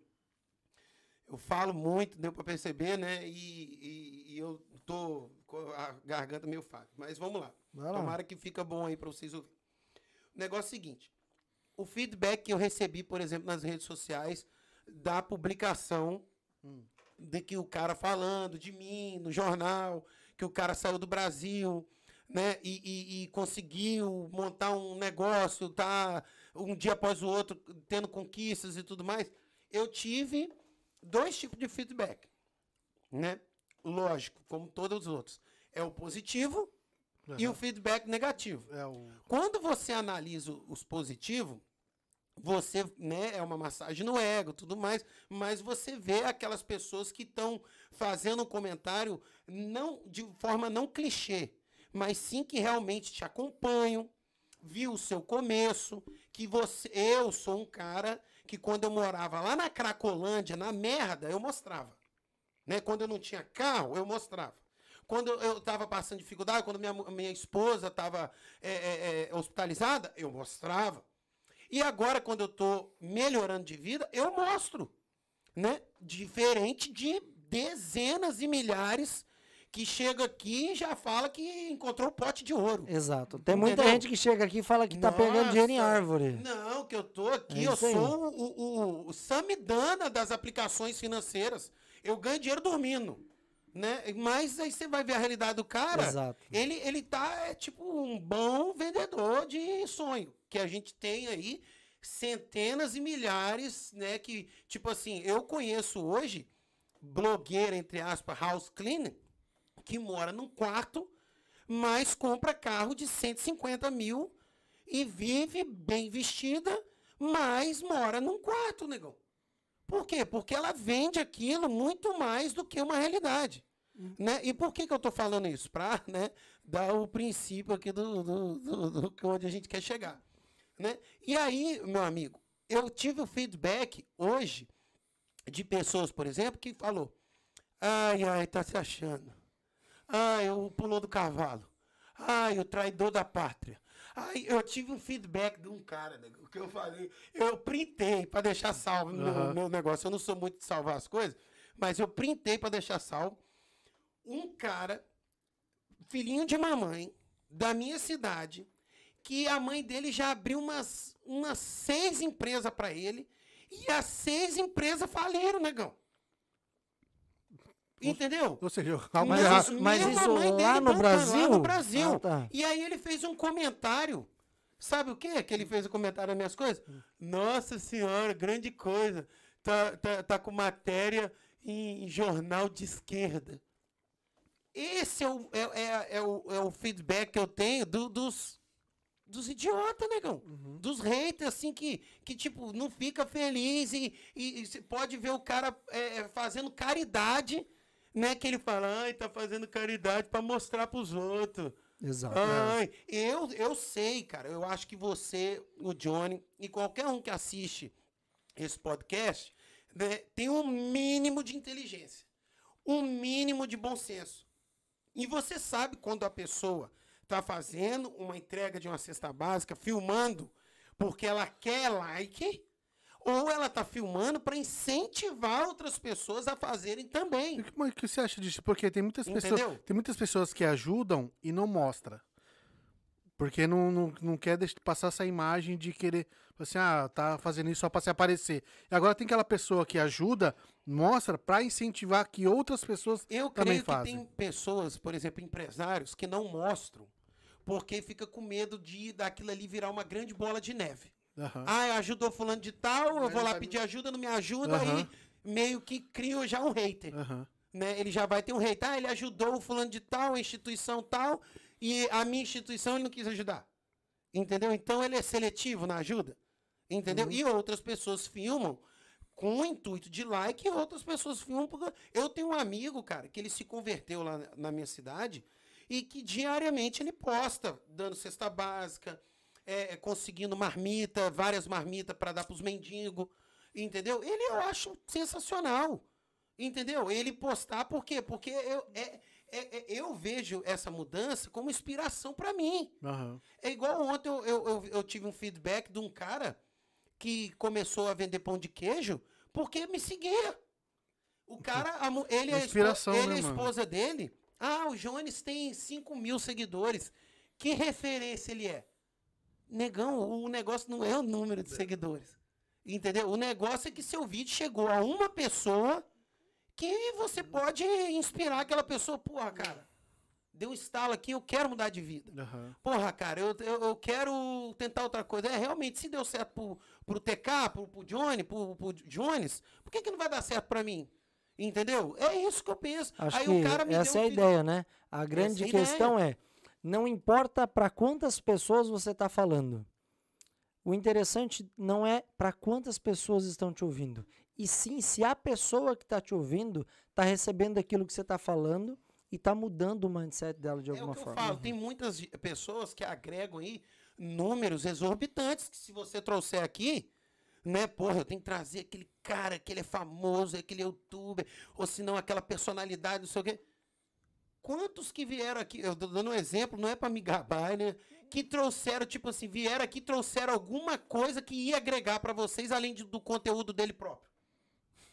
eu falo muito, deu pra perceber, né? E, e- e eu tô com a garganta meio falha. Mas vamos lá. Lá. Tomara que fica bom aí pra vocês ouvirem. O negócio é o seguinte. O feedback que eu recebi, por exemplo, nas redes sociais, da publicação de que o cara falando de mim no jornal, que o cara saiu do Brasil, né? E, e- e conseguiu montar um negócio, tá um dia após o outro tendo conquistas e tudo mais. Eu tive dois tipos de feedback, né? Lógico, como todos os outros. É o positivo e o feedback negativo. É o. Quando você analisa os positivos, você, né, é uma massagem no ego, tudo mais, mas você vê aquelas pessoas que estão fazendo um comentário não de forma não clichê, mas sim que realmente te acompanham, viu o seu começo, que você, eu sou um cara que quando eu morava lá na Cracolândia, na merda, eu mostrava. Né? Quando eu não tinha carro, eu mostrava. Quando eu estava passando dificuldade, quando minha, minha esposa estava hospitalizada, eu mostrava. E agora, quando eu estou melhorando de vida, eu mostro. Né? Diferente de dezenas e milhares que chega aqui e já fala que encontrou o pote de ouro. Exato. Tem muita Entendeu? gente que chega aqui e fala que tá pegando dinheiro em árvore. Não, que eu tô aqui, É eu sou o, o, o Samidana das aplicações financeiras. Eu ganho dinheiro dormindo. Né? Mas aí você vai ver a realidade do cara. Exato. Ele, ele tá é, tipo um bom vendedor de sonho. Que a gente tem aí centenas e milhares, né? Que, tipo assim, eu conheço hoje blogueira, entre aspas, house cleaner, que mora num quarto, mas compra carro de 150 mil e vive bem vestida, mas mora num quarto, negão. Por quê? Porque ela vende aquilo muito mais do que uma realidade. Né? E por que, que eu estou falando isso? Para né, dar o princípio aqui do, do, do, do onde a gente quer chegar. Né? E aí, meu amigo, eu tive o feedback hoje de pessoas, por exemplo, que falou: ai, ai, tá se achando. Ai, o pulou do cavalo. Ai, o traidor da pátria. Ai, eu tive um feedback de um cara, né, o que eu falei. Eu printei para deixar salvo no Aham. meu negócio. Eu não sou muito de salvar as coisas, mas eu printei para deixar salvo. Um cara, filhinho de mamãe, da minha cidade, que a mãe dele já abriu umas, umas seis empresas para ele, e as seis empresas faliram, negão. Entendeu? Ou seja, algo Mas errado. isso- mas isso lá dele no Brasil? Lá no Brasil. Ah, tá. E aí ele fez um comentário. Sabe o que? Que ele fez um comentário nas minhas coisas? Nossa senhora, grande coisa. Tá, tá, tá com matéria em jornal de esquerda. Esse é o, é, é- é o, é o feedback que eu tenho do- dos, dos idiotas, negão. Dos haters, assim, que, que, tipo, não fica feliz e, e, e pode ver o cara é, é, fazendo caridade, né? Que ele fala, ai, tá fazendo caridade pra mostrar pros outros. Exato. Ai, eu, eu sei, cara. Eu acho que você, o Johnny e qualquer um que assiste esse podcast, né, tem um mínimo de inteligência, um mínimo de bom senso. E você sabe quando a pessoa está fazendo uma entrega de uma cesta básica, filmando, porque ela quer like, ou ela está filmando para incentivar outras pessoas a fazerem também. Mas o que você acha disso? Porque tem muitas pessoas, Entendeu? tem muitas pessoas que ajudam e não mostra. Porque não, não, não quer deixar, passar essa imagem de querer, assim, ah, tá fazendo isso só pra se aparecer. E agora tem aquela pessoa que ajuda, mostra pra incentivar que outras pessoas Eu também creio que fazem. tem pessoas, por exemplo, empresários, que não mostram, porque fica com medo de daquilo ali virar uma grande bola de neve. Aham. Ah, ajudou fulano de tal, eu vou lá pedir ajuda, não me ajuda, Aham. aí meio que cria já um hater. Aham. Né? Ele já vai ter um hater. Ah, ele ajudou o fulano de tal, a instituição tal, e a minha instituição ele não quis ajudar. Entendeu? Então ele é seletivo na ajuda. Entendeu? E outras pessoas filmam com o intuito de like e outras pessoas filmam porque eu tenho um amigo, cara, que ele se converteu lá na minha cidade e que diariamente ele posta dando cesta básica, é, é, conseguindo marmita, várias marmitas para dar para os mendigos, entendeu? Ele eu acho sensacional, entendeu? Ele postar por quê? Porque eu, é, é- é- eu vejo essa mudança como inspiração para mim. Aham. É igual ontem eu, eu, eu, eu tive um feedback de um cara que começou a vender pão de queijo porque me seguia. O cara, ele, Inspiração, e né, a mano? esposa dele. Ah, o Jones tem 5 mil seguidores. Que referência ele é? Negão, o negócio não é o número de seguidores. Entendeu? O negócio é que seu vídeo chegou a uma pessoa que você pode inspirar aquela pessoa. Porra, cara, deu um estalo aqui, eu quero mudar de vida. Aham. Porra, cara, eu, eu, eu quero tentar outra coisa. É, realmente, se deu certo pro, pro TK, pro, pro Johnny, pro, pro Jones, por que, que não vai dar certo pra mim? Entendeu? É isso que eu penso. Acho Aí que o cara me essa é a ideia, né? A grande é a questão é, não importa para quantas pessoas você está falando. O interessante não é para quantas pessoas estão te ouvindo, e sim se a pessoa que está te ouvindo está recebendo aquilo que você está falando e está mudando o mindset dela de É alguma o que forma. eu falo, tem muitas pessoas que agregam aí números exorbitantes, que se você trouxer aqui, né, porra, eu tenho que trazer aquele cara que ele é famoso, aquele youtuber, ou se não aquela personalidade, não sei o quê. Quantos que vieram aqui, eu tô dando um exemplo, não é pra me gabar, né, que trouxeram, tipo assim, vieram aqui e trouxeram alguma coisa que ia agregar pra vocês, além de- do conteúdo dele próprio.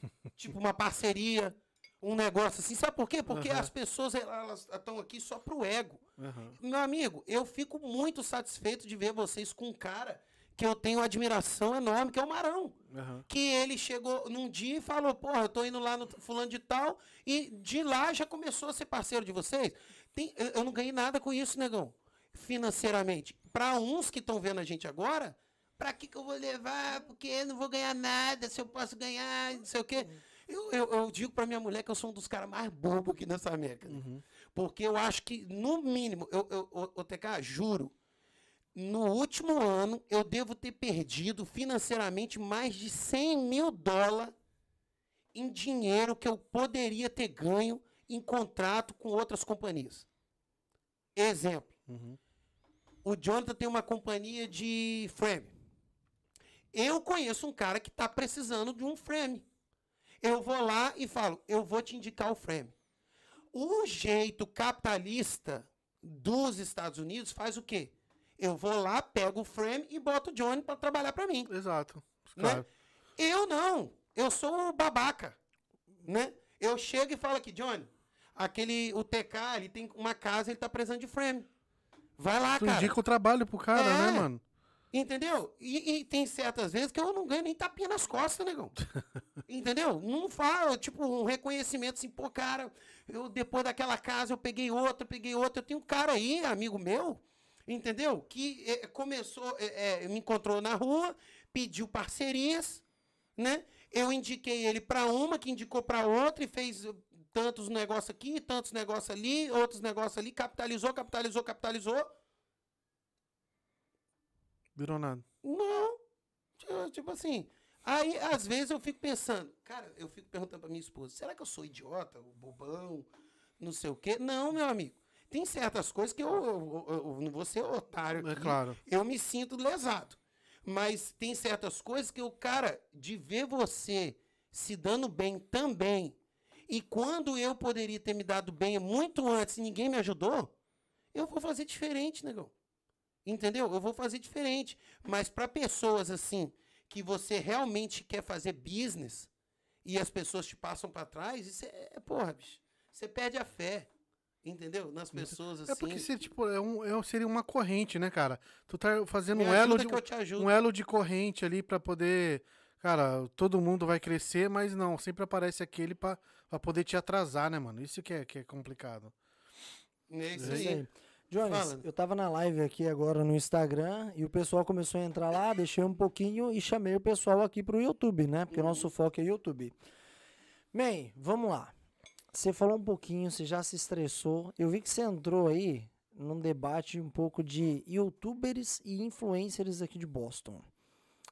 tipo uma parceria, um negócio assim. Sabe por quê? Porque Aham. as pessoas, elas estão aqui só pro ego. Aham. Meu amigo, eu fico muito satisfeito de ver vocês com um cara que eu tenho admiração enorme, que é o Marão. Aham. Que ele chegou num dia e falou, porra, eu tô indo lá no fulano de tal, e de lá já começou a ser parceiro de vocês. Tem- eu, eu não ganhei nada com isso, negão, financeiramente. Para uns que estão vendo a gente agora, pra que, que eu vou levar? Porque eu não vou ganhar nada, se eu posso ganhar, não sei o quê. Eu, eu, eu digo pra minha mulher que eu sou um dos caras mais bobos aqui nessa América. né? Uhum. Porque eu acho que, no mínimo, eu, eu, eu, ô, TK, juro, no último ano eu devo ter perdido financeiramente mais de 100 mil dólares em dinheiro que eu poderia ter ganho em contrato com outras companhias. Exemplo. Uhum. O Jonathan tem uma companhia de frame. Eu conheço um cara que está precisando de um frame. Eu vou lá e falo, eu vou te indicar o frame. O jeito capitalista dos Estados Unidos faz o quê? Eu vou lá, pego o frame e boto o Johnny para trabalhar para mim. Exato. Né? Eu não. Eu sou o babaca. Né? Eu chego e falo aqui, Johnny, aquele, o TK, ele tem uma casa, ele tá precisando de frame. Vai lá, Tu cara. indica o trabalho pro cara, É. né, mano? Entendeu? E, e tem certas vezes que eu não ganho nem tapinha nas costas, negão. Entendeu? Não falo, tipo, um reconhecimento assim, pô, cara, eu depois daquela casa eu peguei outra, peguei outra. Eu tenho um cara aí, amigo meu, entendeu? Que eh, começou, eh, eh, me encontrou na rua, pediu parcerias, né? Eu indiquei ele para uma, que indicou para outra e fez eh, tantos negócios aqui, tantos negócios ali, outros negócios ali, capitalizou, capitalizou, capitalizou. Virou nada. Não. Tipo- Tipo assim. Aí, às vezes, eu fico pensando, cara, eu fico perguntando pra minha esposa, será que eu sou idiota, bobão, não sei o quê? Não, meu amigo. Tem certas coisas que eu, eu, eu- eu não vou ser otário É claro. Eu me sinto lesado. Mas tem certas coisas que o cara, de ver você se dando bem também, e quando eu poderia ter me dado bem muito antes e ninguém me ajudou, eu vou fazer diferente, negão. Entendeu? Eu vou fazer diferente. Mas para pessoas assim, que você realmente quer fazer business e as pessoas te passam para trás, isso é, porra, bicho. Você perde a fé. Entendeu? Nas pessoas assim. É porque se, tipo, é um, é um- seria uma corrente, né, cara? Tu tá fazendo me um elo, de, um elo de corrente ali pra poder. Cara, todo mundo vai crescer, mas não, sempre aparece aquele pra, pra poder te atrasar, né, mano? Isso que é, que é complicado. É isso É isso aí. aí. Jones, Fala. eu tava na live aqui agora no Instagram e o pessoal começou a entrar lá, deixei um pouquinho e chamei o pessoal aqui pro YouTube, né? Porque o nosso foco é YouTube. Man, vamos lá. Você falou um pouquinho, você já se estressou. Eu vi que você entrou aí num debate um pouco de youtubers e influencers aqui de Boston.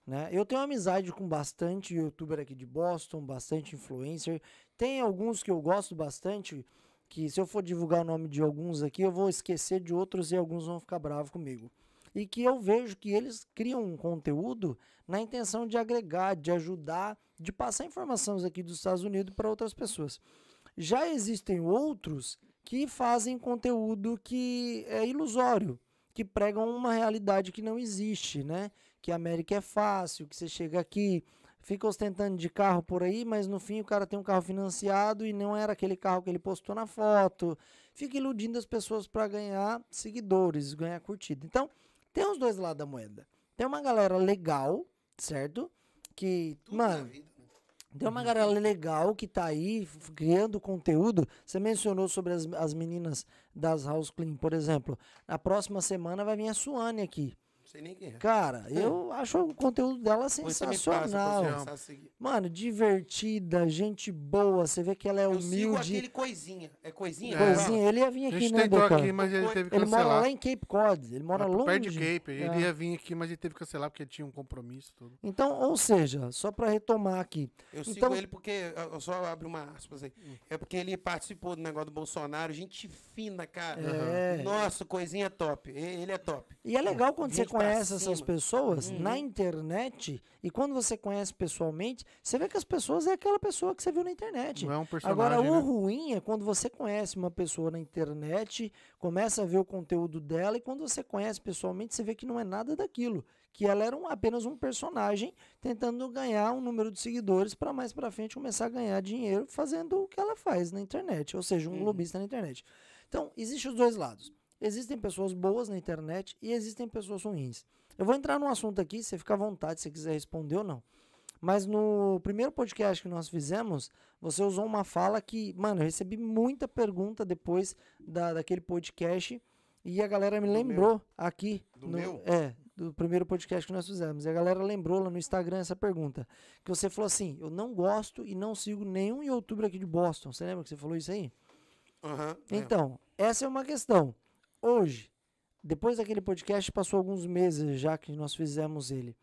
Né? Eu tenho amizade com bastante youtuber aqui de Boston, bastante influencer. Tem alguns que eu gosto bastante, que se eu for divulgar o nome de alguns aqui, eu vou esquecer de outros e alguns vão ficar bravos comigo. E que eu vejo que eles criam um conteúdo na intenção de agregar, de ajudar, de passar informações aqui dos Estados Unidos para outras pessoas. Já existem outros que fazem conteúdo que é ilusório, que pregam uma realidade que não existe, né? Que a América é fácil, que você chega aqui, fica ostentando de carro por aí, mas no fim o cara tem um carro financiado e não era aquele carro que ele postou na foto. Fica iludindo as pessoas para ganhar seguidores, ganhar curtida. Então, tem os dois lados da moeda. Tem uma galera legal, certo? que, Tudo mano, vida? Tem uma galera legal que tá aí criando conteúdo. Você mencionou sobre as, as meninas das House Clean, por exemplo. Na próxima semana vai vir a Suane aqui. Sei nem quem é. Cara, eu acho o conteúdo dela passa sensacional. Mano, divertida, gente boa. Você vê que ela é Eu sigo humilde. aquele coisinha. É coisinha? Coisinha, ele ia vir A aqui, gente né, tentou Boca? aqui, mas ele teve que Ele mora lá em Cape Cod. Ele mora longe. perto de Cape. Ele É. ia vir aqui, mas ele teve que cancelar porque tinha um compromisso. Tudo. Então, ou seja, só pra retomar aqui. Eu sigo Então- ele porque, eu só abro uma aspas aí. É porque ele participou do negócio do Bolsonaro, gente fina, cara. É. Nossa, coisinha top. Ele é top. E é legal quando você pra conhece essas cima. pessoas Uhum. na internet e quando você conhece pessoalmente, você vê que as pessoas é aquela pessoa que você viu na internet. Não é um personagem. Agora, o né? ruim é quando você conhece uma pessoa na internet, começa a ver o conteúdo dela e quando você conhece pessoalmente, você vê que não é nada daquilo. Que ela era um- apenas um personagem tentando ganhar um número de seguidores para mais para frente começar a ganhar dinheiro fazendo o que ela faz na internet, ou seja, um Uhum. lobista na internet. Então, existem os dois lados. Existem pessoas boas na internet e existem pessoas ruins. Eu vou entrar num assunto aqui, você fica à vontade se quiser responder ou não. Mas no primeiro podcast que nós fizemos, você usou uma fala que, mano, eu recebi muita pergunta depois da, daquele podcast e a galera me Do lembrou aqui. Do no- meu? É, do primeiro podcast que nós fizemos. E a galera lembrou lá no Instagram essa pergunta. Que você falou assim: eu não gosto e não sigo nenhum youtuber aqui de Boston. Você lembra que você falou isso aí? É. Então, essa é uma questão. Hoje, depois daquele podcast, passou alguns meses já que nós fizemos ele.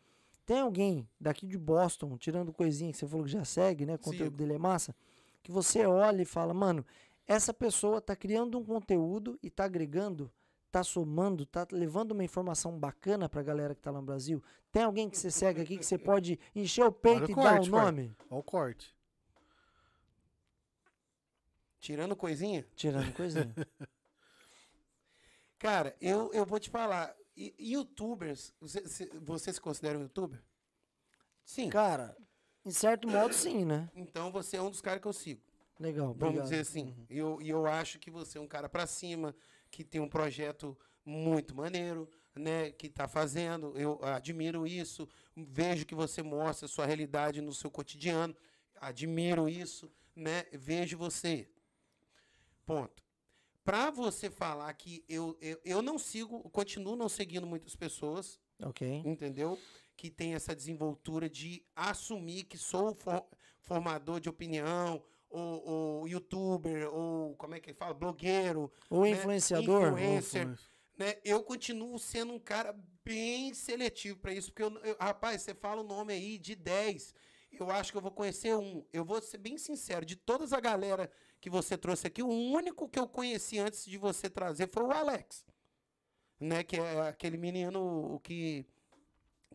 Tem alguém daqui de Boston, tirando coisinha que você falou que já segue, né? O conteúdo Sigo. dele é massa. Que você olha e fala, mano, essa pessoa tá criando um conteúdo e tá agregando, tá somando, tá levando uma informação bacana pra galera que tá lá no Brasil. Tem alguém que você segue aqui que você pode encher o peito Olha o e dar o corte, pai. nome? Olha o corte. Tirando coisinha. Tirando coisinha. Cara, eu, eu vou te falar. Youtubers, você, você- se considera um youtuber? Sim. Cara, em certo modo, sim, né? Então você é um dos caras que eu sigo. Legal. Vamos obrigado. dizer assim. E eu, eu acho que você é um cara pra cima, que tem um projeto muito maneiro, né? Que tá fazendo. Eu admiro isso. Vejo que você mostra a sua realidade no seu cotidiano. Admiro isso, né? Vejo você. Ponto. Pra você falar que eu, eu, eu não sigo, continuo não seguindo muitas pessoas, Ok. entendeu? Que tem essa desenvoltura de assumir que sou for- formador de opinião, ou, ou youtuber, ou como é que fala? Blogueiro, O né? influenciador. Influencer. né? Eu continuo sendo um cara bem seletivo para isso, porque eu, eu- rapaz, você fala o nome aí de 10, eu acho que eu vou conhecer um. Eu vou ser bem sincero, de todas a galera que você trouxe aqui, o único que eu conheci antes de você trazer foi o Alex, né? Que é aquele menino que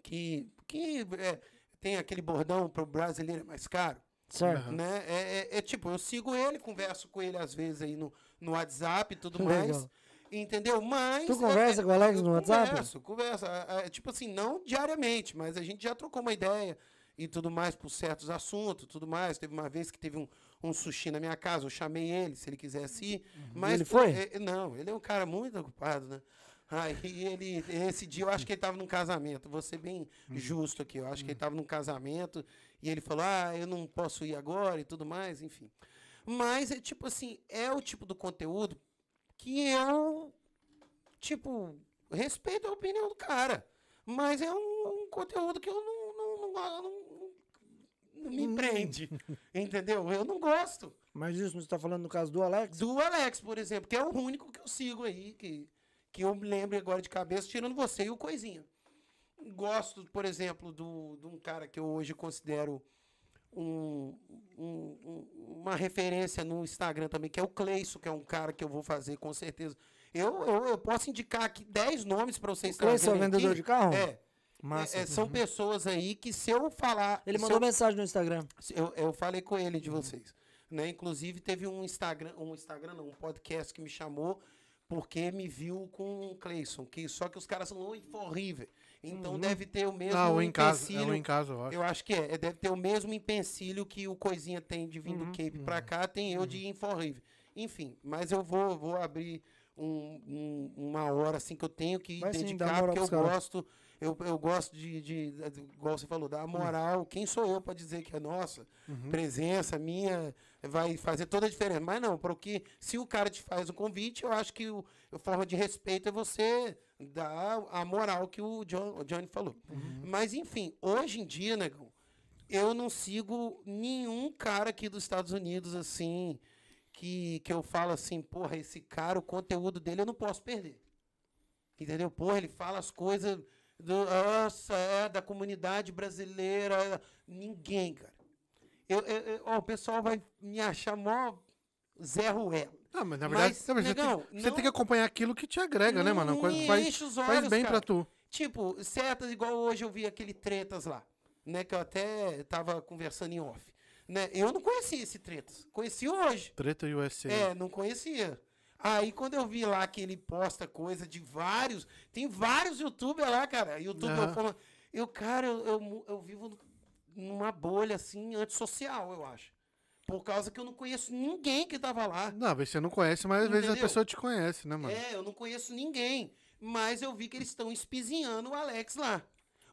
que que é, tem aquele bordão pro brasileiro é mais caro Certo. né? É, é- é tipo, eu sigo ele, converso com ele às vezes aí no, no WhatsApp e tudo mais. Entendeu? Mas. Tu conversa com o Alex no WhatsApp? Converso. É, é, tipo assim, não diariamente, mas a gente já trocou uma ideia e tudo mais por certos assuntos, tudo mais. Teve uma vez que teve um, um sushi na minha casa, eu chamei ele, se ele quisesse ir. Mas, ele foi? é- é- não, ele é um cara muito ocupado, né? Aí ele, esse dia eu acho que ele estava num casamento, vou ser bem justo aqui, eu acho que ele estava num casamento e ele falou, ah, eu não posso ir agora e tudo mais, enfim. Mas é tipo assim, é o tipo do conteúdo que eu, tipo, respeito a opinião do cara, mas é um, um conteúdo que eu não, não, não, não- não me prende, entendeu? Eu não gosto. Mas isso você está falando no caso do Alex? Do Alex, por exemplo, que é o único que eu sigo aí, que, que eu me lembro agora de cabeça, tirando você e o Coisinha. Gosto, por exemplo, do, de um cara que eu hoje considero um- um- um- uma referência no Instagram também, que é o Cleison, que é um cara que eu vou fazer com certeza. Eu, eu, eu posso indicar aqui 10 nomes para vocês Cleison é o vendedor aqui. de carro? É. Massa. É, é, são pessoas aí que se eu falar... Ele mandou eu- mensagem no Instagram. eu, eu falei com ele de vocês. Né? Inclusive, teve um Instagram, um Instagram não, um podcast que me chamou porque me viu com o Cleison, que só que os caras são horríveis. Então deve ter o mesmo Ah, o em casa. É em casa, eu acho. Eu acho que é, é, Deve ter o mesmo empecilho que o Coisinha tem de vir do Cape pra cá, tem eu de Inforrive. Enfim, mas eu vou, vou abrir um- um- uma hora assim que eu tenho que Vai sim, dedicar, moral porque eu gosto, eu, eu gosto de, de, de, igual você falou, da moral. Quem sou eu para dizer que a nossa Uhum. presença minha vai fazer toda a diferença? Mas não, porque se o cara te faz um convite, eu acho que o, a forma de respeito é você dar a moral que o, John, o Johnny falou. Mas, enfim, hoje em dia, negão, eu não sigo nenhum cara aqui dos Estados Unidos, assim, que, que eu falo assim, porra, esse cara, o conteúdo dele eu não posso perder. Entendeu? Porra, ele fala as coisas do, nossa, é, da comunidade brasileira. é, Ninguém, cara. Eu, eu- eu- ó, o pessoal vai me achar mó Zé Ruelo. Não, mas na verdade, Mas, verdade, negão, você, tem, você não- tem que acompanhar aquilo que te agrega, né, mano? Uma coisa que faz, enche os faz olhos, bem cara. pra tu. Tipo, certas, igual hoje eu vi aquele Tretas lá, né? Que eu até tava conversando em off. Né? Eu não conhecia esse Tretas. Conheci hoje. Treta USA. É, não conhecia. Aí quando eu vi lá que ele posta coisa de vários. Tem vários youtubers lá, cara. YouTube Aham. eu falo. Eu, cara, eu, eu, eu vivo numa bolha assim, antissocial, eu acho. Por causa que eu não conheço ninguém que tava lá. Não, você não conhece, mas às vezes a Entendeu? pessoa te conhece, né, mano? É, eu não conheço ninguém. Mas eu vi que eles estão espizinhando o Alex lá.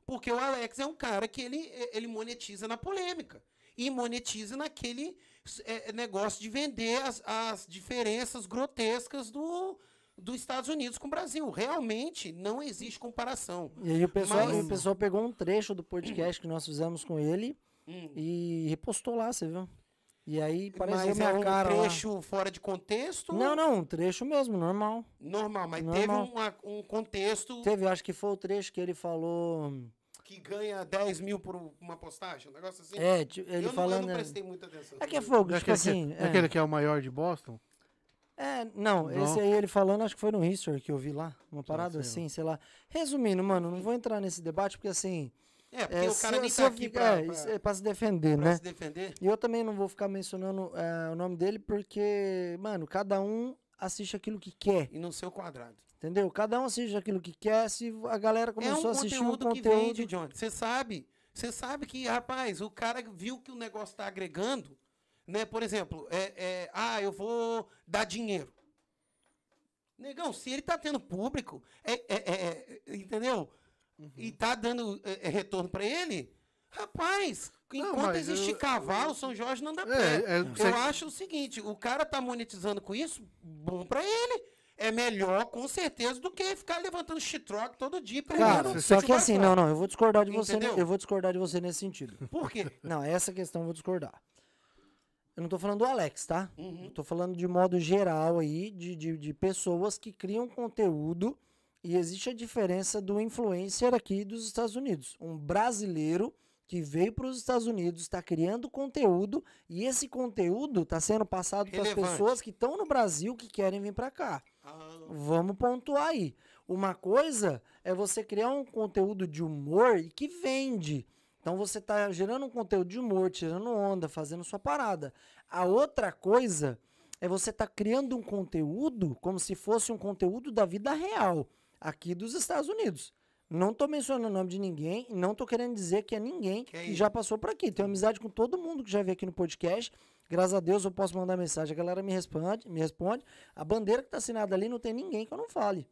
Porque o Alex é um cara que ele, ele monetiza na polêmica. E monetiza naquele é, negócio de vender as, as diferenças grotescas do, dos Estados Unidos com o Brasil. Realmente não existe comparação. E aí o pessoal, Mas- o pessoal pegou um trecho do podcast que nós fizemos com ele Hum. e repostou lá, você viu? E aí pareceu Mas minha é um cara lá. trecho fora de contexto? Não, não, um trecho mesmo, normal. Normal, mas Normal. teve uma- um contexto Teve, acho que foi o trecho que ele falou. Que ganha 10 mil por uma postagem, um negócio assim. É, ele eu, não, falando. eu não é- prestei muita atenção. É que é fogo, É tipo assim. que, é. aquele que é o maior de Boston? É, não, Não. esse aí ele falando, acho que foi no History que eu vi lá. Uma parada sei assim, sei lá. Resumindo, mano, não vou entrar nesse debate porque assim. É, porque É, o cara se, nem se tá eu aqui pra, é, é pra se defender, pra né? se defender. E eu também não vou ficar mencionando é, o nome dele porque, mano, cada um assiste aquilo que quer, E no seu quadrado. Entendeu? Cada um assiste aquilo que quer. Se a galera É começou um a assistir um conteúdo que vende, Johnny. Você sabe. Você sabe que, rapaz, o cara viu que o negócio tá agregando, né? Por exemplo, é, é, ah, eu vou dar dinheiro. Negão, se ele tá tendo público, é, é- é- é- entendeu? Uhum. E tá dando é, é, retorno pra ele, rapaz, enquanto existe eu- cavalo, São Jorge não dá É, pé. é, Eu você- acho o seguinte, o cara tá monetizando com isso, bom pra ele. É melhor, com certeza, do que ficar levantando shit-rock todo dia. Cara, só que assim, não, não, eu vou discordar de você, Entendeu? eu vou discordar de você nesse sentido. Por quê? Não, essa questão eu vou discordar. Eu não tô falando do Alex, tá? Uhum. Eu tô falando de modo geral aí, de, de, de pessoas que criam conteúdo e existe a diferença do influencer aqui dos Estados Unidos. Um brasileiro que veio para os Estados Unidos, está criando conteúdo e esse conteúdo está sendo passado para as pessoas que estão no Brasil que querem vir para cá. Ah, Vamos pontuar aí. Uma coisa é você criar um conteúdo de humor e que vende. Então você está gerando um conteúdo de humor, tirando onda, fazendo sua parada. A outra coisa é você estar criando um conteúdo como se fosse um conteúdo da vida real, aqui dos Estados Unidos. Não tô mencionando o nome de ninguém, e não tô querendo dizer que é ninguém Que é que já passou por aqui. Tenho amizade com todo mundo que já veio aqui no podcast. Graças a Deus eu posso mandar mensagem, a galera me responde, me responde. A bandeira que tá assinada ali não tem ninguém que eu não fale.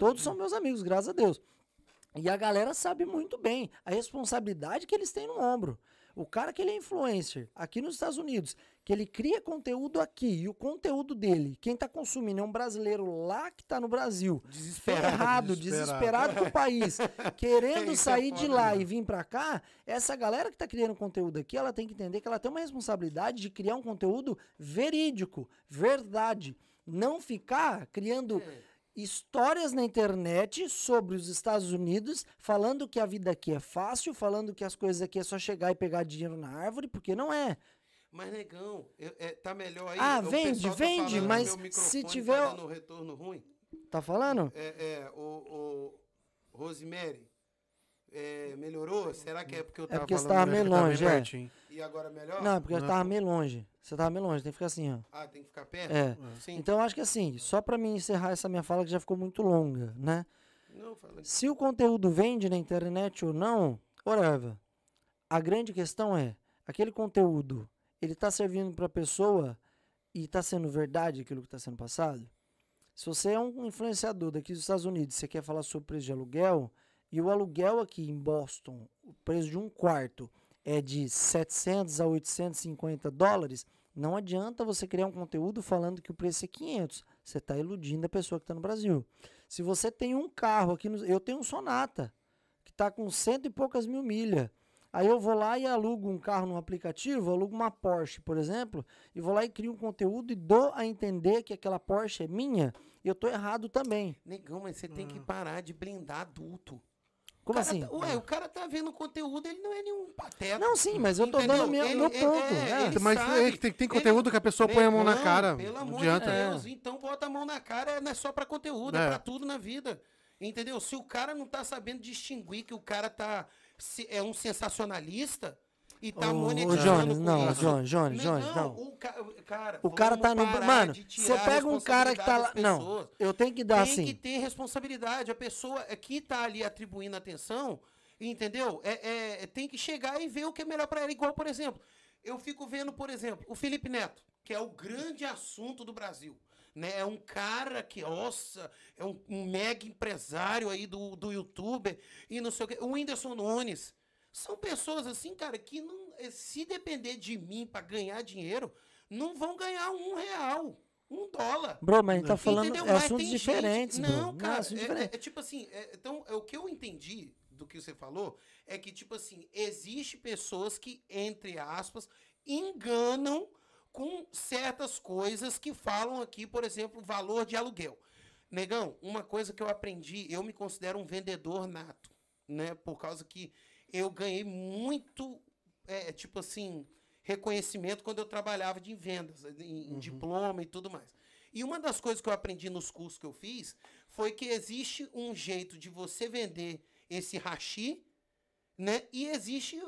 Todos são meus amigos, graças a Deus. E a galera sabe muito bem a responsabilidade que eles têm no ombro. O cara que ele é influencer aqui nos Estados Unidos, que ele cria conteúdo aqui e o conteúdo dele, quem tá consumindo é um brasileiro lá que tá no Brasil, Desesperado, ferrado, desesperado. desesperado com o país, querendo é sair de lá e vir pra cá, essa galera que tá criando conteúdo aqui, ela tem que entender que ela tem uma responsabilidade de criar um conteúdo verídico, verdade, não ficar criando histórias na internet sobre os Estados Unidos, falando que a vida aqui é fácil, falando que as coisas aqui é só chegar e pegar dinheiro na árvore, porque não é. Mas, negão, eu- é, tá melhor aí? Ah, O vende, tá vende, que mas se tá tiver- dando retorno ruim. Tá falando? É, é, o, o Rosemary, é, melhorou? Será que é porque eu tava porque você tava meio Tá bem longe, é. pertinho. E agora melhor? Não, porque eu Não. tava meio longe. Você tava meio longe, tem que ficar assim, ó. Ah, tem que ficar perto? É. Sim. Então eu acho que assim, só pra mim encerrar essa minha fala que já ficou muito longa, né? Não, Se o conteúdo vende na internet ou não, whatever. A grande questão é, aquele conteúdo, ele tá servindo pra pessoa e tá sendo verdade aquilo que tá sendo passado? Se você é um influenciador daqui dos Estados Unidos, você quer falar sobre preço de aluguel, e o aluguel aqui em Boston, o preço de um quarto é de 700 a 850 dólares, não adianta você criar um conteúdo falando que o preço é 500. Você está iludindo a pessoa que está no Brasil. Se você tem um carro aqui, no, eu tenho um Sonata, que está com cento e poucas mil milhas. Aí eu vou lá e alugo um carro no aplicativo, alugo uma Porsche, por exemplo, e vou lá e crio um conteúdo e dou a entender que aquela Porsche é minha, e eu tô errado também. Negão, mas você tem que parar de blindar adulto. Como assim? tá- ué, o cara tá vendo conteúdo, ele não é nenhum pateta. Não, sim, mas eu tô Entendeu? dando meu, Ele- meu ele- ponto. é, é. ele Mas sabe. é tem, tem Ele- conteúdo que a pessoa põe a mão na cara. Pelo Não amor adianta. de Deus. Então bota a mão na cara, não é só pra conteúdo, é, É. pra tudo na vida. Entendeu? Se o cara não tá sabendo distinguir que o cara tá é um sensacionalista e tá Ô, monetizando Jones, não, isso. Jones, Jones, Não, Jones, não. O, ca- o cara, O cara tá no. Mano, você pega um cara que tá lá. Não, eu tenho que dar Tem assim. que ter responsabilidade. A pessoa que tá ali atribuindo atenção, entendeu? É, é- tem que chegar e ver o que é melhor para ela. Igual, por exemplo, eu fico vendo, por exemplo, o Felipe Neto, que é o grande assunto do Brasil. Né? É um cara que, nossa, é um, um mega empresário aí do, do youtuber e não sei o quê. O Whindersson Nunes. São pessoas assim, cara, que não, eh, se depender de mim para ganhar dinheiro, não vão ganhar um real, um dólar. Bro, mas a gente tá falando Entendeu? é Mas assuntos tem gente- diferentes, bro. Não, é cara, é, diferente. é- é tipo assim, é- então, é, o que eu entendi do que você falou é que, tipo assim, existe pessoas que, entre aspas, enganam com certas coisas que falam aqui, por exemplo, valor de aluguel. Negão, uma coisa que eu aprendi, eu me considero um vendedor nato, né? Por causa que eu ganhei muito, é, tipo assim, reconhecimento quando eu trabalhava de vendas, em, em diploma e tudo mais. E uma das coisas que eu aprendi nos cursos que eu fiz foi que existe um jeito de você vender esse hashi, né? E existe,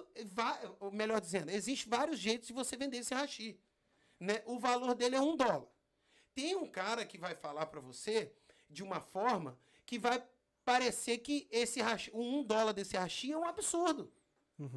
melhor dizendo, existe vários jeitos de você vender esse hashi, né? O valor dele é um dólar. Tem um cara que vai falar para você de uma forma que vai parecer que esse hashi, um dólar desse hashi é um absurdo.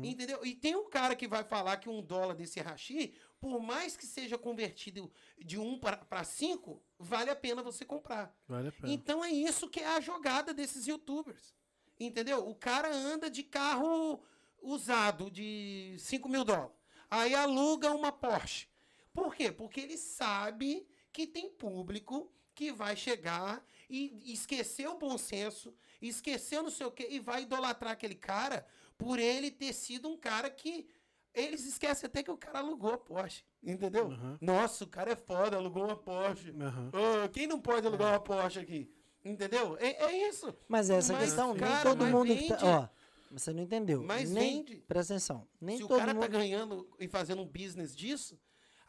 Entendeu? E tem um cara que vai falar que um dólar desse hashi, por mais que seja convertido de um para cinco, vale a pena você comprar. Vale a pena. Então é isso que é a jogada desses youtubers. Entendeu? O cara anda de carro usado de 5 mil dólares. Aí aluga uma Porsche. Por quê? Porque ele sabe que tem público que vai chegar e esquecer o bom senso, esquecer não sei o quê, e vai idolatrar aquele cara por ele ter sido um cara que. Eles esquecem até que o cara alugou a Porsche. Entendeu? Uhum. Nossa, o cara é foda, alugou uma Porsche. Aham. Ah, quem não pode alugar uma Porsche aqui? Entendeu? É, é isso. Mas é essa Mas, questão, nem cara, todo mas mundo que tá. vende. Ó, você não entendeu. Mas nem, vende. Presta atenção. Nem Se o todo cara mundo. tá ganhando e fazendo um business disso,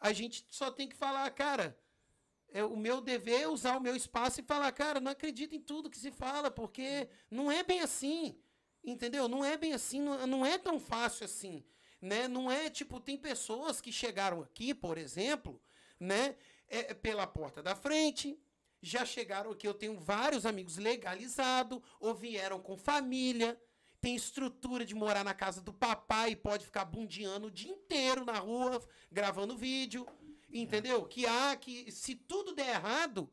a gente só tem que falar, cara, é, o meu dever é usar o meu espaço e falar, cara, não acredito em tudo que se fala, porque não é bem assim. Entendeu? Não é bem assim, não, não é tão fácil assim. Né? Não é tipo, tem pessoas que chegaram aqui, por exemplo, né? é, pela porta da frente, já chegaram aqui, eu tenho vários amigos legalizados, ou vieram com família, tem estrutura de morar na casa do papai e pode ficar bundeando o dia inteiro na rua, gravando vídeo, entendeu? Que há que, se tudo der errado,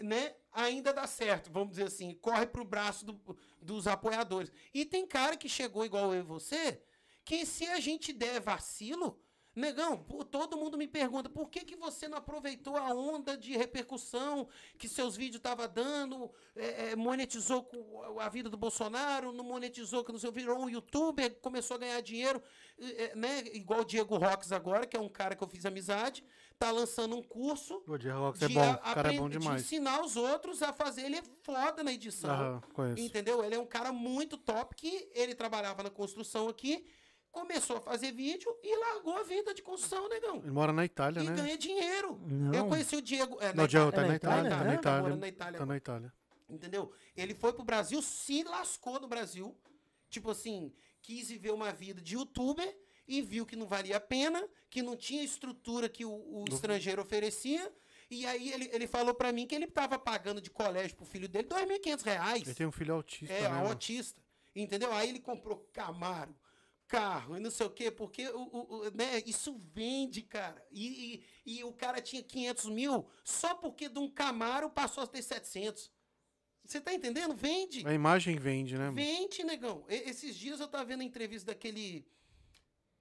né, ainda dá certo, vamos dizer assim, corre pro braço do- dos apoiadores. E tem cara que chegou igual eu e você, que se a gente der vacilo, negão, todo mundo me pergunta, por que, que você não aproveitou a onda de repercussão que seus vídeos estavam dando, é, é, monetizou a vida do Bolsonaro, não monetizou que não sei, virou um youtuber, começou a ganhar dinheiro, é, né, igual o Diego Rox agora, que é um cara que eu fiz amizade, tá lançando um curso O Diego Rox é bom. a- cara é bom apren- de demais. ensinar os outros a fazer. Ele é foda na edição. Aham. Entendeu? Ele é um cara muito top que ele trabalhava na construção aqui, começou a fazer vídeo e largou a vida de construção, negão. Ele mora na Itália, E né? ganha dinheiro. Não. Eu conheci o Diego. É, Não, o Diego tá na na Itália, tá na Tá Itália. na Itália Tá na Itália. Entendeu? Ele foi pro Brasil, se lascou no Brasil. Tipo assim, quis viver uma vida de youtuber e viu que não valia a pena, que não tinha estrutura que o, o estrangeiro oferecia. E aí ele, ele falou pra mim que ele tava pagando de colégio pro filho dele 2.500 reais. Ele tem um filho autista, É, né? autista. Entendeu? Aí ele comprou Camaro, carro e não sei o quê, porque o, o- o- né, isso vende, cara. E, e, e o cara tinha 500 mil só porque de um Camaro passou a ter 700. Você tá entendendo? Vende. A imagem vende, né? Vende, negão. E- esses dias eu tava vendo a entrevista daquele.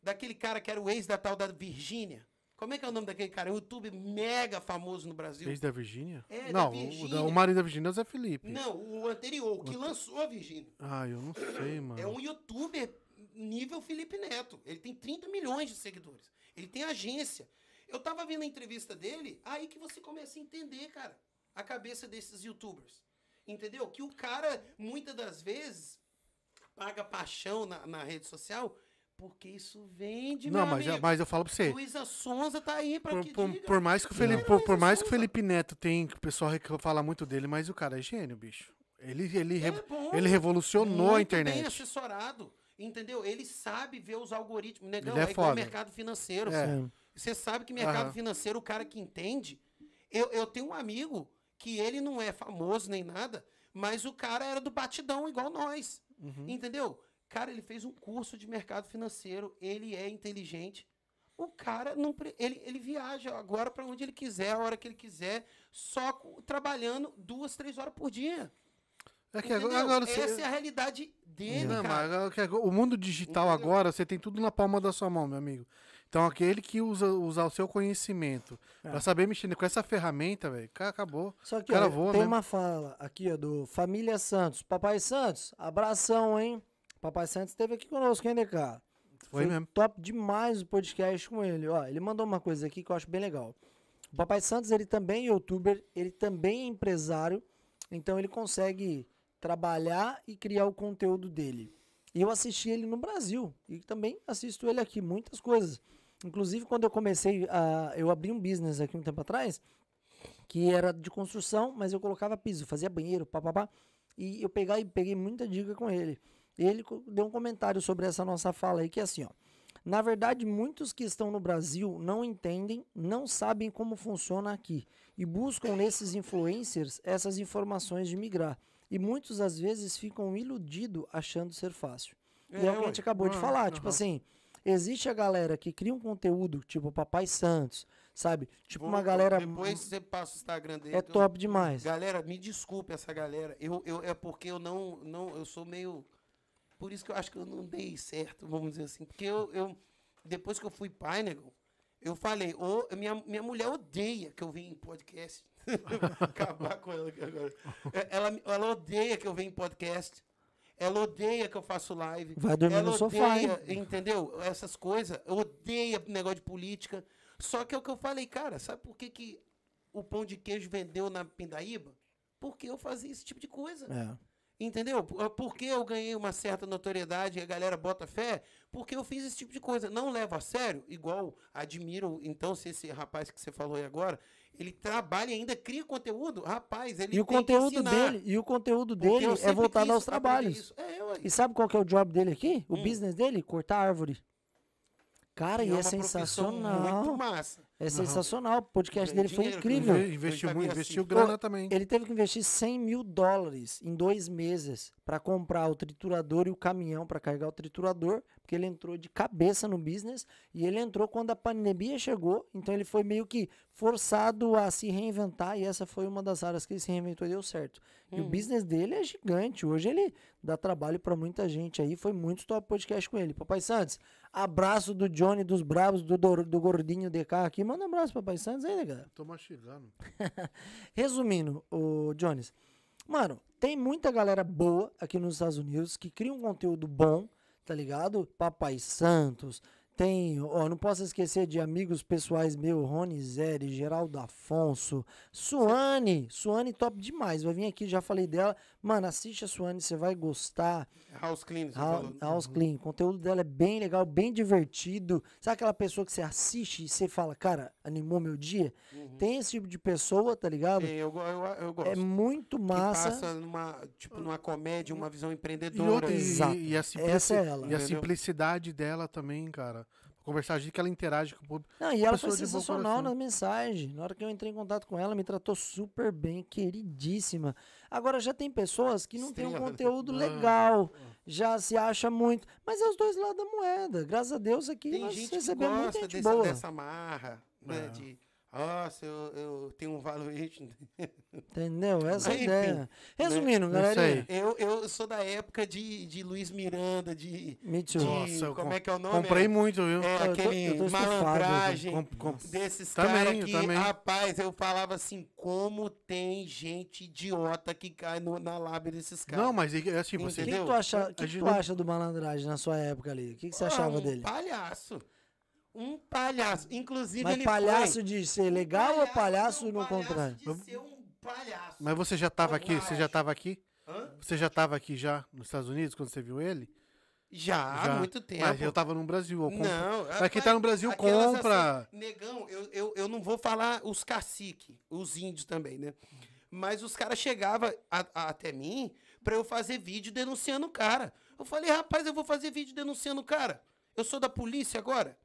Daquele cara que era o ex da tal da Virgínia. Como é que é o nome daquele cara? É um youtuber mega famoso no Brasil. Desde da Virgínia? É, não, o, Virgínia. da- o marido da Virgínia é o Zé Felipe. Não, o anterior, o que lançou a Virgínia. Ah, eu não sei, mano. É um youtuber nível Felipe Neto. Ele tem 30 milhões de seguidores. Ele tem agência. Eu tava vendo a entrevista dele, aí que você começa a entender, cara, a cabeça desses youtubers. Entendeu? Que o cara, muitas das vezes, paga paixão na, na rede social porque isso vende, Não, mas, amigo. mas eu falo pra você. Luísa Sonza tá aí pra Por, que por- por mais que o Felipe, por, por mais que o. Felipe Neto tem, que o pessoal fala muito dele, mas o cara é gênio, bicho. Ele, ele, É bom. ele revolucionou a internet. bem assessorado. Entendeu? Ele sabe ver os algoritmos. Negão, Ele é é, mercado financeiro. É. Você sabe que mercado Aham. financeiro, o cara que entende. Eu, eu tenho um amigo que ele não é famoso nem nada, mas o cara era do batidão igual nós. Uhum. Entendeu? Cara, ele fez um curso de mercado financeiro, ele é inteligente. O cara não pre- ele, ele viaja agora para onde ele quiser, a hora que ele quiser, só trabalhando duas, três horas por dia. É que agora, Entendeu? agora você- Essa é a realidade dele, Não, mas cara. agora- o mundo digital Entendeu? agora, você tem tudo na palma da sua mão, meu amigo. Então, aquele que usa, usar o seu conhecimento É. pra saber mexer com essa ferramenta, velho, ca- acabou. Só que cara ó, voa tem mesmo. uma fala aqui, ó, do Família Santos. Papai Santos, abração, hein? Papai Santos esteve aqui conosco, hein, DK? Foi mesmo. top demais o podcast com ele. Ó, ele mandou uma coisa aqui que eu acho bem legal. O Papai Santos, ele também é youtuber, ele também é empresário, então ele consegue trabalhar e criar o conteúdo dele. E eu assisti ele no Brasil e também assisto ele aqui, muitas coisas. Inclusive, quando eu comecei, a, eu abri um business aqui um tempo atrás, que era de construção, mas eu colocava piso, fazia banheiro, papapá. E eu peguei, peguei muita dica com ele. Ele deu um comentário sobre essa nossa fala aí, que é assim, ó. Na verdade, muitos que estão no Brasil não entendem, não sabem como funciona aqui e buscam nesses influencers essas informações de migrar. E muitos às vezes ficam iludidos achando ser fácil. e é o que a ué. gente acabou de Ah, falar, tipo assim, existe a galera que cria um conteúdo, tipo Papai Santos, sabe? Tipo Vou- uma galera Depois você passa o Instagram dele. é eu- top demais. Galera, me desculpe essa galera. Eu, eu, é porque eu não, não. Eu sou meio. Por isso que eu acho que eu não dei certo, vamos dizer assim. Porque eu. eu depois que eu fui pai, nego, eu falei, ô, minha, minha mulher odeia que eu venha em podcast. Acabar com ela aqui agora. É, Ela, ela odeia que eu venha em podcast. Ela odeia que eu faço live. Vai dormir ela no sofá, odeia, hein? entendeu? Essas coisas. Odeia negócio de política. Só que é o que eu falei, cara, sabe por que, que o pão de queijo vendeu na Pindaíba? Porque eu fazia esse tipo de coisa. É. Entendeu? Por- Porque eu ganhei uma certa notoriedade e a galera bota fé? Porque eu fiz esse tipo de coisa. Não levo a sério, igual admiro, então, se esse rapaz que você falou aí agora, ele trabalha e ainda cria conteúdo, rapaz, ele E o conteúdo dele, e o conteúdo dele eu é voltado aos trabalhos. É, ué. E sabe qual que é o job dele aqui? O Hum. business dele? Cortar árvore. Cara, E e é é, sensacional. Muito massa. É sensacional. O podcast dele foi dinheiro, incrível. ganha. Inve- Investiu vi muito, assim. investiu Pô, grana também. Ele teve que investir 100 mil dólares em dois meses para comprar o triturador e o caminhão para carregar o triturador, porque ele entrou de cabeça no business e ele entrou quando a pandemia chegou, então ele foi meio que forçado a se reinventar e essa foi uma das áreas que ele se reinventou e deu certo. E o Uhum. business dele é gigante. Hoje ele dá trabalho para muita gente aí. Foi muito top podcast com ele. Papai Santos, abraço do Johnny dos Bravos, do, do Gordinho DK aqui. Manda um abraço, Papai Santos aí, galera. Tô mastigando. Resumindo, o Jones, mano, tem muita galera boa aqui nos Estados Unidos que cria um conteúdo bom, tá ligado? Papai Santos, tem, ó, não posso esquecer de amigos pessoais meu, Rony Zeri, Geraldo Afonso, Suane, Suane top demais, vai vir aqui, já falei dela, mano, assiste a Suane, você vai gostar, House Clean, você House, falou. House Clean. O conteúdo dela é bem legal, bem divertido. Sabe aquela pessoa que você assiste e você fala, cara, animou meu dia? Tem esse tipo de pessoa, tá ligado? É, eu, eu, eu gosto. É muito que massa. passa numa, tipo, numa comédia, uma visão E, empreendedora. outra, e- Exato. e a, simplici- é ela. e a simplicidade dela também, cara. Conversar, a gente que ela interage com o público. Não, e ela foi de sensacional na mensagem. Na hora que eu entrei em contato com ela, me tratou super bem, queridíssima. Agora já tem pessoas que não têm um conteúdo Ah. legal, já se acha muito. Mas é os dois lados da moeda. Graças a Deus aqui Tem nós gente que recebemos muita gosta gente dessa, boa. dessa marra, né, É. de Nossa, eu, eu tenho um valuation. Entendeu? Essa é a Enfim, ideia. Resumindo, Isso galera. aí. Eu, eu sou da época de, de Luiz Miranda, de. Me too. de- Nossa, como com- é que é o nome? Comprei muito, viu? É, Eu tô- aquele eu tô malandragem Com- com- desses caras que, também. rapaz, eu falava assim, como tem gente idiota que cai no- na lábia desses caras. Não, mas é assim, O você. que, que Entendeu? tu, acha, que que tu não- acha do malandragem na sua época ali? O que, que você Ah, achava um dele? palhaço. Um palhaço. Inclusive, Mas ele palhaço foi... de ser legal ou palhaço não, no palhaço contrário? de ser um palhaço. Mas você já tava aqui? Você já Bobagem. tava aqui? Hã? Você já tava aqui já nos Estados Unidos quando você viu ele? Já, já. há muito tempo. Mas eu tava no Brasil. Eu compro. Não, Mas quem tá no Brasil aquelas compra. assim, negão, eu, eu, eu não vou falar os cacique, os índios também, né? Mas os caras chegavam até mim pra eu fazer vídeo denunciando o cara. Eu falei, rapaz, eu vou fazer vídeo denunciando o cara. Eu sou da polícia agora.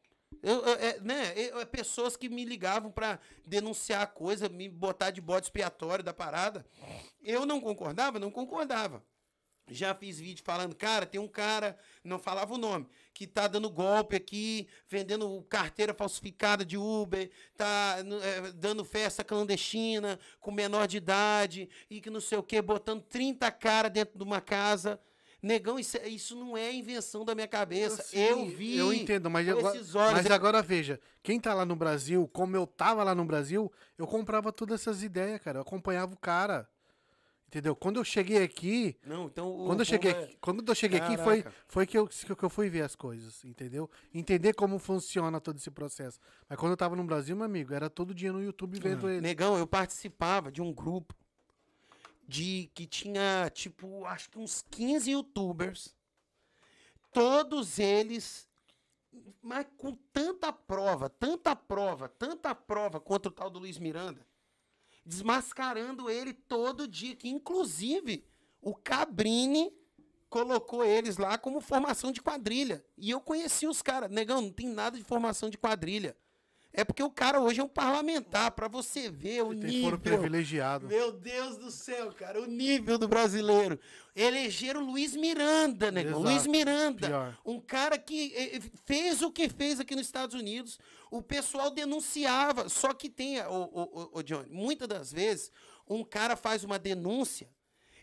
Eu, eu- é, né, eu- é pessoas que me ligavam pra denunciar coisa, me botar de bode expiatório da parada. Eu não concordava, não concordava. Já fiz vídeo falando, cara, tem um cara, não falava o nome, que tá dando golpe aqui, vendendo carteira falsificada de Uber, tá é, dando festa clandestina com menor de idade e que não sei o que, botando 30 cara dentro de uma casa. Negão, isso, é- isso não é invenção da minha cabeça. Eu, Sim, vi. Eu entendo, mas, agora, esses olhos. mas agora veja, quem tá lá no Brasil, como eu tava lá no Brasil, eu comprava todas essas ideias, cara. Eu acompanhava o cara. Entendeu? Quando eu cheguei aqui, Não, então o quando eu cheguei, é- aqui- quando eu cheguei aqui foi, Caraca. foi que, eu, que eu fui ver as coisas, entendeu? Entender como funciona todo esse processo. Mas quando eu tava no Brasil, meu amigo, era todo dia no YouTube vendo ele. Negão, eu participava de um grupo de que tinha, tipo, acho que uns 15 youtubers. Todos eles, mas com tanta prova, tanta prova, tanta prova contra o tal do Luiz Miranda, desmascarando ele todo dia, que inclusive o Cabrini colocou eles lá como formação de quadrilha. E eu conheci os caras. Negão, não tem nada de formação de quadrilha. É porque o cara hoje é um parlamentar, pra você ver o Tem nível. foro privilegiado. Meu Deus do céu, cara, o nível do brasileiro. Elegeram Luiz Miranda, negão. Exato. Luiz Miranda. Pior. Um cara que eh, eh, fez o que fez aqui nos Estados Unidos. O pessoal denunciava. Só que tem, ô, ô, ô, Johnny, muitas das vezes, um cara faz uma denúncia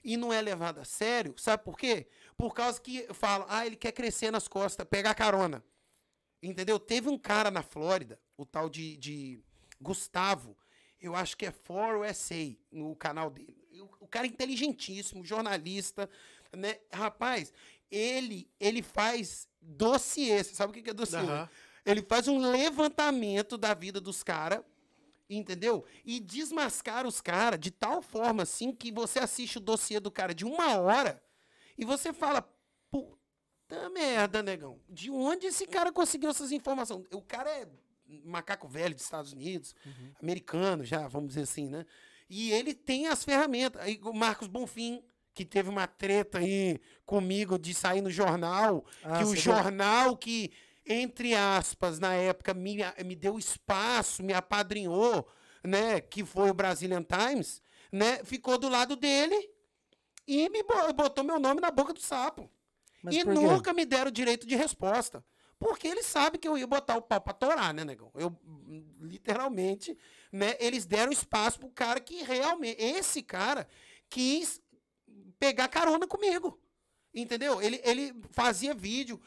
e não é levado a sério. Sabe por quê? Por causa que falam, ah, ele quer crescer nas costas, pegar carona. Entendeu? Teve um cara na Flórida, o tal de, de Gustavo, eu acho que é For USA, no canal dele. O, cara é inteligentíssimo, jornalista, né? Rapaz, ele, ele faz dossiê. Você sabe o que é dossiê? Aham. Ele faz um levantamento da vida dos caras, entendeu? E desmascara os caras de tal forma assim que você assiste o dossiê do cara de uma hora e você fala, puta merda, negão. De onde esse cara conseguiu essas informações? O cara é macaco velho dos Estados Unidos, americano já, vamos dizer assim, né? E ele tem as ferramentas. Aí o Marcos Bonfim, que teve uma treta aí comigo de sair no jornal, Ah, que o você viu? jornal que, entre aspas, na época me, me deu espaço, me apadrinhou, né? Que foi o Brazilian Times, né? Ficou do lado dele e me bo- botou meu nome na boca do sapo. Mas e nunca me deram direito de resposta. Porque eles sabem que eu ia botar o pau pra torar, né, negão? Eu, literalmente, né? Eles deram espaço pro cara que realmente. Esse cara quis pegar carona comigo. Entendeu? Ele, ele fazia vídeo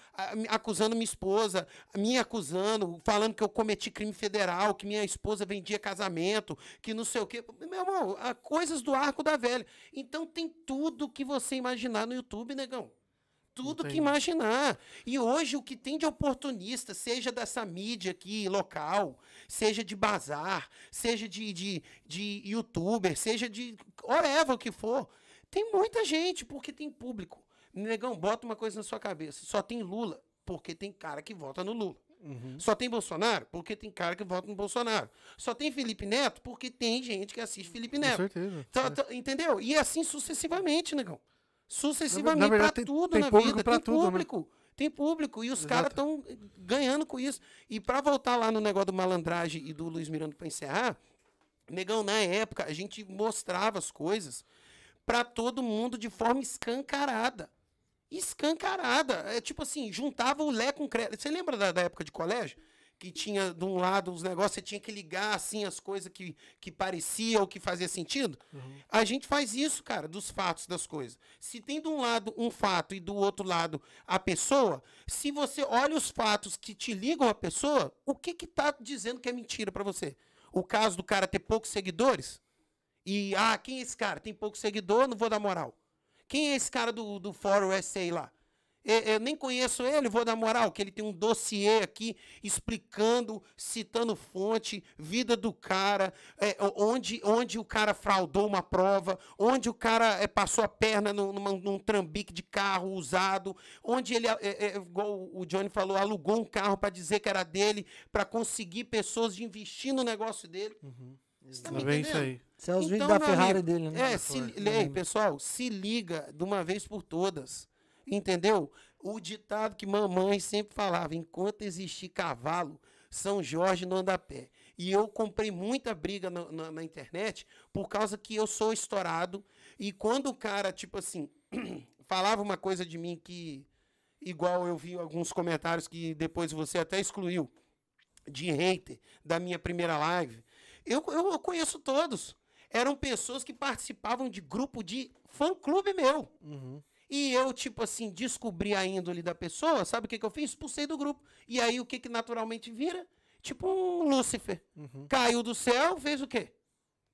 acusando minha esposa, me acusando, falando que eu cometi crime federal, que minha esposa vendia casamento, que não sei o quê. Meu irmão, coisas do arco da velha. Então tem tudo que você imaginar no YouTube, negão. Tudo que imaginar. E hoje o que tem de oportunista, seja dessa mídia aqui local, seja de bazar, seja de, de, de youtuber, seja de whatever o que for, tem muita gente, porque tem público. Negão, bota uma coisa na sua cabeça. Só tem Lula, porque tem cara que vota no Lula. Uhum. Só tem Bolsonaro, porque tem cara que vota no Bolsonaro. Só tem Felipe Neto, porque tem gente que assiste Felipe Com Neto. certeza. Tá- tá- entendeu? E assim sucessivamente, negão. Sucessivamente tem- tudo tem na público vida. tem tudo, né? público. Tem público. E os caras estão ganhando com isso. E pra voltar lá no negócio do malandragem e do Luiz Miranda pra encerrar, negão, na época, a gente mostrava as coisas pra todo mundo de forma escancarada. Escancarada. É tipo assim, juntava o Lé com o Cré. Você lembra da, da época de colégio? Que tinha de um lado os negócios, você tinha que ligar assim as coisas que, que parecia ou que fazia sentido. Uhum. A gente faz isso, cara, dos fatos das coisas. Se tem de um lado um fato e do outro lado a pessoa, se você olha os fatos que te ligam à pessoa, o que que tá dizendo que é mentira para você? O caso do cara ter poucos seguidores? E, ah, quem é esse cara? Tem pouco seguidor, não vou dar moral. Quem é esse cara do, do Fórum SA lá? Eu, eu, nem conheço ele, vou dar moral, que ele tem um dossiê aqui explicando, citando fonte, vida do cara, é, onde, onde o cara fraudou uma prova, onde o cara é, passou a perna num, num trambique de carro usado, onde ele, é, é, é igual o Johnny falou, alugou um carro para dizer que era dele, para conseguir pessoas de investir no negócio dele. Uhum. Você tá me isso aí. Isso é os então, vídeos da Ferrari amigo, dele, né? É, se, ei, pessoal, se liga de uma vez por todas. Entendeu? O ditado que mamãe sempre falava: enquanto existir cavalo, São Jorge não anda a pé. E eu comprei muita briga na, na, na internet por causa que eu sou estourado. E quando o cara, tipo assim, falava uma coisa de mim que, igual eu vi alguns comentários que depois você até excluiu, de hater da minha primeira live, eu, eu, eu conheço todos. Eram pessoas que participavam de grupo de fã-clube meu. Uhum. E eu, tipo assim, descobri a índole da pessoa, sabe o que, que eu fiz? Expulsei do grupo. E aí o que, que naturalmente vira? Tipo um Lúcifer. Uhum. Caiu do céu, fez o quê?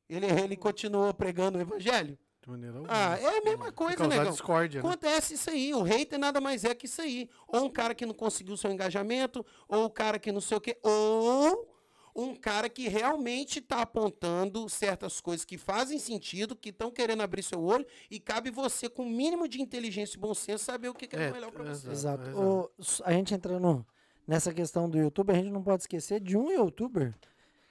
Ele, ele continuou pregando o evangelho? De maneira alguma. Ah, é a mesma coisa, né? Discórdia, né? Acontece isso aí. O hater nada mais é que isso aí. Ou um cara que não conseguiu seu engajamento, ou o cara que não sei o quê, ou um cara que realmente está apontando certas coisas que fazem sentido, que estão querendo abrir seu olho, e cabe você, com o mínimo de inteligência e bom senso, saber o que, é, é melhor para você. Exato. exato. O, a gente entrando nessa questão do YouTube, a gente não pode esquecer de um youtuber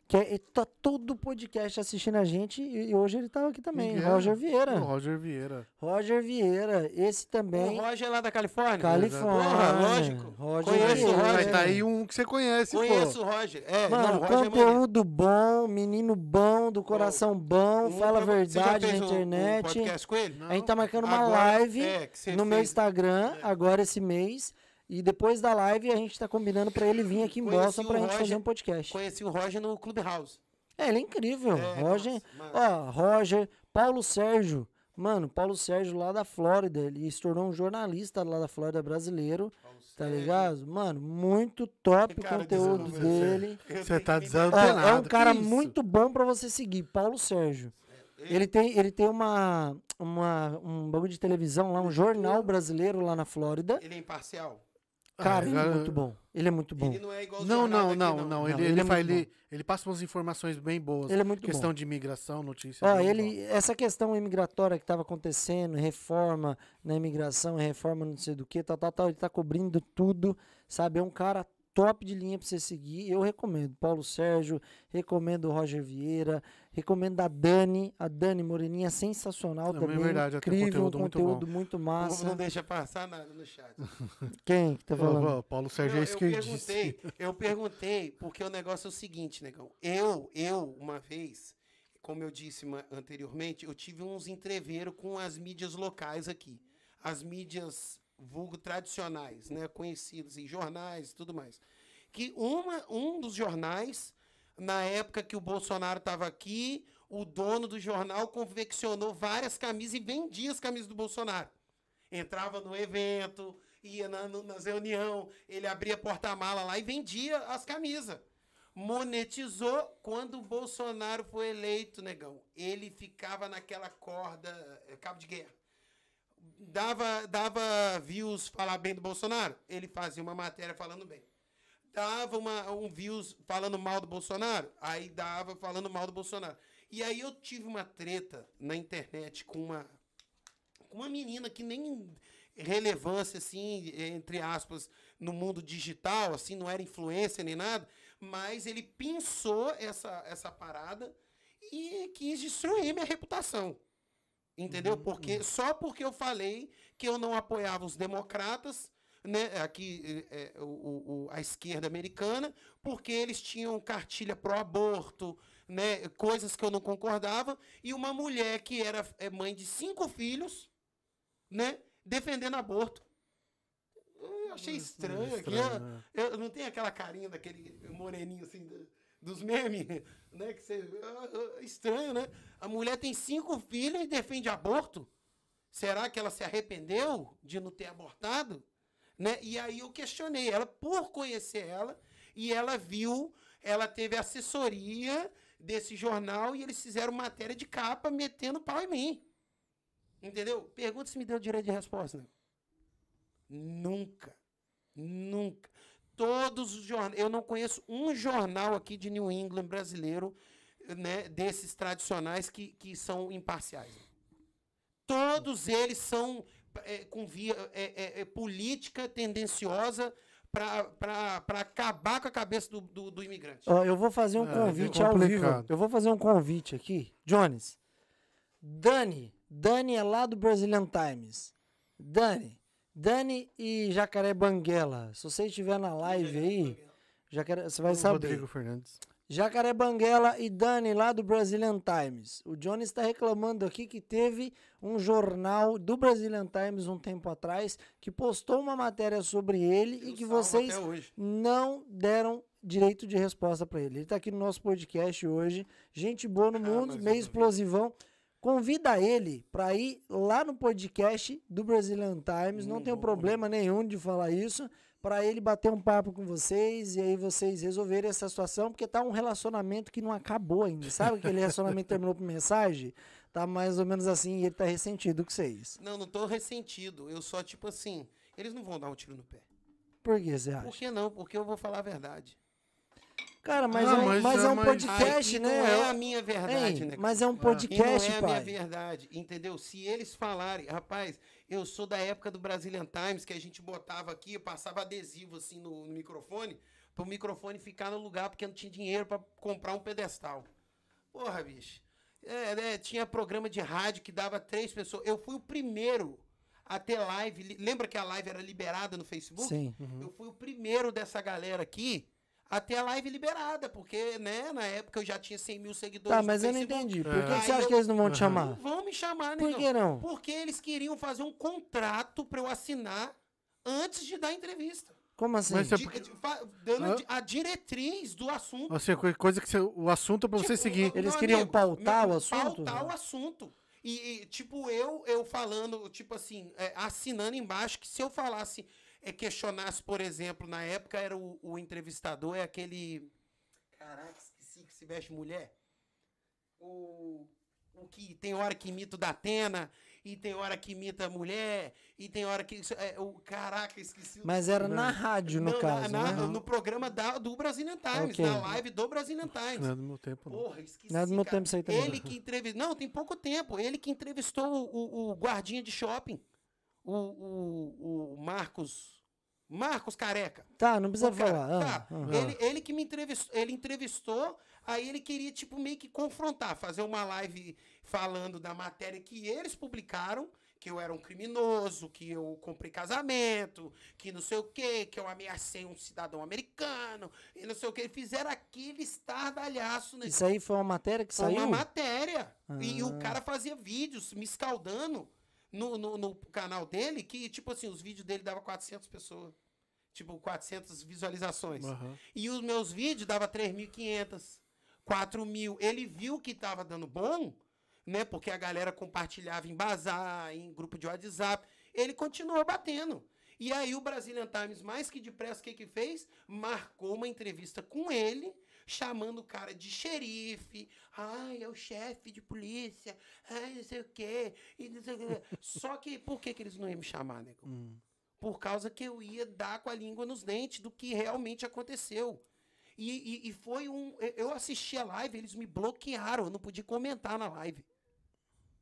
que é, tá todo podcast assistindo a gente e hoje ele tava aqui também. Miguel, Roger Vieira. Roger Vieira. Roger Vieira. Esse também. O Roger é lá da Califórnia? Califórnia. Porra, lógico. Roger Conheço Vieira. o Roger. Mas tá aí um que você conhece, Conheço o Roger. É, Mano, não, Roger é conteúdo é bom, menino bom, do coração bom, um, fala a verdade na internet. Um, um podcast com ele? Não. A gente tá marcando uma Agora, live é, no fez. meu Instagram, é. agora esse mês. E depois da live a gente tá combinando para ele vir aqui em Boston pra gente fazer um podcast. Conheci o Roger no Clubhouse. É, ele é incrível. É, Roger, ó, Roger, Paulo Sérgio. Mano, Paulo Sérgio lá da Flórida, ele se tornou um jornalista lá da Flórida brasileiro. Tá ligado? Mano, muito top o conteúdo dele. Você tá desantenado. É um cara muito bom para você seguir, Paulo Sérgio. Ele tem, ele tem uma, uma, um bagulho de televisão lá, um jornal brasileiro lá na Flórida. Ele é imparcial. Cara, ah, ele é muito bom. Ele é muito bom. Ele não é igual Não, não, não, não, não. Ele, ele, ele, é faz, ele, ele, passa umas informações bem boas. Ele é muito questão bom. de imigração, notícias. Ó, ele, essa questão imigratória que estava acontecendo, reforma na imigração, reforma não sei do que, tal, tal, tal, ele tá cobrindo tudo, sabe? É um cara top de linha para você seguir. Eu recomendo. Paulo Sérgio, recomendo o Roger Vieira, recomendo a Dani, a Dani Moreninha, sensacional não, também. É verdade, incrível, conteúdo, conteúdo muito, muito massa. Não deixa passar nada no chat. Quem que tá falando? Paulo Sérgio é isso que eu perguntei, eu perguntei, porque o negócio é o seguinte, negão. Eu, eu, uma vez, como eu disse anteriormente, eu tive uns entreveiros com as mídias locais aqui. As mídias vulgo tradicionais, né, conhecidos em jornais e tudo mais. Que uma, um dos jornais, na época que o Bolsonaro estava aqui, o dono do jornal confeccionou várias camisas e vendia as camisas do Bolsonaro. Entrava no evento, ia na, no, nas reuniões, ele abria porta-mala lá e vendia as camisas. Monetizou quando o Bolsonaro foi eleito, negão. Ele ficava naquela corda, eh, cabo de guerra dava, dava views falar bem do Bolsonaro, ele fazia uma matéria falando bem. Dava uma, um views falando mal do Bolsonaro, aí dava falando mal do Bolsonaro. E aí eu tive uma treta na internet com uma, com uma menina que nem relevância, assim, entre aspas, no mundo digital, assim, não era influência nem nada, mas ele pensou essa, essa parada e quis destruir minha reputação. Entendeu? Uhum, porque uhum. só porque eu falei que eu não apoiava os democratas, né, aqui é, é, o, o, a esquerda americana, porque eles tinham cartilha pro aborto, né, coisas que eu não concordava, e uma mulher que era é, mãe de cinco filhos, né, defendendo aborto. achei estranho, aqui. Estranho, Eu, eu não tenho aquela carinha daquele moreninho assim dos memes, né? Que você, ah, estranho, né? A mulher tem cinco filhos e defende aborto. Será que ela se arrependeu de não ter abortado? Né? E aí eu questionei ela por conhecer ela e ela viu, ela teve assessoria desse jornal e eles fizeram matéria de capa metendo pau em mim. Entendeu? Pergunta se me deu direito de resposta. Né? Nunca. Nunca. Todos os jornais. Eu não conheço um jornal aqui de New England brasileiro, né, desses tradicionais que, que são imparciais. Todos eles são é, com via é, é, é, política tendenciosa para acabar com a cabeça do, do, do imigrante. Ó, eu vou fazer um É, convite é ao vivo. Eu vou fazer um convite aqui. Jones, Dani, Dani é lá do Brazilian Times. Dani, Dani e Jacaré Banguela. Se você estiver na live aí, Jacaré, você vai O saber. Rodrigo Fernandes. Jacaré Banguela e Dani lá do Brazilian Times. O Johnny está reclamando aqui que teve um jornal do Brazilian Times um tempo atrás que postou uma matéria sobre ele e Eu que salvo vocês não deram direito de resposta para ele. Ele está aqui no nosso podcast hoje. Gente boa no Ah, mundo, eu meio não vi. Convida ele para ir lá no podcast do Brazilian Times. Não tenho vou, problema nenhum de falar isso. Para ele bater um papo com vocês e aí vocês resolverem essa situação, porque tá um relacionamento que não acabou ainda. Sabe aquele relacionamento que terminou por mensagem? Tá mais ou menos assim e ele tá ressentido com vocês. Não, não tô ressentido. Eu só, tipo assim, eles não vão dar um tiro no pé. Por que você acha? Por que não? Porque eu vou falar a verdade. Cara, mas, Ah, é, um, mas mas é é um podcast, Aí né? Não é a minha verdade, Ei, né? mas é um E podcast, não é a pai. minha verdade, entendeu? Se eles falarem, rapaz, eu sou da época do Brazilian Times, que a gente botava aqui, passava adesivo assim no, no microfone, para o microfone ficar no lugar, porque não tinha dinheiro para comprar um pedestal. Porra, bicho. É, né, tinha programa de rádio que dava três pessoas. Eu fui o primeiro a ter live. Li- Lembra que a live era liberada no Facebook? Sim. Eu fui o primeiro dessa galera aqui a ter a live liberada, porque, né, na época eu já tinha 100 mil seguidores Tá, mas eu não entendi. Por que, É. que você acha eu- que eles não vão te chamar? Não vão me chamar, Por negão. que não? Porque eles queriam fazer um contrato pra eu assinar antes de dar entrevista. Como assim? Mas você- É porque- dando di- a diretriz do assunto. Assim, co- coisa que você, o assunto é pra você Tipo, seguir. meu Eles queriam pautar meu- o assunto? Pautar o assunto. E, e, tipo, eu, eu falando, tipo assim, é, assinando embaixo, que se eu falasse, é, questionasse, por exemplo, na época era o, o entrevistador, é aquele. Caraca, esqueci que se veste mulher. O, o que tem hora que imita o da Atena, e tem hora que imita a mulher, e tem hora que. É, o, caraca, esqueci o Mas era na rádio, no Não, caso, na- né? No programa da- do Brazilian Times, Ok. na live do Brazilian Times. Não é do meu tempo, não. Porra, esqueci. Não é do meu cara. tempo isso aí também. Ele que entrevistou. Não, tem pouco tempo. Ele que entrevistou o, o- o guardinha de shopping. O, o, o Marcos. Marcos Careca. Tá, não precisa cara- falar. tá, Ah, ah. Ele, ele que me entrevistou, ele entrevistou, aí ele queria, tipo, meio que confrontar, fazer uma live falando da matéria que eles publicaram, que eu era um criminoso, que eu comprei casamento, que não sei o quê, que eu ameacei um cidadão americano, e não sei o quê. Fizeram aquele estardalhaço nesse Isso aí foi uma matéria que foi saiu? uma matéria. E, Ah. o cara fazia vídeos me escaldando no, no, no canal dele, que, tipo assim, os vídeos dele dava 400 pessoas. Tipo, 400 visualizações. Aham. E os meus vídeos dava 3.500, 4.000. Ele viu que tava dando bom, né? Porque a galera compartilhava em bazar, em grupo de WhatsApp. Ele continuou batendo. E aí o Brazilian Times, mais que depressa, o que que fez? Marcou uma entrevista com ele, chamando o cara de xerife. Ai, é o chefe de polícia. Ai, não sei o quê. E não sei o quê. Só que, por que que eles não iam me chamar, nego? Hum. por causa que eu ia dar com a língua nos dentes do que realmente aconteceu. E, e- e foi um. Eu assisti a live, eles me bloquearam, eu não podia comentar na live.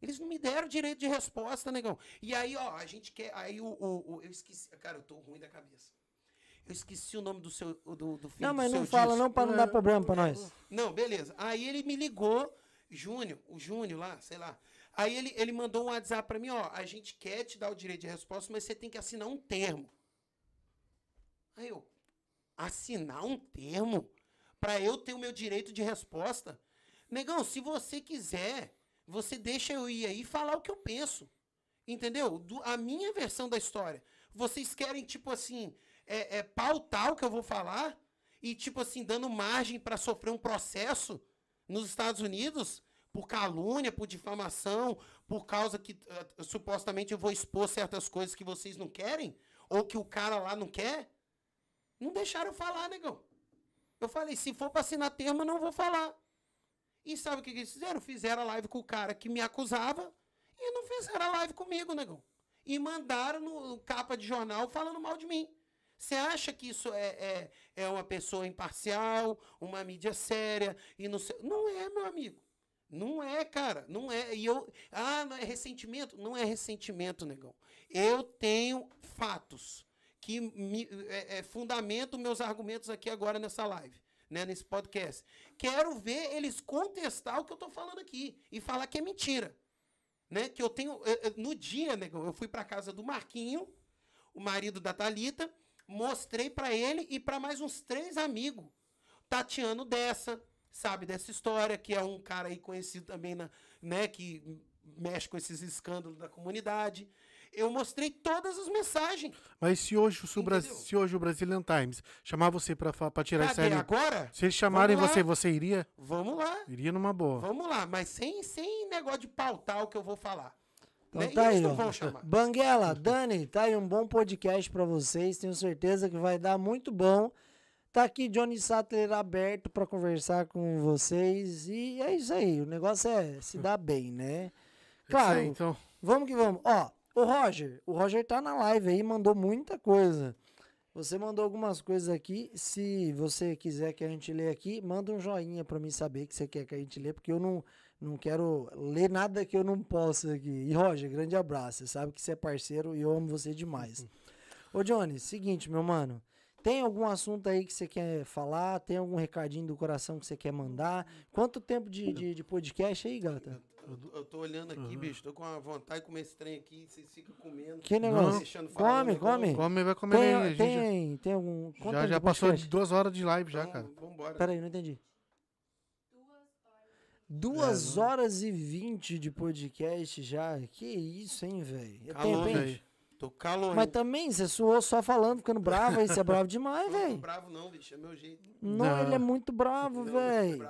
Eles não me deram direito de resposta, negão. E aí, ó, a gente quer. Aí o. o- o- eu esqueci. Cara, eu tô ruim da cabeça. Eu esqueci o nome do seu. Do, do filho Não, mas não fala Dilson. não pra não dar problema pra nós. Não, beleza. Aí ele me ligou, Júnior, o Júnior lá, sei lá. Aí ele, ele mandou um WhatsApp pra mim, ó, a gente quer te dar o direito de resposta, mas você tem que assinar um termo. Aí eu, assinar um termo pra eu ter o meu direito de resposta? Negão, se você quiser, você deixa eu ir aí e falar o que eu penso. Entendeu? Do- a minha versão da história. Vocês querem, tipo assim, é, é, pautar o que eu vou falar e, tipo assim, dando margem para sofrer um processo nos Estados Unidos por calúnia, por difamação, por causa que uh, supostamente eu vou expor certas coisas que vocês não querem, ou que o cara lá não quer. Não deixaram falar, negão. Eu falei, se for para assinar termo, não vou falar. E sabe o que, eles fizeram? Fizeram a live com o cara que me acusava e não fizeram a live comigo, negão. E mandaram no capa de jornal falando mal de mim. Você acha que isso é, é, é uma pessoa imparcial, uma mídia séria e não sei. Não é, meu amigo. Não é, cara. Não é. E eu. Ah, não é ressentimento? Não é ressentimento, negão. Eu tenho fatos que me, é, é, fundamentam meus argumentos aqui agora nessa live, né, nesse podcast. Quero ver eles contestar o que eu estou falando aqui e falar que é mentira. Né? Que eu tenho. No dia, negão, eu fui para casa do Marquinho, o marido da Talita, mostrei para ele e para mais uns três amigos. Tatiano dessa, sabe dessa história, que é um cara aí conhecido também, na, né, que mexe com esses escândalos da comunidade. Eu mostrei todas as mensagens. Mas se hoje o, se hoje o Brazilian Times chamar você para tirar Cadê? essa aí, agora? Se eles chamarem você, você iria? Vamos lá. Iria numa boa. Vamos lá, mas sem, sem negócio de pautar o que eu vou falar. Então né? tá aí, ó. Banguela, Dani, tá aí um bom podcast para vocês. Tenho certeza que vai dar muito bom. Tá aqui Johnny Sattler aberto para conversar com vocês. E é isso aí. O negócio é se dar bem, né? Claro. Aí, então. Vamos que vamos. Ó, o Roger. O Roger tá na live aí, mandou muita coisa. Você mandou algumas coisas aqui. Se você quiser que a gente lê aqui, manda um joinha para mim saber que você quer que a gente lê, porque eu não, não quero ler nada que eu não possa aqui. E Roger, grande abraço. Você sabe que você é parceiro e eu amo você demais. Ô Johnny, seguinte, meu mano. Tem algum assunto aí que você quer falar? Tem algum recadinho do coração que você quer mandar? Quanto tempo de, de, de podcast aí, gata? Eu, eu tô olhando aqui, uhum. bicho, tô com a vontade de comer esse trem aqui, vocês ficam comendo. Que negócio? come, come. Come, vai comer tem, aí. Tem, já, tem algum... Já, já passou de duas horas de live já, cara. Vambora. Peraí, não entendi. Duas é, horas e vinte de podcast já. Que isso, hein, velho? É Calor, velho. Tô calor. Mas também, você suou só falando, ficando bravo aí. Você é bravo demais, velho. Não tô bravo não, bicho. É meu jeito. Não, não. ele é muito bravo, velho.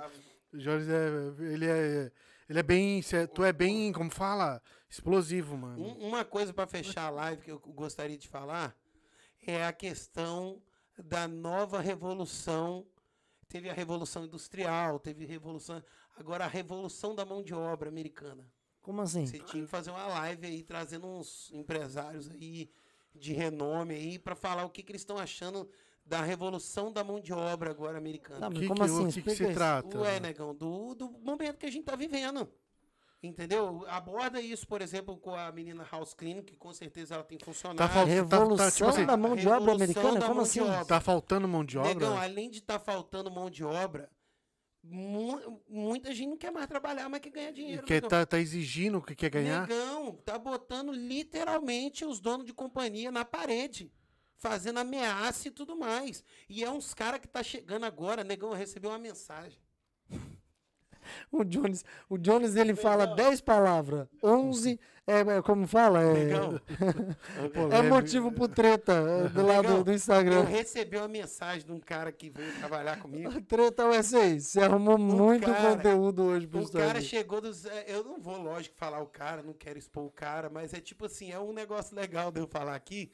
Jorge, é, ele é... Ele é bem. Tu é bem, como fala? Explosivo, mano. Um, uma coisa para fechar a live que eu gostaria de falar é a questão da nova revolução. Teve a revolução industrial, teve a revolução. Agora a revolução da mão de obra americana. Como assim? Você tinha que fazer uma live aí, trazendo uns empresários aí de renome aí, para falar o que, que eles estão achando da revolução da mão de obra agora americana. Não, que, como que, assim? O que, que se trata? Ué, negão, do, do momento que a gente tá vivendo. Entendeu? Aborda isso, por exemplo, com a menina House Clean, que com certeza ela tem funcionado. Tá faltando revolução tá, tá, tipo assim, da mão de obra americana? Como assim? Tá faltando mão de obra? Negão, além de estar tá faltando mão de obra, mu muita gente não quer mais trabalhar, mas quer ganhar dinheiro. Quer, tá, tá exigindo o que quer ganhar? Negão, tá botando literalmente os donos de companhia na parede fazendo ameaça e tudo mais. E é uns cara que tá chegando agora, negão, recebeu uma mensagem. O Jones, o Jones ele fala 10 palavras, 11 é, é, como fala, é, é motivo pro treta é, do lado do Instagram. Eu recebi uma mensagem de um cara que veio trabalhar comigo. treta USA, você arrumou muito cara, conteúdo hoje pro O cara chegou dos, é, eu não vou, lógico, falar o cara, não quero expor o cara, mas é tipo assim, é um negócio legal de eu falar aqui,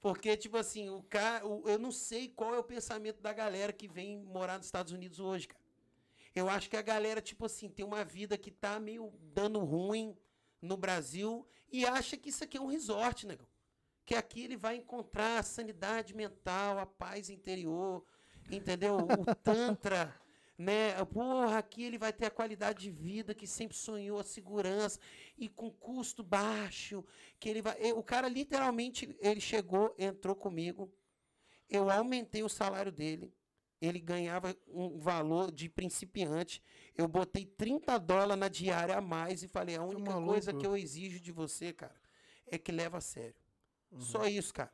porque, tipo assim, o cara, eu não sei qual é o pensamento da galera que vem morar nos Estados Unidos hoje, cara. Eu acho que a galera, tipo assim, tem uma vida que tá meio dando ruim no Brasil e acha que isso aqui é um resort, negão. Que aqui ele vai encontrar a sanidade mental, a paz interior, entendeu? O Tantra né? Porra, aqui ele vai ter a qualidade de vida que sempre sonhou, a segurança e com custo baixo, que ele vai, o cara literalmente ele chegou, entrou comigo. Eu aumentei o salário dele. Ele ganhava um valor de principiante. Eu botei 30 dólares na diária a mais e falei: a única coisa que eu exijo de você, cara, é que leva a sério. Uhum. Só isso, cara.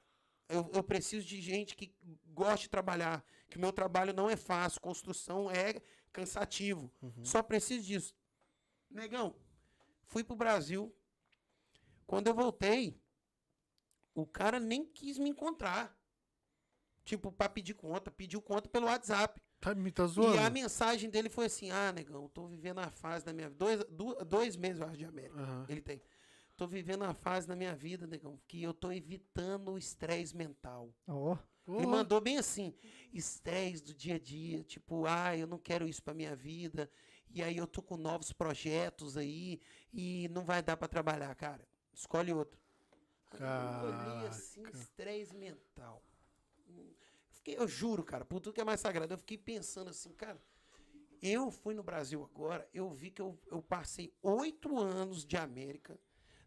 Eu, eu, preciso de gente que goste de trabalhar, que o meu trabalho não é fácil, construção é cansativo. Uhum. Só preciso disso. Negão, fui pro Brasil. Quando eu voltei, O cara nem quis me encontrar. Tipo, pra pedir conta. Pediu conta pelo WhatsApp. Tá, me tá zoando? E a mensagem dele foi assim: Ah, negão, tô vivendo a fase da minha vida. Dois, dois meses, eu acho, de América. Aham. Ele tem. Tô vivendo a fase da minha vida, negão, que eu tô evitando o estresse mental. Ó. Ele mandou bem assim: estresse do dia a dia. Tipo, ah, eu não quero isso pra minha vida. E aí eu tô com novos projetos aí e não vai dar pra trabalhar, cara. Escolhe outro. Aí eu olhei assim, Caraca. estresse mental. Fiquei, eu juro, cara, por tudo que é mais sagrado, eu fiquei pensando assim, cara. Eu fui no Brasil agora, eu vi que eu, eu passei oito anos de América,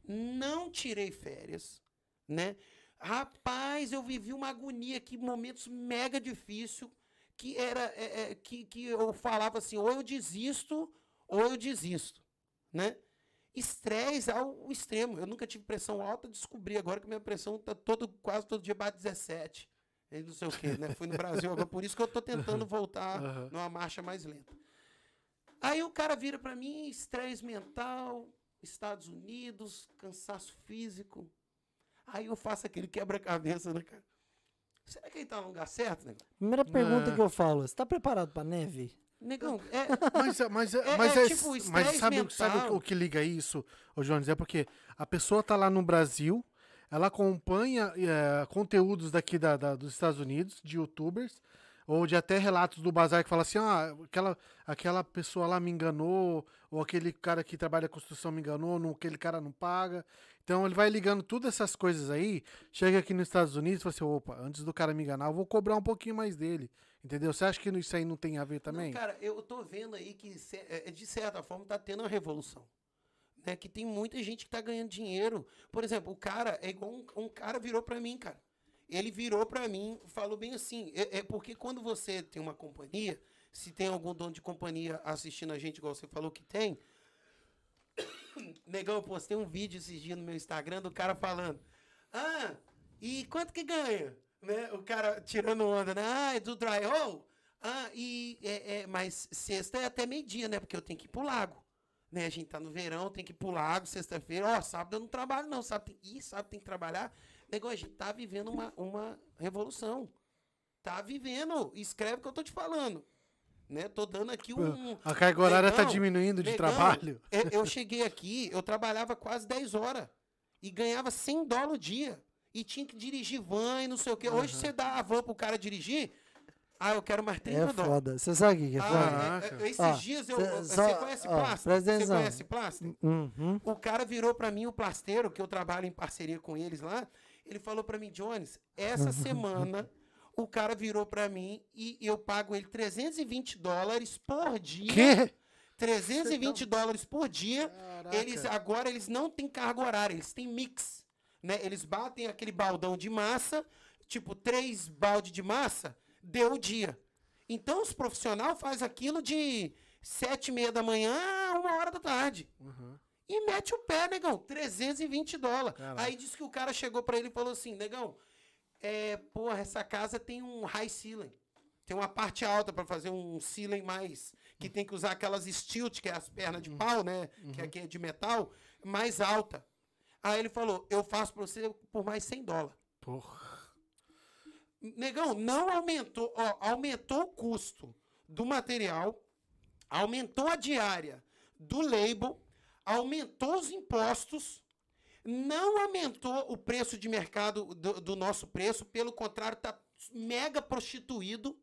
não tirei férias, né? Rapaz, eu vivi uma agonia aqui, momentos mega difícil, que era é, é, que, que eu falava assim, ou eu desisto, ou eu desisto, né? Estresse ao extremo. Eu nunca tive pressão alta, descobri agora que minha pressão tá todo, quase todo dia bate 17. E não sei o quê, né? Fui no Brasil agora, por isso que eu tô tentando voltar Aham. numa marcha mais lenta. Aí o cara vira pra mim, estresse mental, Estados Unidos, cansaço físico. Aí eu faço aquele quebra-cabeça, né, cara? Será que ele tá no lugar certo, negão? Primeira pergunta É. que eu falo: você tá preparado pra neve? Negão, é, Mas, é- mas, é- É- mas, é é- tipo mas estresse sabe, o- sabe mental. o que liga isso, ô Jones? É porque a pessoa tá lá no Brasil, ela acompanha é, conteúdos daqui da, da- dos Estados Unidos, de youtubers, ou de até relatos do bazar que fala assim, ah, aquela, aquela pessoa lá me enganou, ou aquele cara que trabalha construção me enganou, não, aquele cara não paga. Então ele vai ligando todas essas coisas aí, chega aqui nos Estados Unidos e fala assim, opa, antes do cara me enganar, eu vou cobrar um pouquinho mais dele. Entendeu? Você acha que isso aí não tem a ver também? Não, cara, eu tô vendo aí que, é, de certa forma, tá tendo uma revolução. Né? Que tem muita gente que tá ganhando dinheiro. Por exemplo, o cara, é igual um, um cara virou pra mim, cara. Ele virou pra mim, falou bem assim. É, é porque quando você tem uma companhia, se tem algum dono de companhia assistindo a gente, igual você falou que tem. Negão, eu postei um vídeo esses dias no meu Instagram do cara falando. Ah, e quanto que ganha? Né? O cara tirando onda, né? Ah, é do dry hole? Ah, e é, é, mas sexta é até meio-dia, né? Porque eu tenho que ir pro lago. Né? A gente tá no verão, tem que ir pro lago, sexta-feira. Ó, sábado eu não trabalho, não. Sábado tem, ih, sábado tem que trabalhar. Negócio, a gente tá vivendo uma, uma revolução. Tá vivendo. Escreve o que eu tô te falando. Né? Tô dando aqui um. A carga horária tá Negão, diminuindo de negão, trabalho. Eu, eu cheguei aqui, eu trabalhava quase 10 horas e ganhava 100 dólares o dia. E tinha que dirigir van e não sei o quê. Hoje você dá a van pro cara dirigir, ah, eu quero mais 30 É dólares. foda. Você sabe o que é foda? Ah, é- Caraca. é- esses Ó, dias eu. cê- Você só- conhece ó, plástico? Você conhece plástico? Uhum. O cara virou pra mim, o plasteiro, que eu trabalho em parceria com eles lá. Ele falou pra mim, Jones, essa semana o cara virou pra mim e eu pago ele 320 dólares por dia. Quê? 320 dólares por dia. Caraca. Eles agora eles não têm carga horária, eles têm mix, né? Eles batem aquele baldão de massa, tipo três balde de massa, deu o dia. Então os profissionais faz aquilo de sete e meia da manhã a uma hora da tarde. Uhum. E mete o pé, negão. 320 dólares. Caraca. Aí disse que o cara chegou pra ele e falou assim, negão, é, porra, essa casa tem um high ceiling. Tem uma parte alta pra fazer um ceiling mais. Que tem que usar aquelas stilt, que é as pernas de pau, né? Que aqui é de metal, mais alta. Aí ele falou, eu faço pra você por mais 100 dólares. Porra. Negão, não aumentou, ó, aumentou o custo do material, aumentou a diária do label, aumentou os impostos, não aumentou o preço de mercado do, do nosso preço, pelo contrário, tá mega prostituído,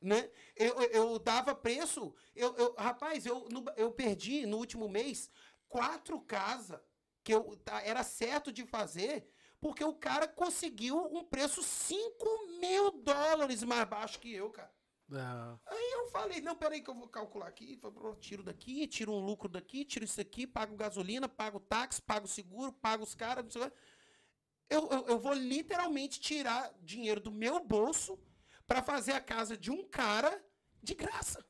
né? Eu, eu, dava preço, eu, eu- rapaz, eu, eu perdi no último mês quatro casas que eu tá, era certo de fazer, porque o cara conseguiu um preço 5 mil dólares mais baixo que eu, cara. Ah, Aí eu falei, não, peraí que eu vou calcular aqui. Tiro daqui, tiro um lucro daqui, tiro isso aqui, pago gasolina, pago táxi, pago seguro, pago os caras, não sei o quê. eu, eu, eu vou literalmente tirar dinheiro do meu bolso para fazer a casa de um cara de graça.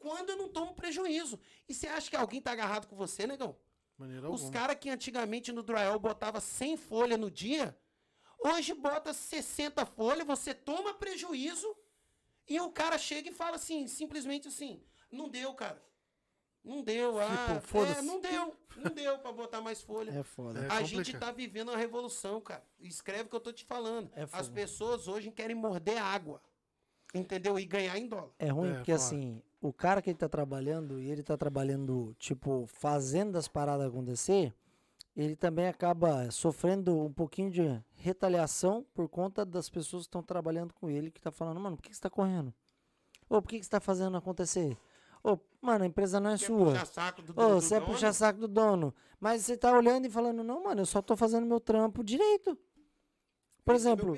Quando eu não tomo prejuízo. E você acha que alguém tá agarrado com você, negão? Maneira Os caras que antigamente no drywall botava 100 folhas no dia, hoje bota 60 folhas, você toma prejuízo e o cara chega e fala assim, simplesmente assim, não deu, cara. Não deu, ah, Tipo, é, não deu, não deu pra botar mais folha. É foda. É a gente complicado. tá vivendo uma revolução, cara. Escreve o que eu tô te falando. É As pessoas hoje querem morder água. Entendeu? E ganhar em dólar. É ruim É, porque foda. assim, o cara que ele tá trabalhando e ele tá trabalhando, tipo, fazendo as paradas acontecer, ele também acaba sofrendo um pouquinho de retaliação por conta das pessoas que estão trabalhando com ele, que tá falando, mano, por que que você tá correndo? Ô, por que que você tá fazendo acontecer? Ô, mano, a empresa não é Quer sua. puxar saco do, Ô, do você é dono? puxar saco do dono. Mas você tá olhando e falando, não, mano, eu só tô fazendo meu trampo direito. Por Esse é exemplo,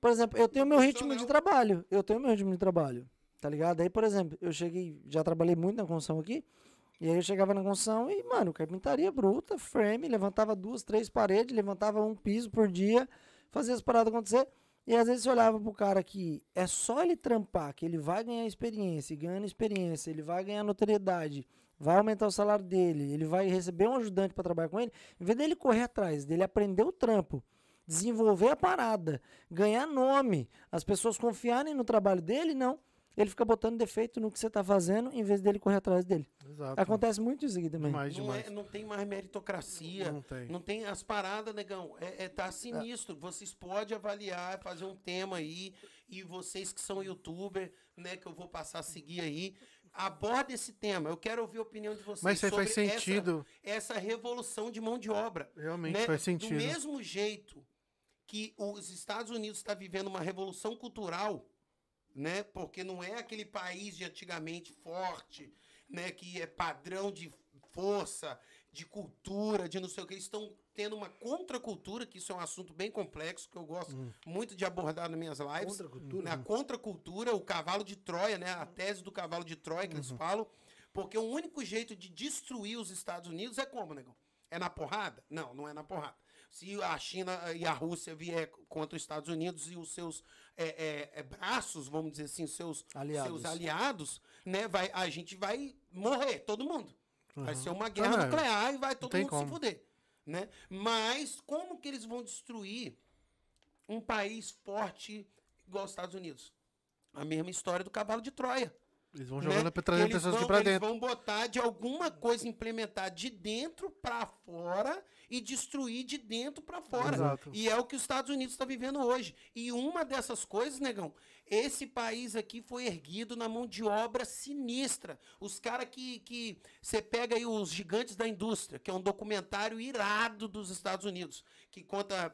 por exemplo, eu tenho meu ritmo de trabalho. Eu tenho meu ritmo de trabalho. Tá ligado? Aí, por exemplo, eu cheguei, já trabalhei muito na construção aqui. E aí eu chegava na construção e, mano, carpintaria bruta, frame, levantava duas, três paredes, levantava um piso por dia, fazia as paradas acontecer. E às vezes você olhava pro cara que é só ele trampar, que ele vai ganhar experiência, e ganhando experiência, ele vai ganhar notoriedade, vai aumentar o salário dele, ele vai receber um ajudante para trabalhar com ele, em vez dele correr atrás, dele aprender o trampo, desenvolver a parada, ganhar nome, as pessoas confiarem no trabalho dele, não. Ele fica botando defeito no que você tá fazendo, em vez dele correr atrás dele. Exato. Acontece muito isso aqui também. Demais, Não, demais. é, não tem mais meritocracia. Não tem. Não tem as paradas, negão. É, é, tá sinistro. Vocês podem avaliar, fazer um tema aí. E vocês que são youtuber, né, que eu vou passar a seguir aí, aborda esse tema. Eu quero ouvir a opinião de vocês. Mas isso aí sobre faz sentido. Essa, essa revolução de mão de obra. Realmente né? faz sentido. Do mesmo jeito que os Estados Unidos está vivendo uma revolução cultural, né? Porque não é aquele país de antigamente forte, né? Que é padrão de força, de cultura, de não sei o que. Eles estão tendo uma contracultura, que isso é um assunto bem complexo, que eu gosto Hum. muito de abordar nas minhas lives. Contracultura? Né? A contracultura, o cavalo de Troia, né? A tese do cavalo de Troia que Uhum. eles falam. Porque o único jeito de destruir os Estados Unidos é como, negão? É na porrada? Não, não é na porrada. Se a China e a Rússia vier contra os Estados Unidos e os seus é, é, é, braços, vamos dizer assim, seus Aliados. seus aliados, né, vai, a gente vai morrer, todo mundo. Vai ser uma Ah, guerra não, nuclear e vai todo mundo se como. fuder. Né? Mas como que eles vão destruir um país forte igual os Estados Unidos? A mesma história do cavalo de Troia. Eles vão né? jogando pra Que trazer eles pessoas aqui vão- pra eles dentro. vão botar de alguma coisa implementar de dentro pra fora e destruir de dentro pra fora. Exato. E é o que os Estados Unidos está vivendo hoje. E uma dessas coisas, negão, esse país aqui foi erguido na mão de obra sinistra. Os caras que que você pega aí os gigantes da indústria, que é um documentário irado dos Estados Unidos, que conta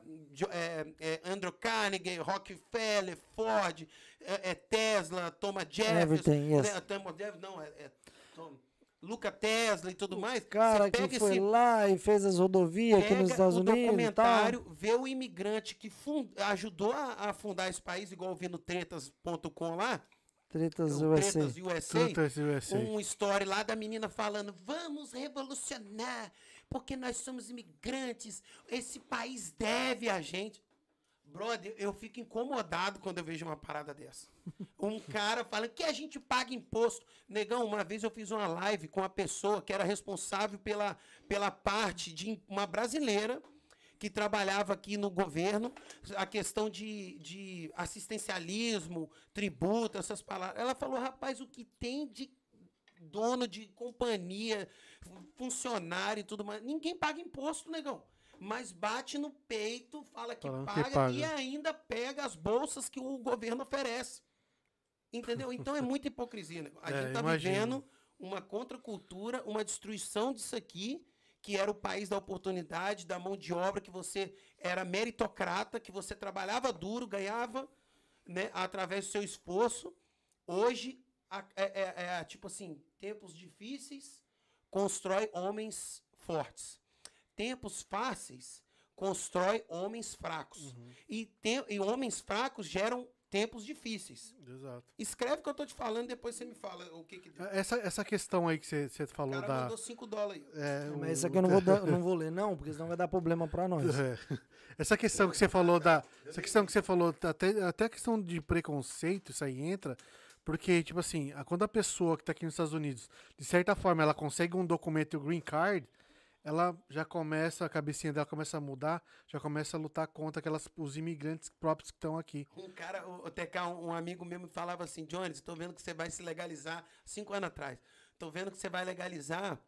é, é, Andrew Carnegie, Rockefeller, Ford, é, é Tesla, Thomas Jefferson, Everything, yes. Thomas Jefferson, não, é, é Tom- Luca Tesla e tudo mais. Cara que pega foi esse lá e fez as rodovias aqui nos Pega Estados o Unidos e tal. documentário, vê o imigrante que fun- ajudou a, a fundar esse país, igual eu vi no tretas.com lá, Tretas o USA. Tretas USA, esse USA. um story lá da menina falando, vamos revolucionar, porque nós somos imigrantes, esse país deve a gente. Brother, eu fico incomodado quando eu vejo uma parada dessa. Um cara falando que a gente paga imposto. Negão, uma vez eu fiz uma live com uma pessoa que era responsável pela, pela parte de uma brasileira que trabalhava aqui no governo, a questão de, de assistencialismo, tributo, essas palavras. Ela falou, rapaz, o que tem de dono de companhia, funcionário e tudo mais, ninguém paga imposto, negão. Mas bate no peito, fala que, Falando que paga, paga. e ainda pega as bolsas que o governo oferece. Entendeu? Então é muita hipocrisia. Negão. A É, gente tá imagino. vivendo uma contracultura, uma destruição disso aqui, que era o país da oportunidade, da mão de obra, que você era meritocrata, que você trabalhava duro, ganhava né, através do seu esforço. Hoje, é, é- é, tipo assim, tempos difíceis constrói homens fortes. Tempos fáceis constrói homens fracos. Uhum. E, tem- e homens fracos geram tempos difíceis. Exato. Escreve o que eu tô te falando, depois você me fala o que que deu. Essa, essa questão aí que você, você O falou cara da. mandou 5 dólares. aí. é, o- Mas isso aqui eu não vou, dar- não vou ler, não, porque senão vai dar problema pra nós. É. Essa questão que você falou da. Essa questão que você falou, até, até a questão de preconceito, isso aí entra. Porque, tipo assim, a- quando a pessoa que tá aqui nos Estados Unidos, de certa forma, ela consegue um documento e o green card, ela já começa, a cabecinha dela começa a mudar, já começa a lutar contra aquelas, os imigrantes próprios que estão aqui. Um cara, o, o TK, um, um amigo meu me falava assim, Jones, estou vendo que você vai se legalizar cinco anos atrás. tô vendo que você vai legalizar.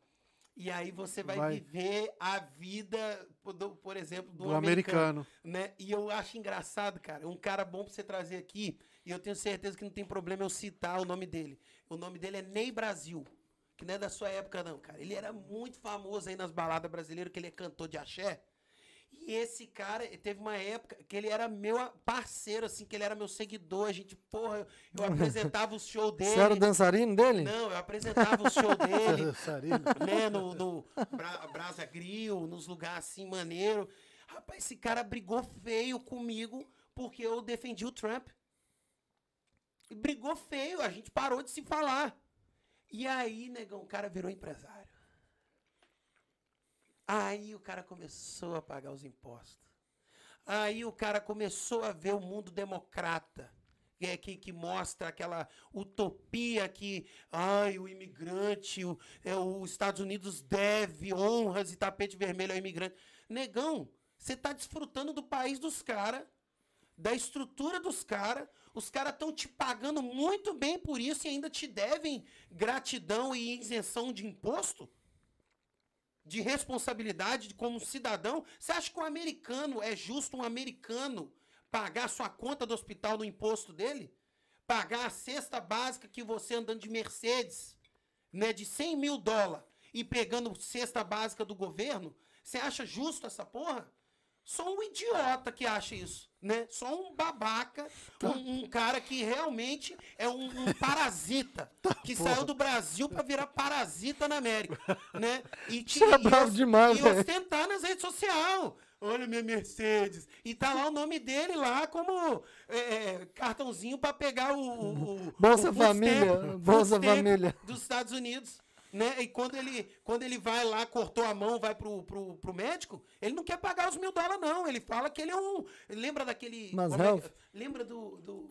E aí você vai, Vai. viver a vida, do- por exemplo, do, Do americano americano. né? E eu acho engraçado, cara, um cara bom pra você trazer aqui, e eu tenho certeza que não tem problema eu citar o nome dele. O nome dele é Ney Brasil, que não é da sua época não, cara. Ele era muito famoso aí nas baladas brasileiras, que ele é cantor de axé. E esse cara, teve uma época que ele era meu parceiro, assim, que ele era meu seguidor. A gente, porra, eu apresentava o show dele. Você era o dançarino dele? Não, eu apresentava o show dele Dançarino. né, no, no Bra- Brasa Grill, nos lugares assim, maneiro. Rapaz, esse cara brigou feio comigo porque eu defendi o Trump. E brigou feio, a gente parou de se falar. E aí, negão, o cara virou empresário. Aí o cara começou a pagar os impostos. Aí o cara começou a ver o mundo democrata. Que, é que, que mostra aquela utopia que ai, o imigrante, o, é, os Estados Unidos deve honras e tapete vermelho ao imigrante. Negão, você está desfrutando do país dos caras, da estrutura dos caras. Os caras estão te pagando muito bem por isso e ainda te devem gratidão e isenção de imposto? de responsabilidade de como cidadão. Você acha que o americano é justo um americano pagar sua conta do hospital no imposto dele? Pagar a cesta básica que você andando de Mercedes, né, de 100 mil dólares e pegando cesta básica do governo? Você acha justo essa porra? Só um idiota que acha isso, né? Só um babaca, um, um cara que realmente é um, um parasita, que saiu do Brasil pra virar parasita na América, né? E, Você é bravo demais, e velho. ostentar nas redes sociais. Olha minha Mercedes. E tá lá o nome dele lá como é, é, cartãozinho pra pegar o, o- o- Bolsa o Família, Bolsa Família. dos Estados Unidos. Né? E quando ele, quando ele vai lá, cortou a mão, vai pro, pro, pro médico, ele não quer pagar os mil dólares, não. Ele fala que ele é um. Lembra daquele. Mas é- lembra do. do-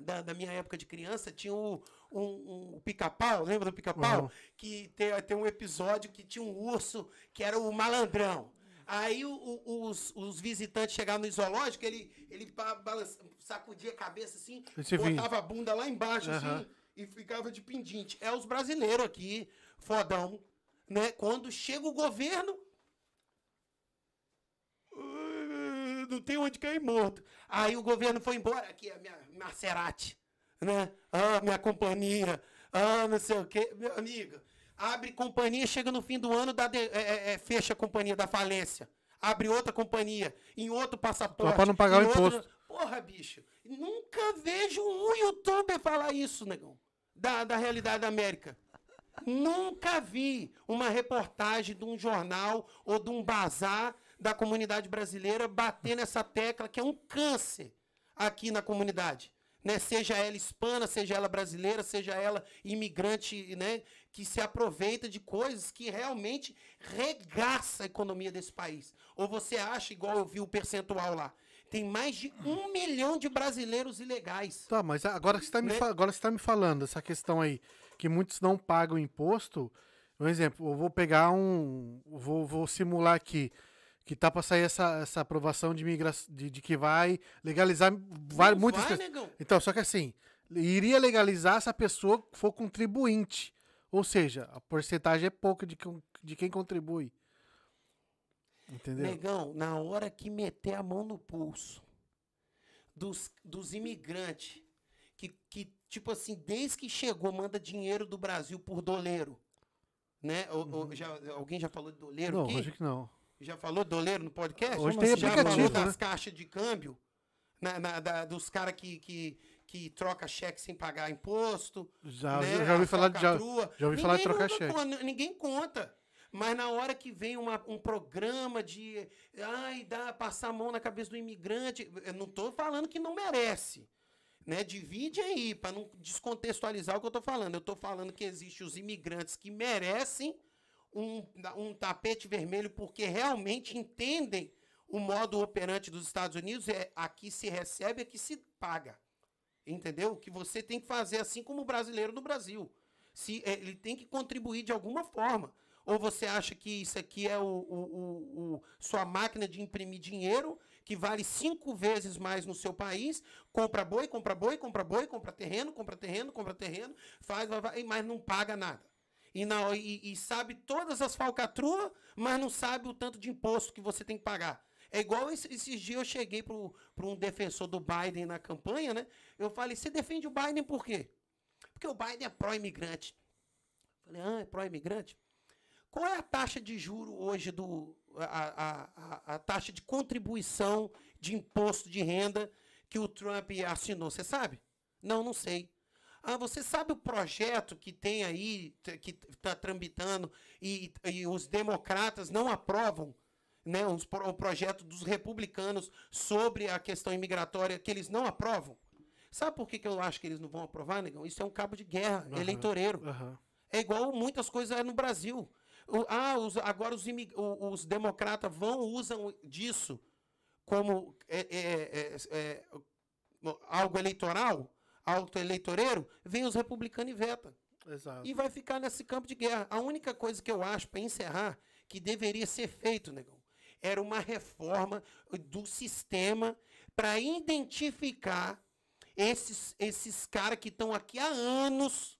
da, da minha época de criança, tinha um, um, um pica-pau, lembra do pica-pau? Uhum. Que tem, tem um episódio que tinha um urso que era o malandrão. Aí o- o- os, os visitantes chegavam no zoológico, ele, ele ba- balança- sacudia a cabeça assim, Esse vinho. botava a bunda lá embaixo Aham. assim, e ficava de pendente. É os brasileiros aqui, fodão, né? Quando chega o governo, "Ah, não tem onde cair morto. Aí o governo foi embora, aqui a minha Maserati, né? Ah, minha companhia, ah, não sei o quê. Meu amigo, abre companhia, chega no fim do ano, dá de- é, é, é, fecha a companhia da falência. Abre outra companhia, em outro passaporte. Só pra não pagar o outro- imposto. Porra, bicho, nunca vejo um youtuber falar isso, negão, da, da realidade da América. Nunca vi uma reportagem de um jornal ou de um bazar da comunidade brasileira bater nessa tecla que é um câncer aqui na comunidade. Né? Seja ela hispana, seja ela brasileira, seja ela imigrante, né? que se aproveita de coisas que realmente regaça a economia desse país. Ou você acha, igual eu vi o percentual lá, tem mais de um milhão de brasileiros ilegais. Tá, mas agora que você tá me, Né? agora você tá me falando essa questão aí, que muitos não pagam imposto. Um exemplo, eu vou pegar um. Vou, vou simular aqui. Que tá pra sair essa, essa aprovação de, migra de, de que vai legalizar vai, muitas vai, negão? Então, só que assim, iria legalizar se a pessoa for contribuinte. Ou seja, a porcentagem é pouca de, de quem contribui. Entendeu? Negão, na hora que meter a mão no pulso dos, dos imigrantes, que, que, tipo assim, desde que chegou, manda dinheiro do Brasil por doleiro. Né? Ou- ou já, alguém já falou de doleiro Não, aqui? acho que não. Já falou doleiro no podcast? Hoje tem já aplicativo, falou né? das caixas de câmbio? Na, na- da- dos caras que, que, que troca cheque sem pagar imposto? Já, né? já ouvi falar de. Já, já ouvi falar de Ninguém trocar cheque. conta, ninguém conta. Mas na hora que vem uma- um programa de ai, dá, passar a mão na cabeça do imigrante, eu não estou falando que não merece. Né? Divide aí, para não descontextualizar o que eu estou falando. Eu estou falando que existem os imigrantes que merecem um, um tapete vermelho porque realmente entendem o modo operante dos Estados Unidos. É aqui se recebe, aqui se paga. Entendeu? Que você tem que fazer assim como o brasileiro no Brasil. Se, eh, ele tem que contribuir de alguma forma. Ou você acha que isso aqui é o, o- o- o- sua máquina de imprimir dinheiro, que vale cinco vezes mais no seu país, compra boi, compra boi, compra boi, compra terreno, compra terreno, compra terreno, faz, vai, vai, mas não paga nada. e, na, e, e sabe todas as falcatruas, mas não sabe o tanto de imposto que você tem que pagar. É igual esse, esses dias eu cheguei para um defensor do Biden na campanha, né? Eu falei, você defende o Biden por quê? Porque o Biden é pró-imigrante. Falei, ah, é pró-imigrante? Qual é a taxa de juro hoje do. A, a, a, taxa de contribuição de imposto de renda que o Trump assinou? Você sabe? Não, não sei. Ah, você sabe o projeto que tem aí, que está tramitando, e, e, os democratas não aprovam né, os, o projeto dos republicanos sobre a questão imigratória, que eles não aprovam? Sabe por que, que eu acho que eles não vão aprovar, negão? Isso é um cabo de guerra uhum, eleitoreiro. Uhum. É igual muitas coisas é no Brasil. O, ah, os, agora os, os democratas vão, usam disso como é, é, é, é algo eleitoral, algo eleitoreiro, vem os republicanos e veta. Exato. E vai ficar nesse campo de guerra. A única coisa que eu acho, para encerrar, que deveria ser feito, negão, era uma reforma do sistema para identificar esses, esses caras que estão aqui há anos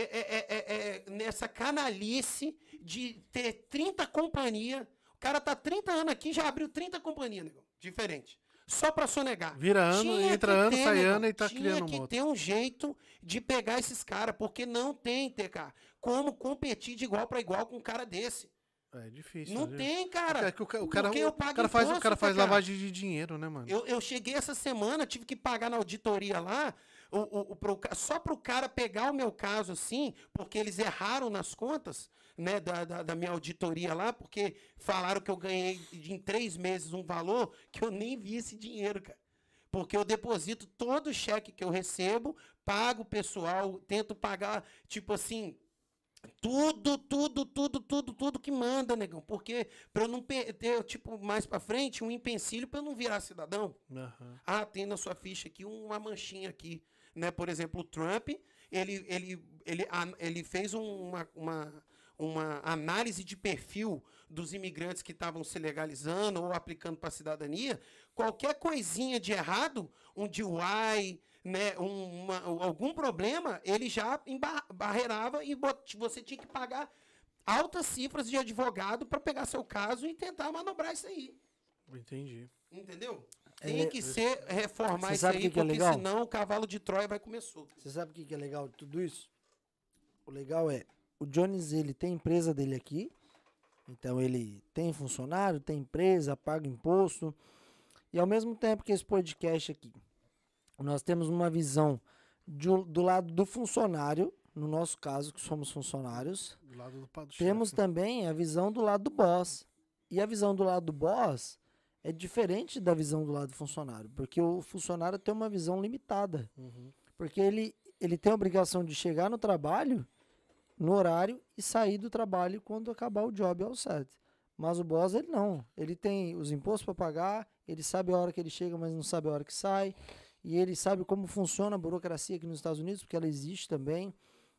é é, é, é, é, nessa canalice de ter 30 companhias. O cara tá 30 anos aqui já abriu 30 companhias, negão. Diferente. Só para sonegar. Vira ano, Tinha entra ano, ter, sai ano e tá Tinha criando que ter um jeito de pegar esses caras, porque não tem, TK, como competir de igual para igual com um cara desse. É difícil. Não né? tem, cara. É que o, cara, o cara, o cara faz, imposto, o cara faz lavagem de dinheiro, né, mano? Eu, eu cheguei essa semana, tive que pagar na auditoria lá, o, o, o, pro, só para o cara pegar o meu caso assim, porque eles erraram nas contas né, da, da, da, minha auditoria lá, porque falaram que eu ganhei em três meses um valor que eu nem vi esse dinheiro, cara. Porque eu deposito todo o cheque que eu recebo, pago o pessoal, tento pagar, tipo assim, tudo, tudo, tudo, tudo, tudo que manda, negão. Porque para eu não ter, tipo, mais para frente, um empecilho para eu não virar cidadão. Uhum. Ah, tem na sua ficha aqui uma manchinha aqui. Né? Por exemplo, o Trump, ele, ele, ele, ele fez uma, uma, uma análise de perfil dos imigrantes que estavam se legalizando ou aplicando para a cidadania. Qualquer coisinha de errado, um DUI, né, uma, algum problema, ele já embarreirava e você tinha que pagar altas cifras de advogado para pegar seu caso e tentar manobrar isso aí. Entendi. Entendeu? É, Tem que ser reformar isso aí, que porque que é senão o cavalo de Troia vai comer solto. Você sabe o que, que é legal de tudo isso? O legal é, o Jones, ele tem empresa dele aqui, então ele tem funcionário, tem empresa, paga imposto, e ao mesmo tempo que esse podcast aqui nós temos uma visão de, do lado do funcionário, no nosso caso, que somos funcionários. Do lado do, temos também a visão do lado do boss. E a visão do lado do boss é diferente da visão do lado do funcionário, porque o funcionário tem uma visão limitada. Uhum. Porque ele, ele tem a obrigação de chegar no trabalho no horário e sair do trabalho quando acabar o job ao certo. Mas o boss, ele não. Ele tem os impostos para pagar, ele sabe a hora que ele chega, mas não sabe a hora que sai e ele sabe como funciona a burocracia aqui nos Estados Unidos, porque ela existe também.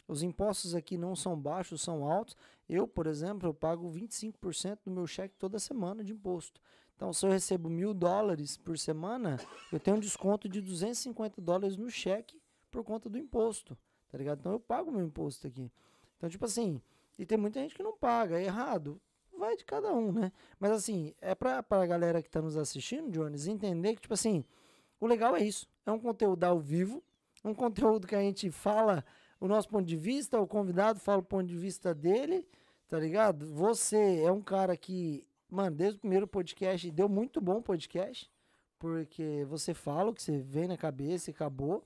Os impostos aqui não são baixos, são altos. Eu, por exemplo, eu pago 25% do meu cheque toda semana de imposto. Então, se eu recebo mil dólares por semana, eu tenho um desconto de 250 dólares no cheque por conta do imposto, tá ligado? Então, eu pago meu imposto aqui. Então, tipo assim, e tem muita gente que não paga, é errado. Vai de cada um, né? Mas, assim, é pra, pra galera que tá nos assistindo, Jones, entender que, tipo assim, o legal é isso. É um conteúdo ao vivo, um conteúdo que a gente fala o nosso ponto de vista, o convidado fala o ponto de vista dele, tá ligado? Você é um cara que, mano, desde o primeiro podcast, deu muito bom podcast, porque você fala o que você vem na cabeça e acabou.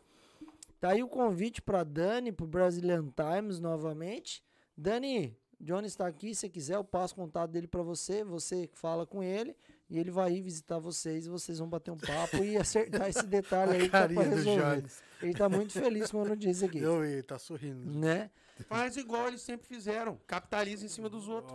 Tá aí o convite para Dani, pro Brazilian Times novamente. Dani, Johnny está aqui, se quiser eu passo o contato dele para você, você fala com ele e ele vai ir visitar vocês e vocês vão bater um papo e acertar esse detalhe aí que tá pra resolver. Ele tá muito feliz quando diz aqui. Eu, ele tá sorrindo. Né? Faz igual eles sempre fizeram. Capitaliza em cima dos outros.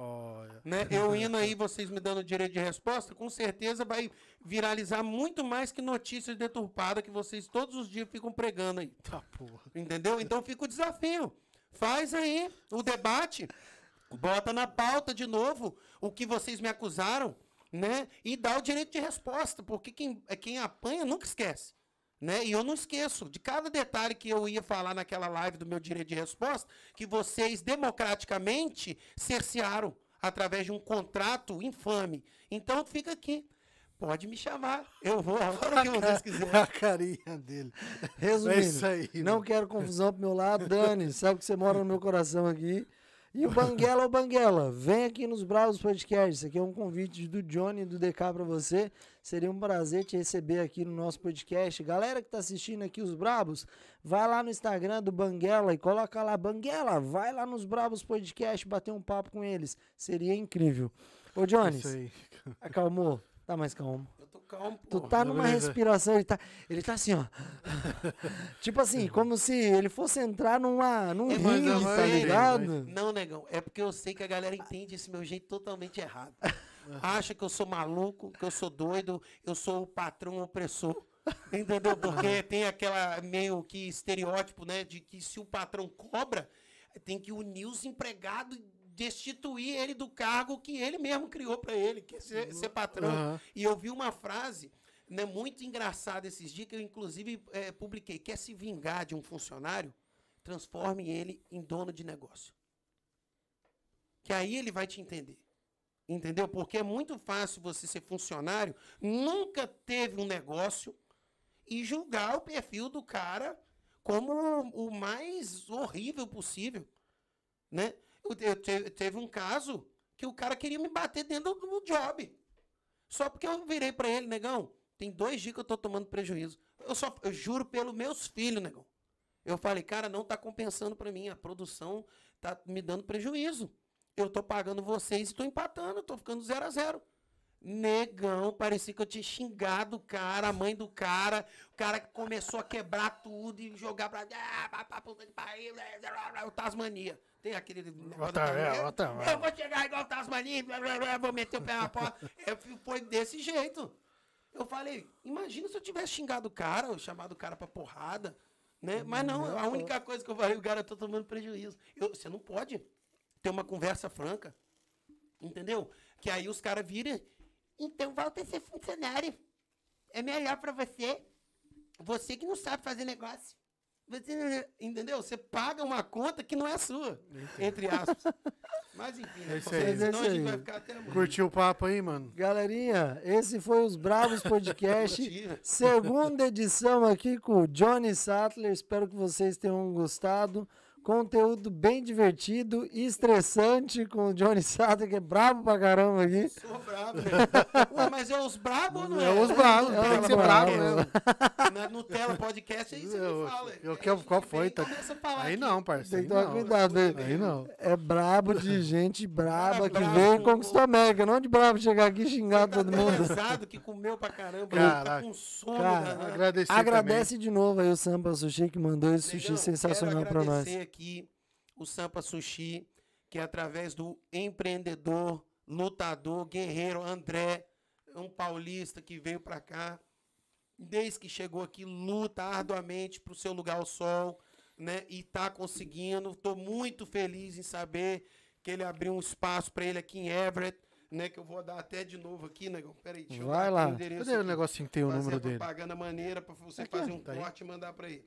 Né? Eu indo aí, vocês me dando direito de resposta, com certeza vai viralizar muito mais que notícias deturpadas que vocês todos os dias ficam pregando aí. Tá, porra. Entendeu? Então fica o desafio. Faz aí o debate. Bota na pauta de novo o que vocês me acusaram né? E dá o direito de resposta, porque quem, é quem apanha nunca esquece. Né? E eu não esqueço de cada detalhe que eu ia falar naquela live do meu direito de resposta, que vocês democraticamente cercearam através de um contrato infame. Então fica aqui. Pode me chamar. Eu vou a hora que vocês quiserem. A carinha dele. Resumindo, É isso aí, não mano. quero confusão pro meu lado, Dani, sabe que você mora no meu coração aqui. E o Banguela ou Banguela, vem aqui nos Bravos Podcast. Isso aqui é um convite do Johnny e do DK para você. Seria um prazer te receber aqui no nosso podcast. Galera que tá assistindo aqui os Bravos, vai lá no Instagram do Banguela e coloca lá, Banguela, vai lá nos Bravos Podcast bater um papo com eles. Seria incrível. Ô, Johnny, Isso aí. acalmou? Tá mais calmo. Eu tô calmo, Tu tá numa beleza. respiração, ele tá, ele tá assim, ó. tipo assim, como se ele fosse entrar numa, num É, ringue, eu tá ligado? Não, negão, é porque eu sei que a galera entende esse meu jeito totalmente errado. Acha que eu sou maluco, que eu sou doido, eu sou o patrão opressor. Entendeu? Porque tem aquela meio que estereótipo, né? De que se o patrão cobra, tem que unir os empregados destituir ele do cargo que ele mesmo criou para ele, que é ser, ser patrão. Aham. E eu vi uma frase né, muito engraçada esses dias, que eu inclusive eh, publiquei. Quer se vingar de um funcionário? Transforme ele em dono de negócio. Que aí ele vai te entender. Entendeu? Porque é muito fácil você ser funcionário, nunca teve um negócio e julgar o perfil do cara como o, o mais horrível possível. Né? Eu, te- teve um caso que o cara queria me bater dentro do, do job. Só porque eu virei pra ele, negão, tem dois dias que eu tô tomando prejuízo. Eu só, eu juro pelos meus filhos, negão. Eu falei, cara, não tá compensando pra mim. A produção tá me dando prejuízo. Eu tô pagando vocês e tô empatando, tô ficando zero a zero. Negão, parecia que eu tinha xingado o cara, a mãe do cara. O cara que começou a quebrar tudo e jogar pra. Ah, blá, o Tasmania. Tem aquele. é, Tasmania. é. Eu vou chegar igual o Tasmania, vou meter o pé na porta. Eu Foi desse jeito. Eu falei, imagina se eu tivesse xingado o cara, ou chamado o cara pra porrada, né? Mas não, a única coisa que eu falei, o cara tá tomando prejuízo. Eu- você não pode ter uma conversa franca, entendeu? Que aí os caras viram, então volta a ser funcionário. É melhor pra você. Você que não sabe fazer negócio. Você não- entendeu? Você paga uma conta que não é sua, entre aspas. Mas enfim, né? É isso Porque aí. senão É isso a gente aí. vai ficar até amanhã. Curtiu o papo aí, mano? Galerinha, esse foi os Bravos Podcast. Segunda edição aqui com o Johnny Sattler. Espero que vocês tenham gostado. Conteúdo bem divertido e estressante com o Johnny Sattler, que é brabo pra caramba aqui. Sou brabo, né? Ué, mas é os brabos ou não é? É os bravos, É tem que ser bravo bravos. mesmo. Na Nutella Podcast, aí você Eu- me fala. eu Aí quero- a gente qual foi, tá- Aí aqui. não, Tem parceiro. que Aí tomar cuidado. hein? Aí não. É brabo de gente braba É que brabo. veio e conquistou a América. Não de brabo chegar aqui e xingar Tá todo mundo. pesado que comeu pra caramba. Caraca. Tá com sono. Cara, Agradece de novo aí o Sampa Sushi que mandou esse sushi Negão, sensacional pra nós. agradecer aqui o Sampa Sushi, que é através do empreendedor, lutador, guerreiro André, um paulista que veio pra cá, desde que chegou aqui, luta arduamente pro seu lugar ao sol, né? E tá conseguindo. Tô muito feliz em saber que ele abriu um espaço pra ele aqui em Everett, né? Que eu vou dar até de novo aqui, negão. Peraí, deixa eu Vai dar lá. o Cadê o negocinho que tem o número a dele? propaganda maneira pra você Aqui, fazer um tá aí. corte e mandar pra ele.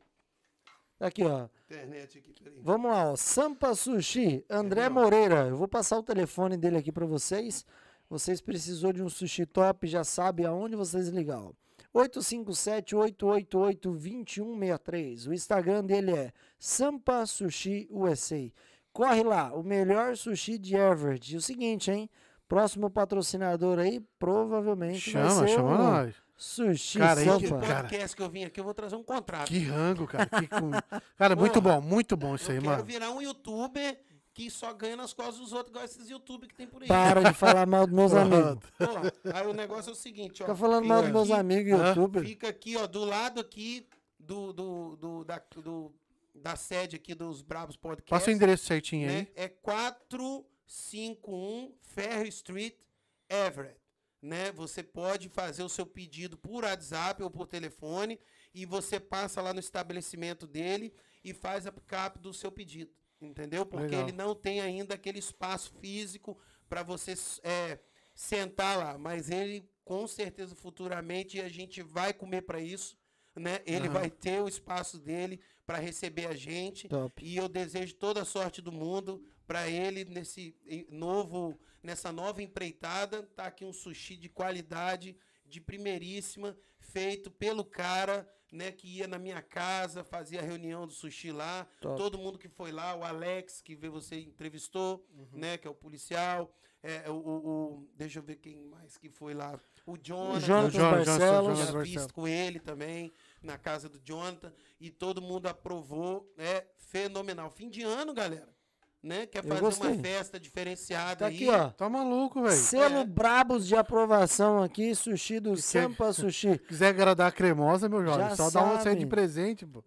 Aqui, ó. Internet aqui, peraí. Vamos lá, ó. Sampa Sushi, André Entendeu? Moreira. Eu vou passar o telefone dele aqui para vocês. Vocês precisou de um sushi top, já sabe aonde vocês ligar, ó. 857-888-2163. O Instagram dele é Sampa Sushi USA. Corre lá, o melhor sushi de Everett. E o seguinte, hein? Próximo patrocinador aí, provavelmente vai Chama, ser chama o nós. Sushi Cara, aí que-. O Cara. podcast que eu vim aqui, eu vou trazer um contrato. Que rango, cara. que com- Cara, muito bom, muito bom isso eu aí, quero mano. virar um youtuber que só ganha nas costas dos outros, igual esses youtubers que tem por aí. Para de falar mal dos meus amigos. Porra, aí o negócio é o seguinte, ó. Fica falando mal dos meus amigos youtubers. Fica aqui, ó, do lado aqui do, do, do, da, do- da sede aqui dos Bravos Podcast. Passa o endereço certinho aí. né? É 451 Ferry Street, Everett. Né? Você pode fazer o seu pedido por WhatsApp ou por telefone e você passa lá no estabelecimento dele e faz a pick-up do seu pedido. Entendeu? Porque Legal. ele não tem ainda aquele espaço físico para você é, sentar lá. Mas ele, com certeza, futuramente, a gente vai comer para isso. né? Ele Aham. vai ter o espaço dele para receber a gente. Top. E eu desejo toda a sorte do mundo para ele nesse novo, nessa nova empreitada. Tá aqui um sushi de qualidade, de primeiríssima, feito pelo cara, né, que ia na minha casa, fazia a reunião do sushi lá. Top. Todo mundo que foi lá, o Alex, que vê você entrevistou, né, que é o policial. É, o, o- o- deixa eu ver quem mais que foi lá. O Jonathan. Jonathan Jonathan, Barcelos. Jonathan Já fiz com ele também, na casa do Jonathan, e todo mundo aprovou. É fenomenal. Fim de ano, galera. Né? Quer Eu fazer gostei. uma festa diferenciada Tá aí. aqui, ó. Tá maluco, velho. Selo É. Brabos de aprovação aqui, sushi do Que Sampa Sushi. Quiser agradar a cremosa, meu jovem, Já só dá uma série sabe. de presente, pô.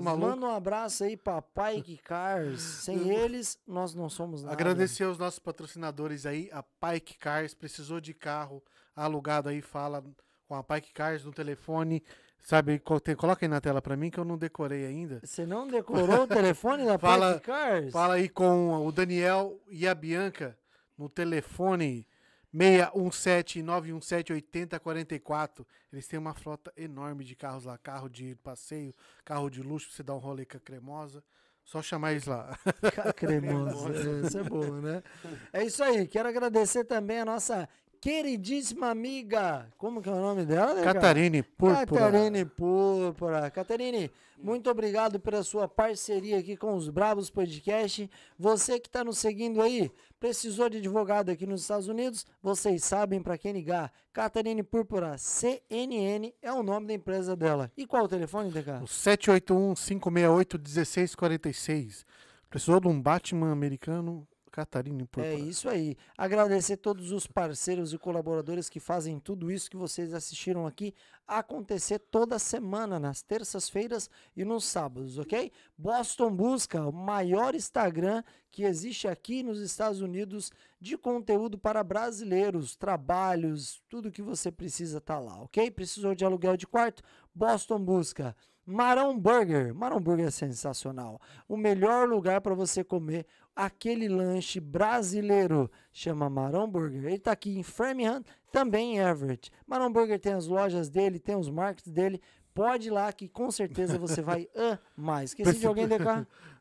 Maluco. manda um abraço aí pra Pike Cars. Sem eles, nós não somos nada. Agradecer aos nossos patrocinadores aí, a Pike Cars, precisou de carro alugado aí, fala com a Pike Cars no telefone, sabe, coloca aí na tela pra mim que eu não decorei ainda. Você não decorou o telefone da Fala- Cars? Fala aí com o Daniel e a Bianca no telefone 617-917-8044. Eles têm uma frota enorme de carros lá, carro de passeio, carro de luxo, você dar um rolê com a cremosa. Só chamar eles lá. É, Isso é boa, né? É isso aí. Quero agradecer também a nossa queridíssima amiga. Como que é o nome dela, né? Catarine Púrpura. Catarine Púrpura. Catarine, muito obrigado pela sua parceria aqui com os Bravos Podcast. Você que está nos seguindo aí, precisou de advogado aqui nos Estados Unidos, vocês sabem para quem ligar. Catarine Púrpura, CNN é o nome da empresa dela. E qual o telefone, DK? O 781-568-1646. Precisou de um Batman americano? Catarine Púrpura. É isso aí. Agradecer todos os parceiros e colaboradores que fazem tudo isso que vocês assistiram aqui acontecer toda semana, nas terças-feiras e nos sábados, ok? Boston Busca, o maior Instagram que existe aqui nos Estados Unidos de conteúdo para brasileiros, trabalhos, tudo que você precisa tá lá, ok? Precisou de aluguel de quarto? Boston Busca. Marão Burger. Marão Burger é sensacional. O melhor lugar para você comer aquele lanche brasileiro. Chama Marão Burger. Ele está aqui em Framingham, também em Everett. Marão Burger tem as lojas dele, tem os markets dele. Pode ir lá que com certeza você vai amar. Esqueci de alguém?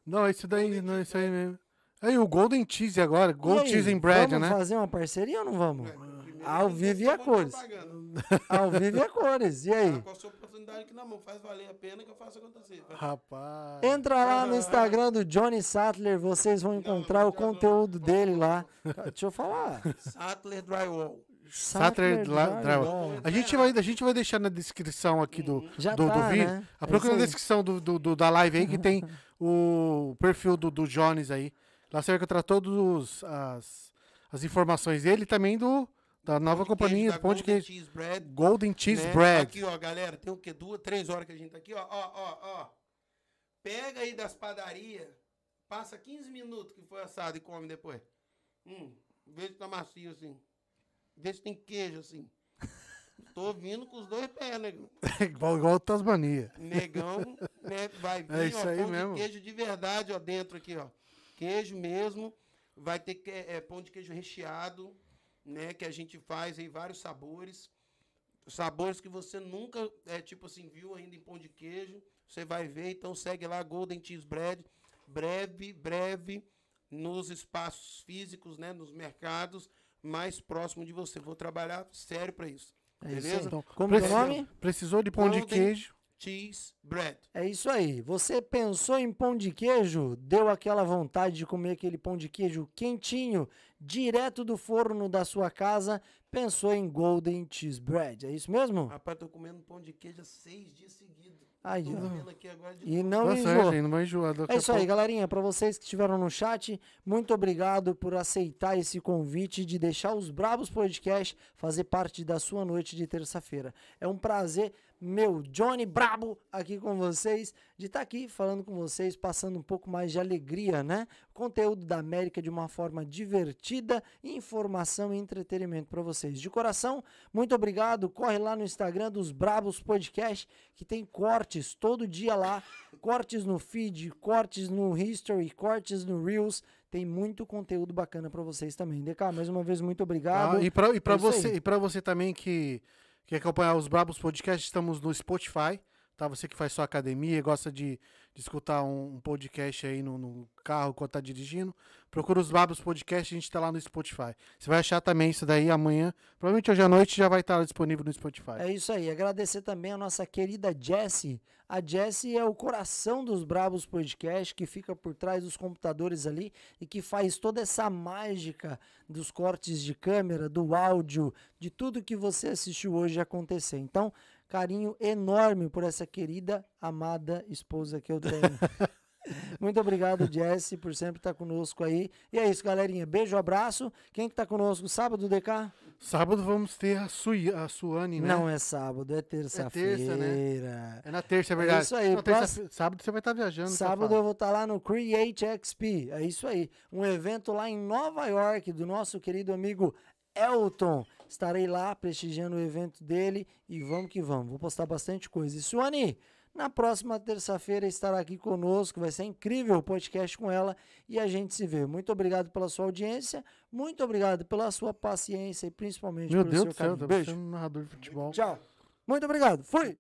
Não, isso daí, não, isso aí mesmo. Aí o Golden Cheese agora, Gold aí, Cheese and Bread, vamos né? fazer uma parceria ou não vamos? Primeiro Ao vivo e a cores. Ao vivo e a cores. E aí? Com a sua oportunidade aqui na mão. Faz valer a pena que eu faça acontecer. Rapaz. Entra lá no Instagram do Johnny Sattler, vocês vão encontrar não, o já não. conteúdo dele lá. Deixa eu falar. Sattler Drywall. Saturday Dry- Drywall. A gente, vai, a gente vai deixar na descrição aqui do, Já do, do tá, vídeo. né? A É procura isso na descrição do, do, do- da live aí que tem o perfil do, do Jones aí. Lá você vai encontrar todas as, as informações dele e também do, da nova companhia, da do pão de Golden queijo. Cheese Bread. Golden Cheese né? Bread. Aqui, ó, galera, tem o quê? Duas, três horas que a gente tá aqui, ó, ó, ó, ó. Pega aí das padarias, passa 15 minutos que foi assado e come depois. Hum, vê se tá macio assim. Vê se tem queijo assim. Tô vindo com os dois pés, negão. igual, igual o Tasmania. Negão, né, vai vir, É isso ó, aí pão mesmo. de queijo de verdade, ó, dentro aqui, ó. Queijo mesmo. Vai ter que, é, pão de queijo recheado, né, que a gente faz aí vários sabores. Sabores que você nunca, é, tipo assim, viu ainda em pão de queijo. Você vai ver, então segue lá, Golden Cheese Bread. Breve, breve, nos espaços físicos, né, nos mercados mais próximo de você. Vou trabalhar sério para isso. É isso Beleza? aí. Então, Como que é nome? Precisou de pão de Golden queijo. Cheese Bread. É isso aí. Você pensou em pão de queijo? Deu aquela vontade de comer aquele pão de queijo quentinho, direto do forno da sua casa? Pensou em Golden Cheese Bread? É isso mesmo? Rapaz, tô comendo pão de queijo há seis dias seguidos. Aí, E não Tá enjoou. certo, gente, não vai enjoar. É isso aí, galerinha. Para vocês que estiveram no chat, muito obrigado por aceitar esse convite de deixar os Brabos Podcast fazer parte da sua noite de terça-feira. É um prazer, meu Johnny Brabo, aqui com vocês, de estar aqui falando com vocês, passando um pouco mais de alegria, né? Conteúdo da América de uma forma divertida, informação e entretenimento para vocês. De coração, muito obrigado. Corre lá no Instagram dos Brabos Podcast, que tem cortes todo dia lá, cortes no feed, cortes no history, cortes no reels. Tem muito conteúdo bacana para vocês também. DK, mais uma vez muito obrigado. Ah, e pra, pra É você, aí. e pra você também que quer acompanhar os Brabos Podcasts, estamos no Spotify. Tá? Você que faz sua academia gosta de, de escutar um, um podcast aí no, no carro quando tá dirigindo, procura os Babos Podcast, a gente tá lá no Spotify. Você vai achar também isso daí amanhã. Provavelmente hoje à noite já vai estar disponível no Spotify. É isso aí. Agradecer também a nossa querida Jessie. A Jessie é o coração dos Brabos Podcast, que fica por trás dos computadores ali e que faz toda essa mágica dos cortes de câmera, do áudio, de tudo que você assistiu hoje acontecer. Então, carinho enorme por essa querida, amada esposa que eu tenho. Muito obrigado, Jesse, por sempre estar conosco aí. E é isso, galerinha. Beijo, abraço. Quem que tá conosco? Sábado, DK? Sábado vamos ter a, Sui, a Suane, né? Não é sábado, é terça-feira. terça, né? É na terça, é verdade. É isso aí. Não, terça- sábado você vai estar viajando. você Sábado eu vou estar lá no Create XP. É isso aí. Um evento lá em Nova York do nosso querido amigo Elton. Estarei lá prestigiando o evento dele e vamos que vamos. Vou postar bastante coisa. E Suani, na próxima terça-feira estará aqui conosco. Vai ser incrível o podcast com ela e a gente se vê. Muito obrigado pela sua audiência. Muito obrigado pela sua paciência e principalmente Meu pelo Deus seu do céu, carinho. Beijo. um narrador de futebol. Tchau. Muito obrigado. Fui.